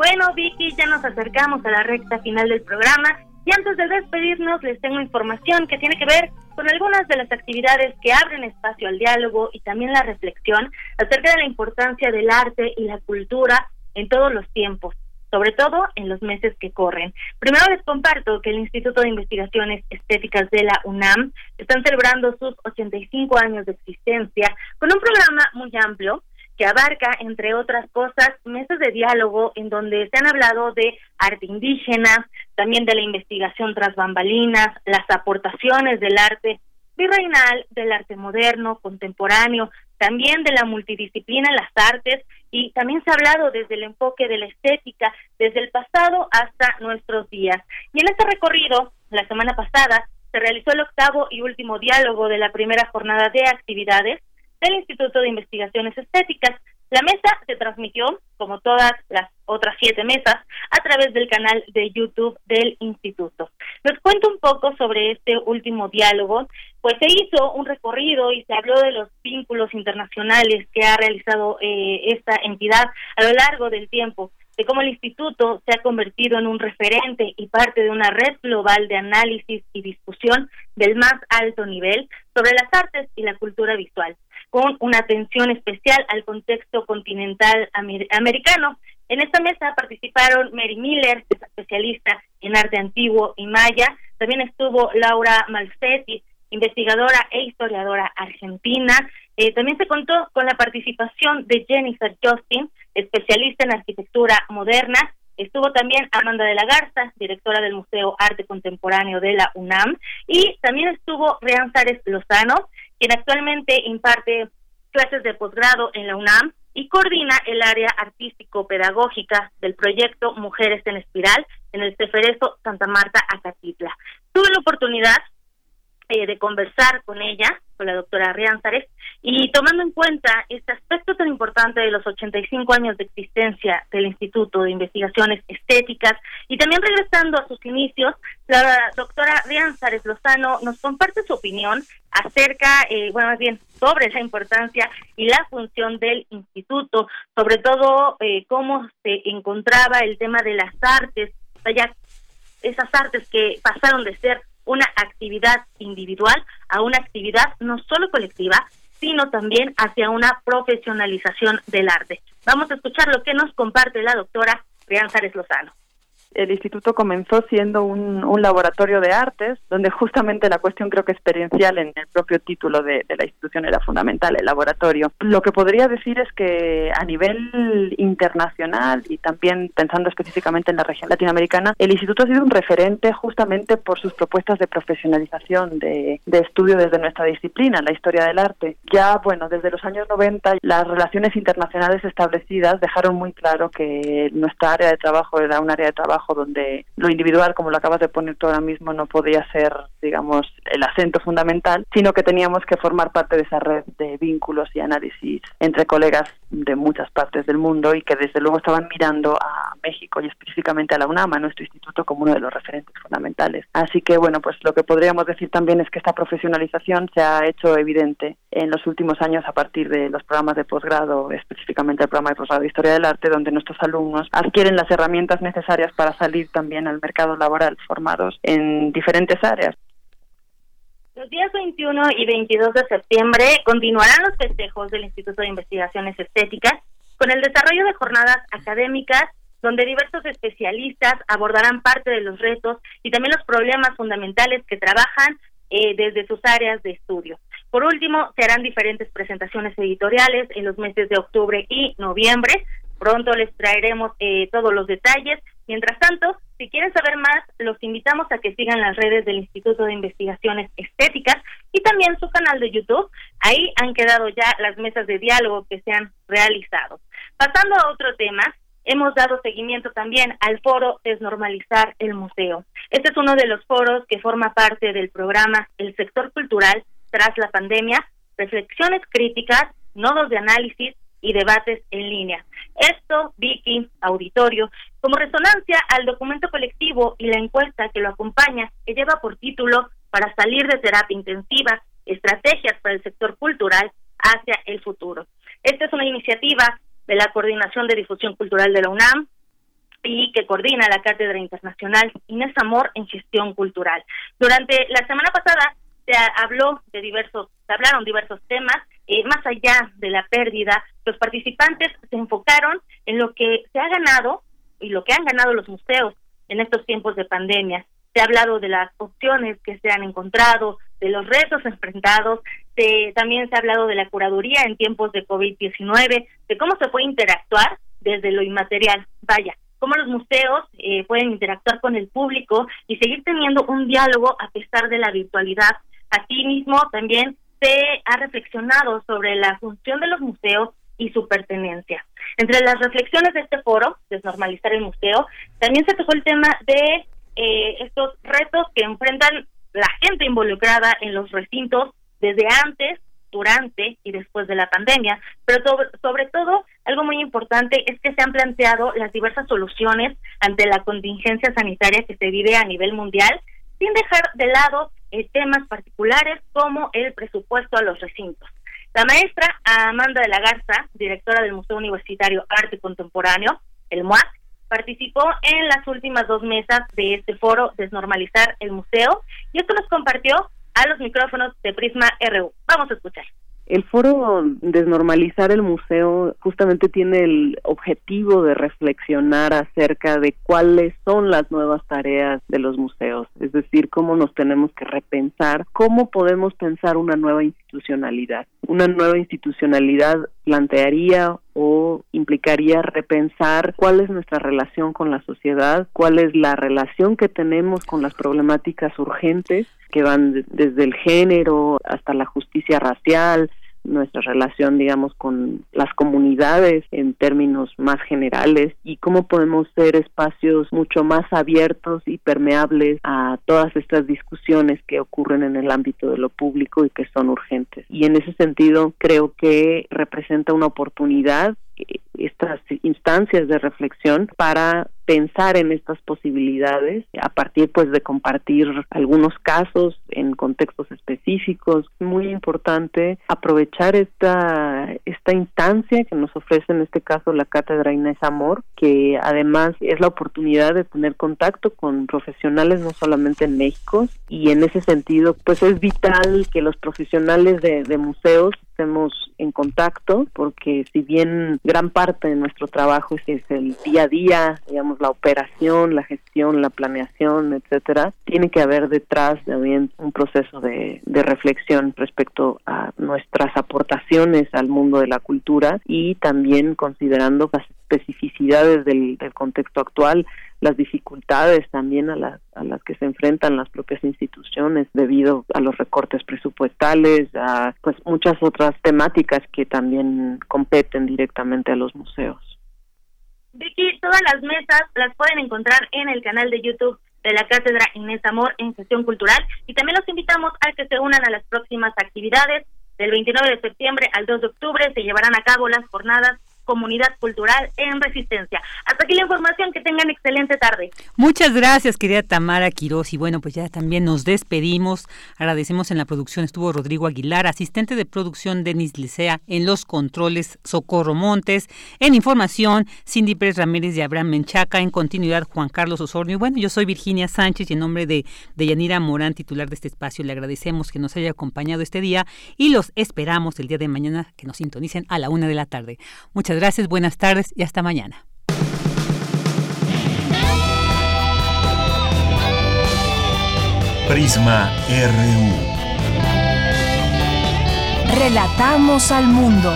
Bueno, Vicky, ya nos acercamos a la recta final del programa y antes de despedirnos les tengo información que tiene que ver con algunas de las actividades que abren espacio al diálogo y también la reflexión acerca de la importancia del arte y la cultura en todos los tiempos, sobre todo en los meses que corren. Primero les comparto que el Instituto de Investigaciones Estéticas de la UNAM están celebrando sus 85 años de existencia con un programa muy amplio que abarca, entre otras cosas, meses de diálogo en donde se han hablado de arte indígena, también de la investigación tras bambalinas, las aportaciones del arte virreinal, del arte moderno, contemporáneo, también de la multidisciplina en las artes y también se ha hablado desde el enfoque de la estética, desde el pasado hasta nuestros días. Y en este recorrido, la semana pasada, se realizó el octavo y último diálogo de la primera jornada de actividades del Instituto de Investigaciones Estéticas. La mesa se transmitió, como todas las otras siete mesas, a través del canal de YouTube del Instituto. Les cuento un poco sobre este último diálogo, pues se hizo un recorrido y se habló de los vínculos internacionales que ha realizado eh, esta entidad a lo largo del tiempo de cómo el instituto se ha convertido en un referente y parte de una red global de análisis y discusión del más alto nivel sobre las artes y la cultura visual con una atención especial al contexto continental americano. En esta mesa participaron Mary Miller, especialista en arte antiguo y maya, también estuvo Laura Malfetti, investigadora e historiadora argentina. Eh, también se contó con la participación de Jennifer Justin, especialista en arquitectura moderna, Estuvo también Amanda de la Garza, directora del Museo Arte Contemporáneo de la UNAM, y también estuvo Rianzares Lozano, quien actualmente imparte clases de posgrado en la UNAM y coordina el área artístico-pedagógica del proyecto Mujeres en Espiral en el Ceferezo Santa Marta, Acatitla. Tuve la oportunidad eh, de conversar con ella, con la doctora Rianzares, y tomando en cuenta este aspecto tan importante de los 85 años de existencia del Instituto de Investigaciones Estéticas y también regresando a sus inicios, la doctora Rianzares Lozano nos comparte su opinión acerca, eh, bueno, más bien sobre la importancia y la función del instituto, sobre todo eh, cómo se encontraba el tema de las artes, allá esas artes que pasaron de ser una actividad individual a una actividad no solo colectiva, sino también hacia una profesionalización del arte. Vamos a escuchar lo que nos comparte la doctora Rianzares Lozano el instituto comenzó siendo un, laboratorio de artes, donde justamente la cuestión creo que experiencial en el propio título de, la institución era fundamental, el laboratorio. Lo que podría decir es que a nivel internacional y también pensando específicamente en la región latinoamericana, el instituto ha sido un referente justamente por sus propuestas de profesionalización, de, de estudio desde nuestra disciplina, la historia del arte. Ya, bueno, desde los años 90 las relaciones internacionales establecidas dejaron muy claro que nuestra área de trabajo era un área de trabajo donde lo individual, como lo acabas de poner tú ahora mismo, no podía ser, digamos, el acento fundamental, sino que teníamos que formar parte de esa red de vínculos y análisis entre colegas de muchas partes del mundo y que desde luego estaban mirando a México y específicamente a la UNAM, a nuestro instituto, como uno de los referentes fundamentales. Así que, bueno, pues lo que podríamos decir también es que esta profesionalización se ha hecho evidente en los últimos años a partir de los programas de posgrado, específicamente el programa de posgrado de Historia del Arte, donde nuestros alumnos adquieren las herramientas necesarias para salir también al mercado laboral formados en diferentes áreas. Los días 21 y 22 de septiembre continuarán los festejos del Instituto de Investigaciones Estéticas con el desarrollo de jornadas académicas donde diversos especialistas abordarán parte de los retos y también los problemas fundamentales que trabajan eh, desde sus áreas de estudio. Por último, se harán diferentes presentaciones editoriales en los meses de octubre y noviembre. Pronto les traeremos eh, todos los detalles Mientras tanto, si quieren saber más, los invitamos a que sigan las redes del Instituto de Investigaciones Estéticas y también su canal de YouTube. Ahí han quedado ya las mesas de diálogo que se han realizado. Pasando a otro tema, hemos dado seguimiento también al foro Desnormalizar el Museo. Este es uno de los foros que forma parte del programa El sector cultural tras la pandemia, reflexiones críticas, nodos de análisis y debates en línea. Esto, Vicky, auditorio, como resonancia al documento colectivo y la encuesta que lo acompaña, que lleva por título Para salir de terapia intensiva, estrategias para el sector cultural hacia el futuro. Esta es una iniciativa de la Coordinación de Difusión Cultural de la UNAM y que coordina la Cátedra Internacional Inés Amor en Gestión Cultural. Durante la semana pasada se habló de diversos, se hablaron diversos temas, eh, más allá de la pérdida, los participantes se enfocaron en lo que se ha ganado y lo que han ganado los museos en estos tiempos de pandemia. Se ha hablado de las opciones que se han encontrado, de los retos enfrentados, de, también se ha hablado de la curaduría en tiempos de COVID-19, de cómo se puede interactuar desde lo inmaterial. Vaya, cómo los museos eh, pueden interactuar con el público y seguir teniendo un diálogo a pesar de la virtualidad. Asimismo, también se ha reflexionado sobre la función de los museos y su pertenencia. Entre las reflexiones de este foro, Desnormalizar el Museo, también se tocó el tema de eh, estos retos que enfrentan la gente involucrada en los recintos desde antes, durante y después de la pandemia, pero sobre todo algo muy importante es que se han planteado las diversas soluciones ante la contingencia sanitaria que se vive a nivel mundial, sin dejar de lado eh, temas particulares como el presupuesto a los recintos. La maestra Amanda de la Garza, directora del Museo Universitario Arte Contemporáneo, el MUAC, participó en las últimas dos mesas de este foro Desnormalizar el Museo y esto nos compartió a los micrófonos de Prisma RU. Vamos a escuchar. El foro Desnormalizar el Museo justamente tiene el objetivo de reflexionar acerca de cuáles son las nuevas tareas de los museos, es decir, cómo nos tenemos que repensar, cómo podemos pensar una nueva institucionalidad. Una nueva institucionalidad plantearía o implicaría repensar cuál es nuestra relación con la sociedad, cuál es la relación que tenemos con las problemáticas urgentes que van desde el género hasta la justicia racial, nuestra relación, digamos, con las comunidades en términos más generales y cómo podemos ser espacios mucho más abiertos y permeables a todas estas discusiones que ocurren en el ámbito de lo público y que son urgentes. Y en ese sentido creo que representa una oportunidad estas instancias de reflexión para pensar en estas posibilidades a partir pues de compartir algunos casos en contextos específicos. Muy importante aprovechar esta esta instancia que nos ofrece en este caso la cátedra Inés Amor que además es la oportunidad de tener contacto con profesionales no solamente en México y en ese sentido pues es vital que los profesionales de, de museos en contacto porque si bien gran parte de nuestro trabajo es, el día a día, digamos, la operación, la gestión, la planeación, etcétera, tiene que haber detrás también un proceso de, reflexión respecto a nuestras aportaciones al mundo de la cultura y también considerando las especificidades del contexto actual las dificultades también a, a las que se enfrentan las propias instituciones debido a los recortes presupuestales, a pues muchas otras temáticas que también competen directamente a los museos. Vicky, todas las mesas las pueden encontrar en el canal de YouTube de la Cátedra Inés Amor en Gestión Cultural y también los invitamos a que se unan a las próximas actividades. Del 29 de septiembre al 2 de octubre se llevarán a cabo las jornadas comunidad cultural en resistencia. Hasta aquí la información, que tengan excelente tarde. Muchas gracias, querida Tamara Quiroz. Y bueno, pues ya también nos despedimos. Agradecemos en la producción estuvo Rodrigo Aguilar, asistente de producción Denis Licea, en los controles Socorro Montes, en información Cindy Pérez Ramírez y Abraham Menchaca, en continuidad Juan Carlos Osornio. Y bueno, yo soy Virginia Sánchez y en nombre de, de Yanira Morán, titular de este espacio, le agradecemos que nos haya acompañado este día y los esperamos el día de mañana que nos sintonicen a la una de la tarde. Muchas gracias, buenas tardes y hasta mañana. Prisma RU. Relatamos al mundo.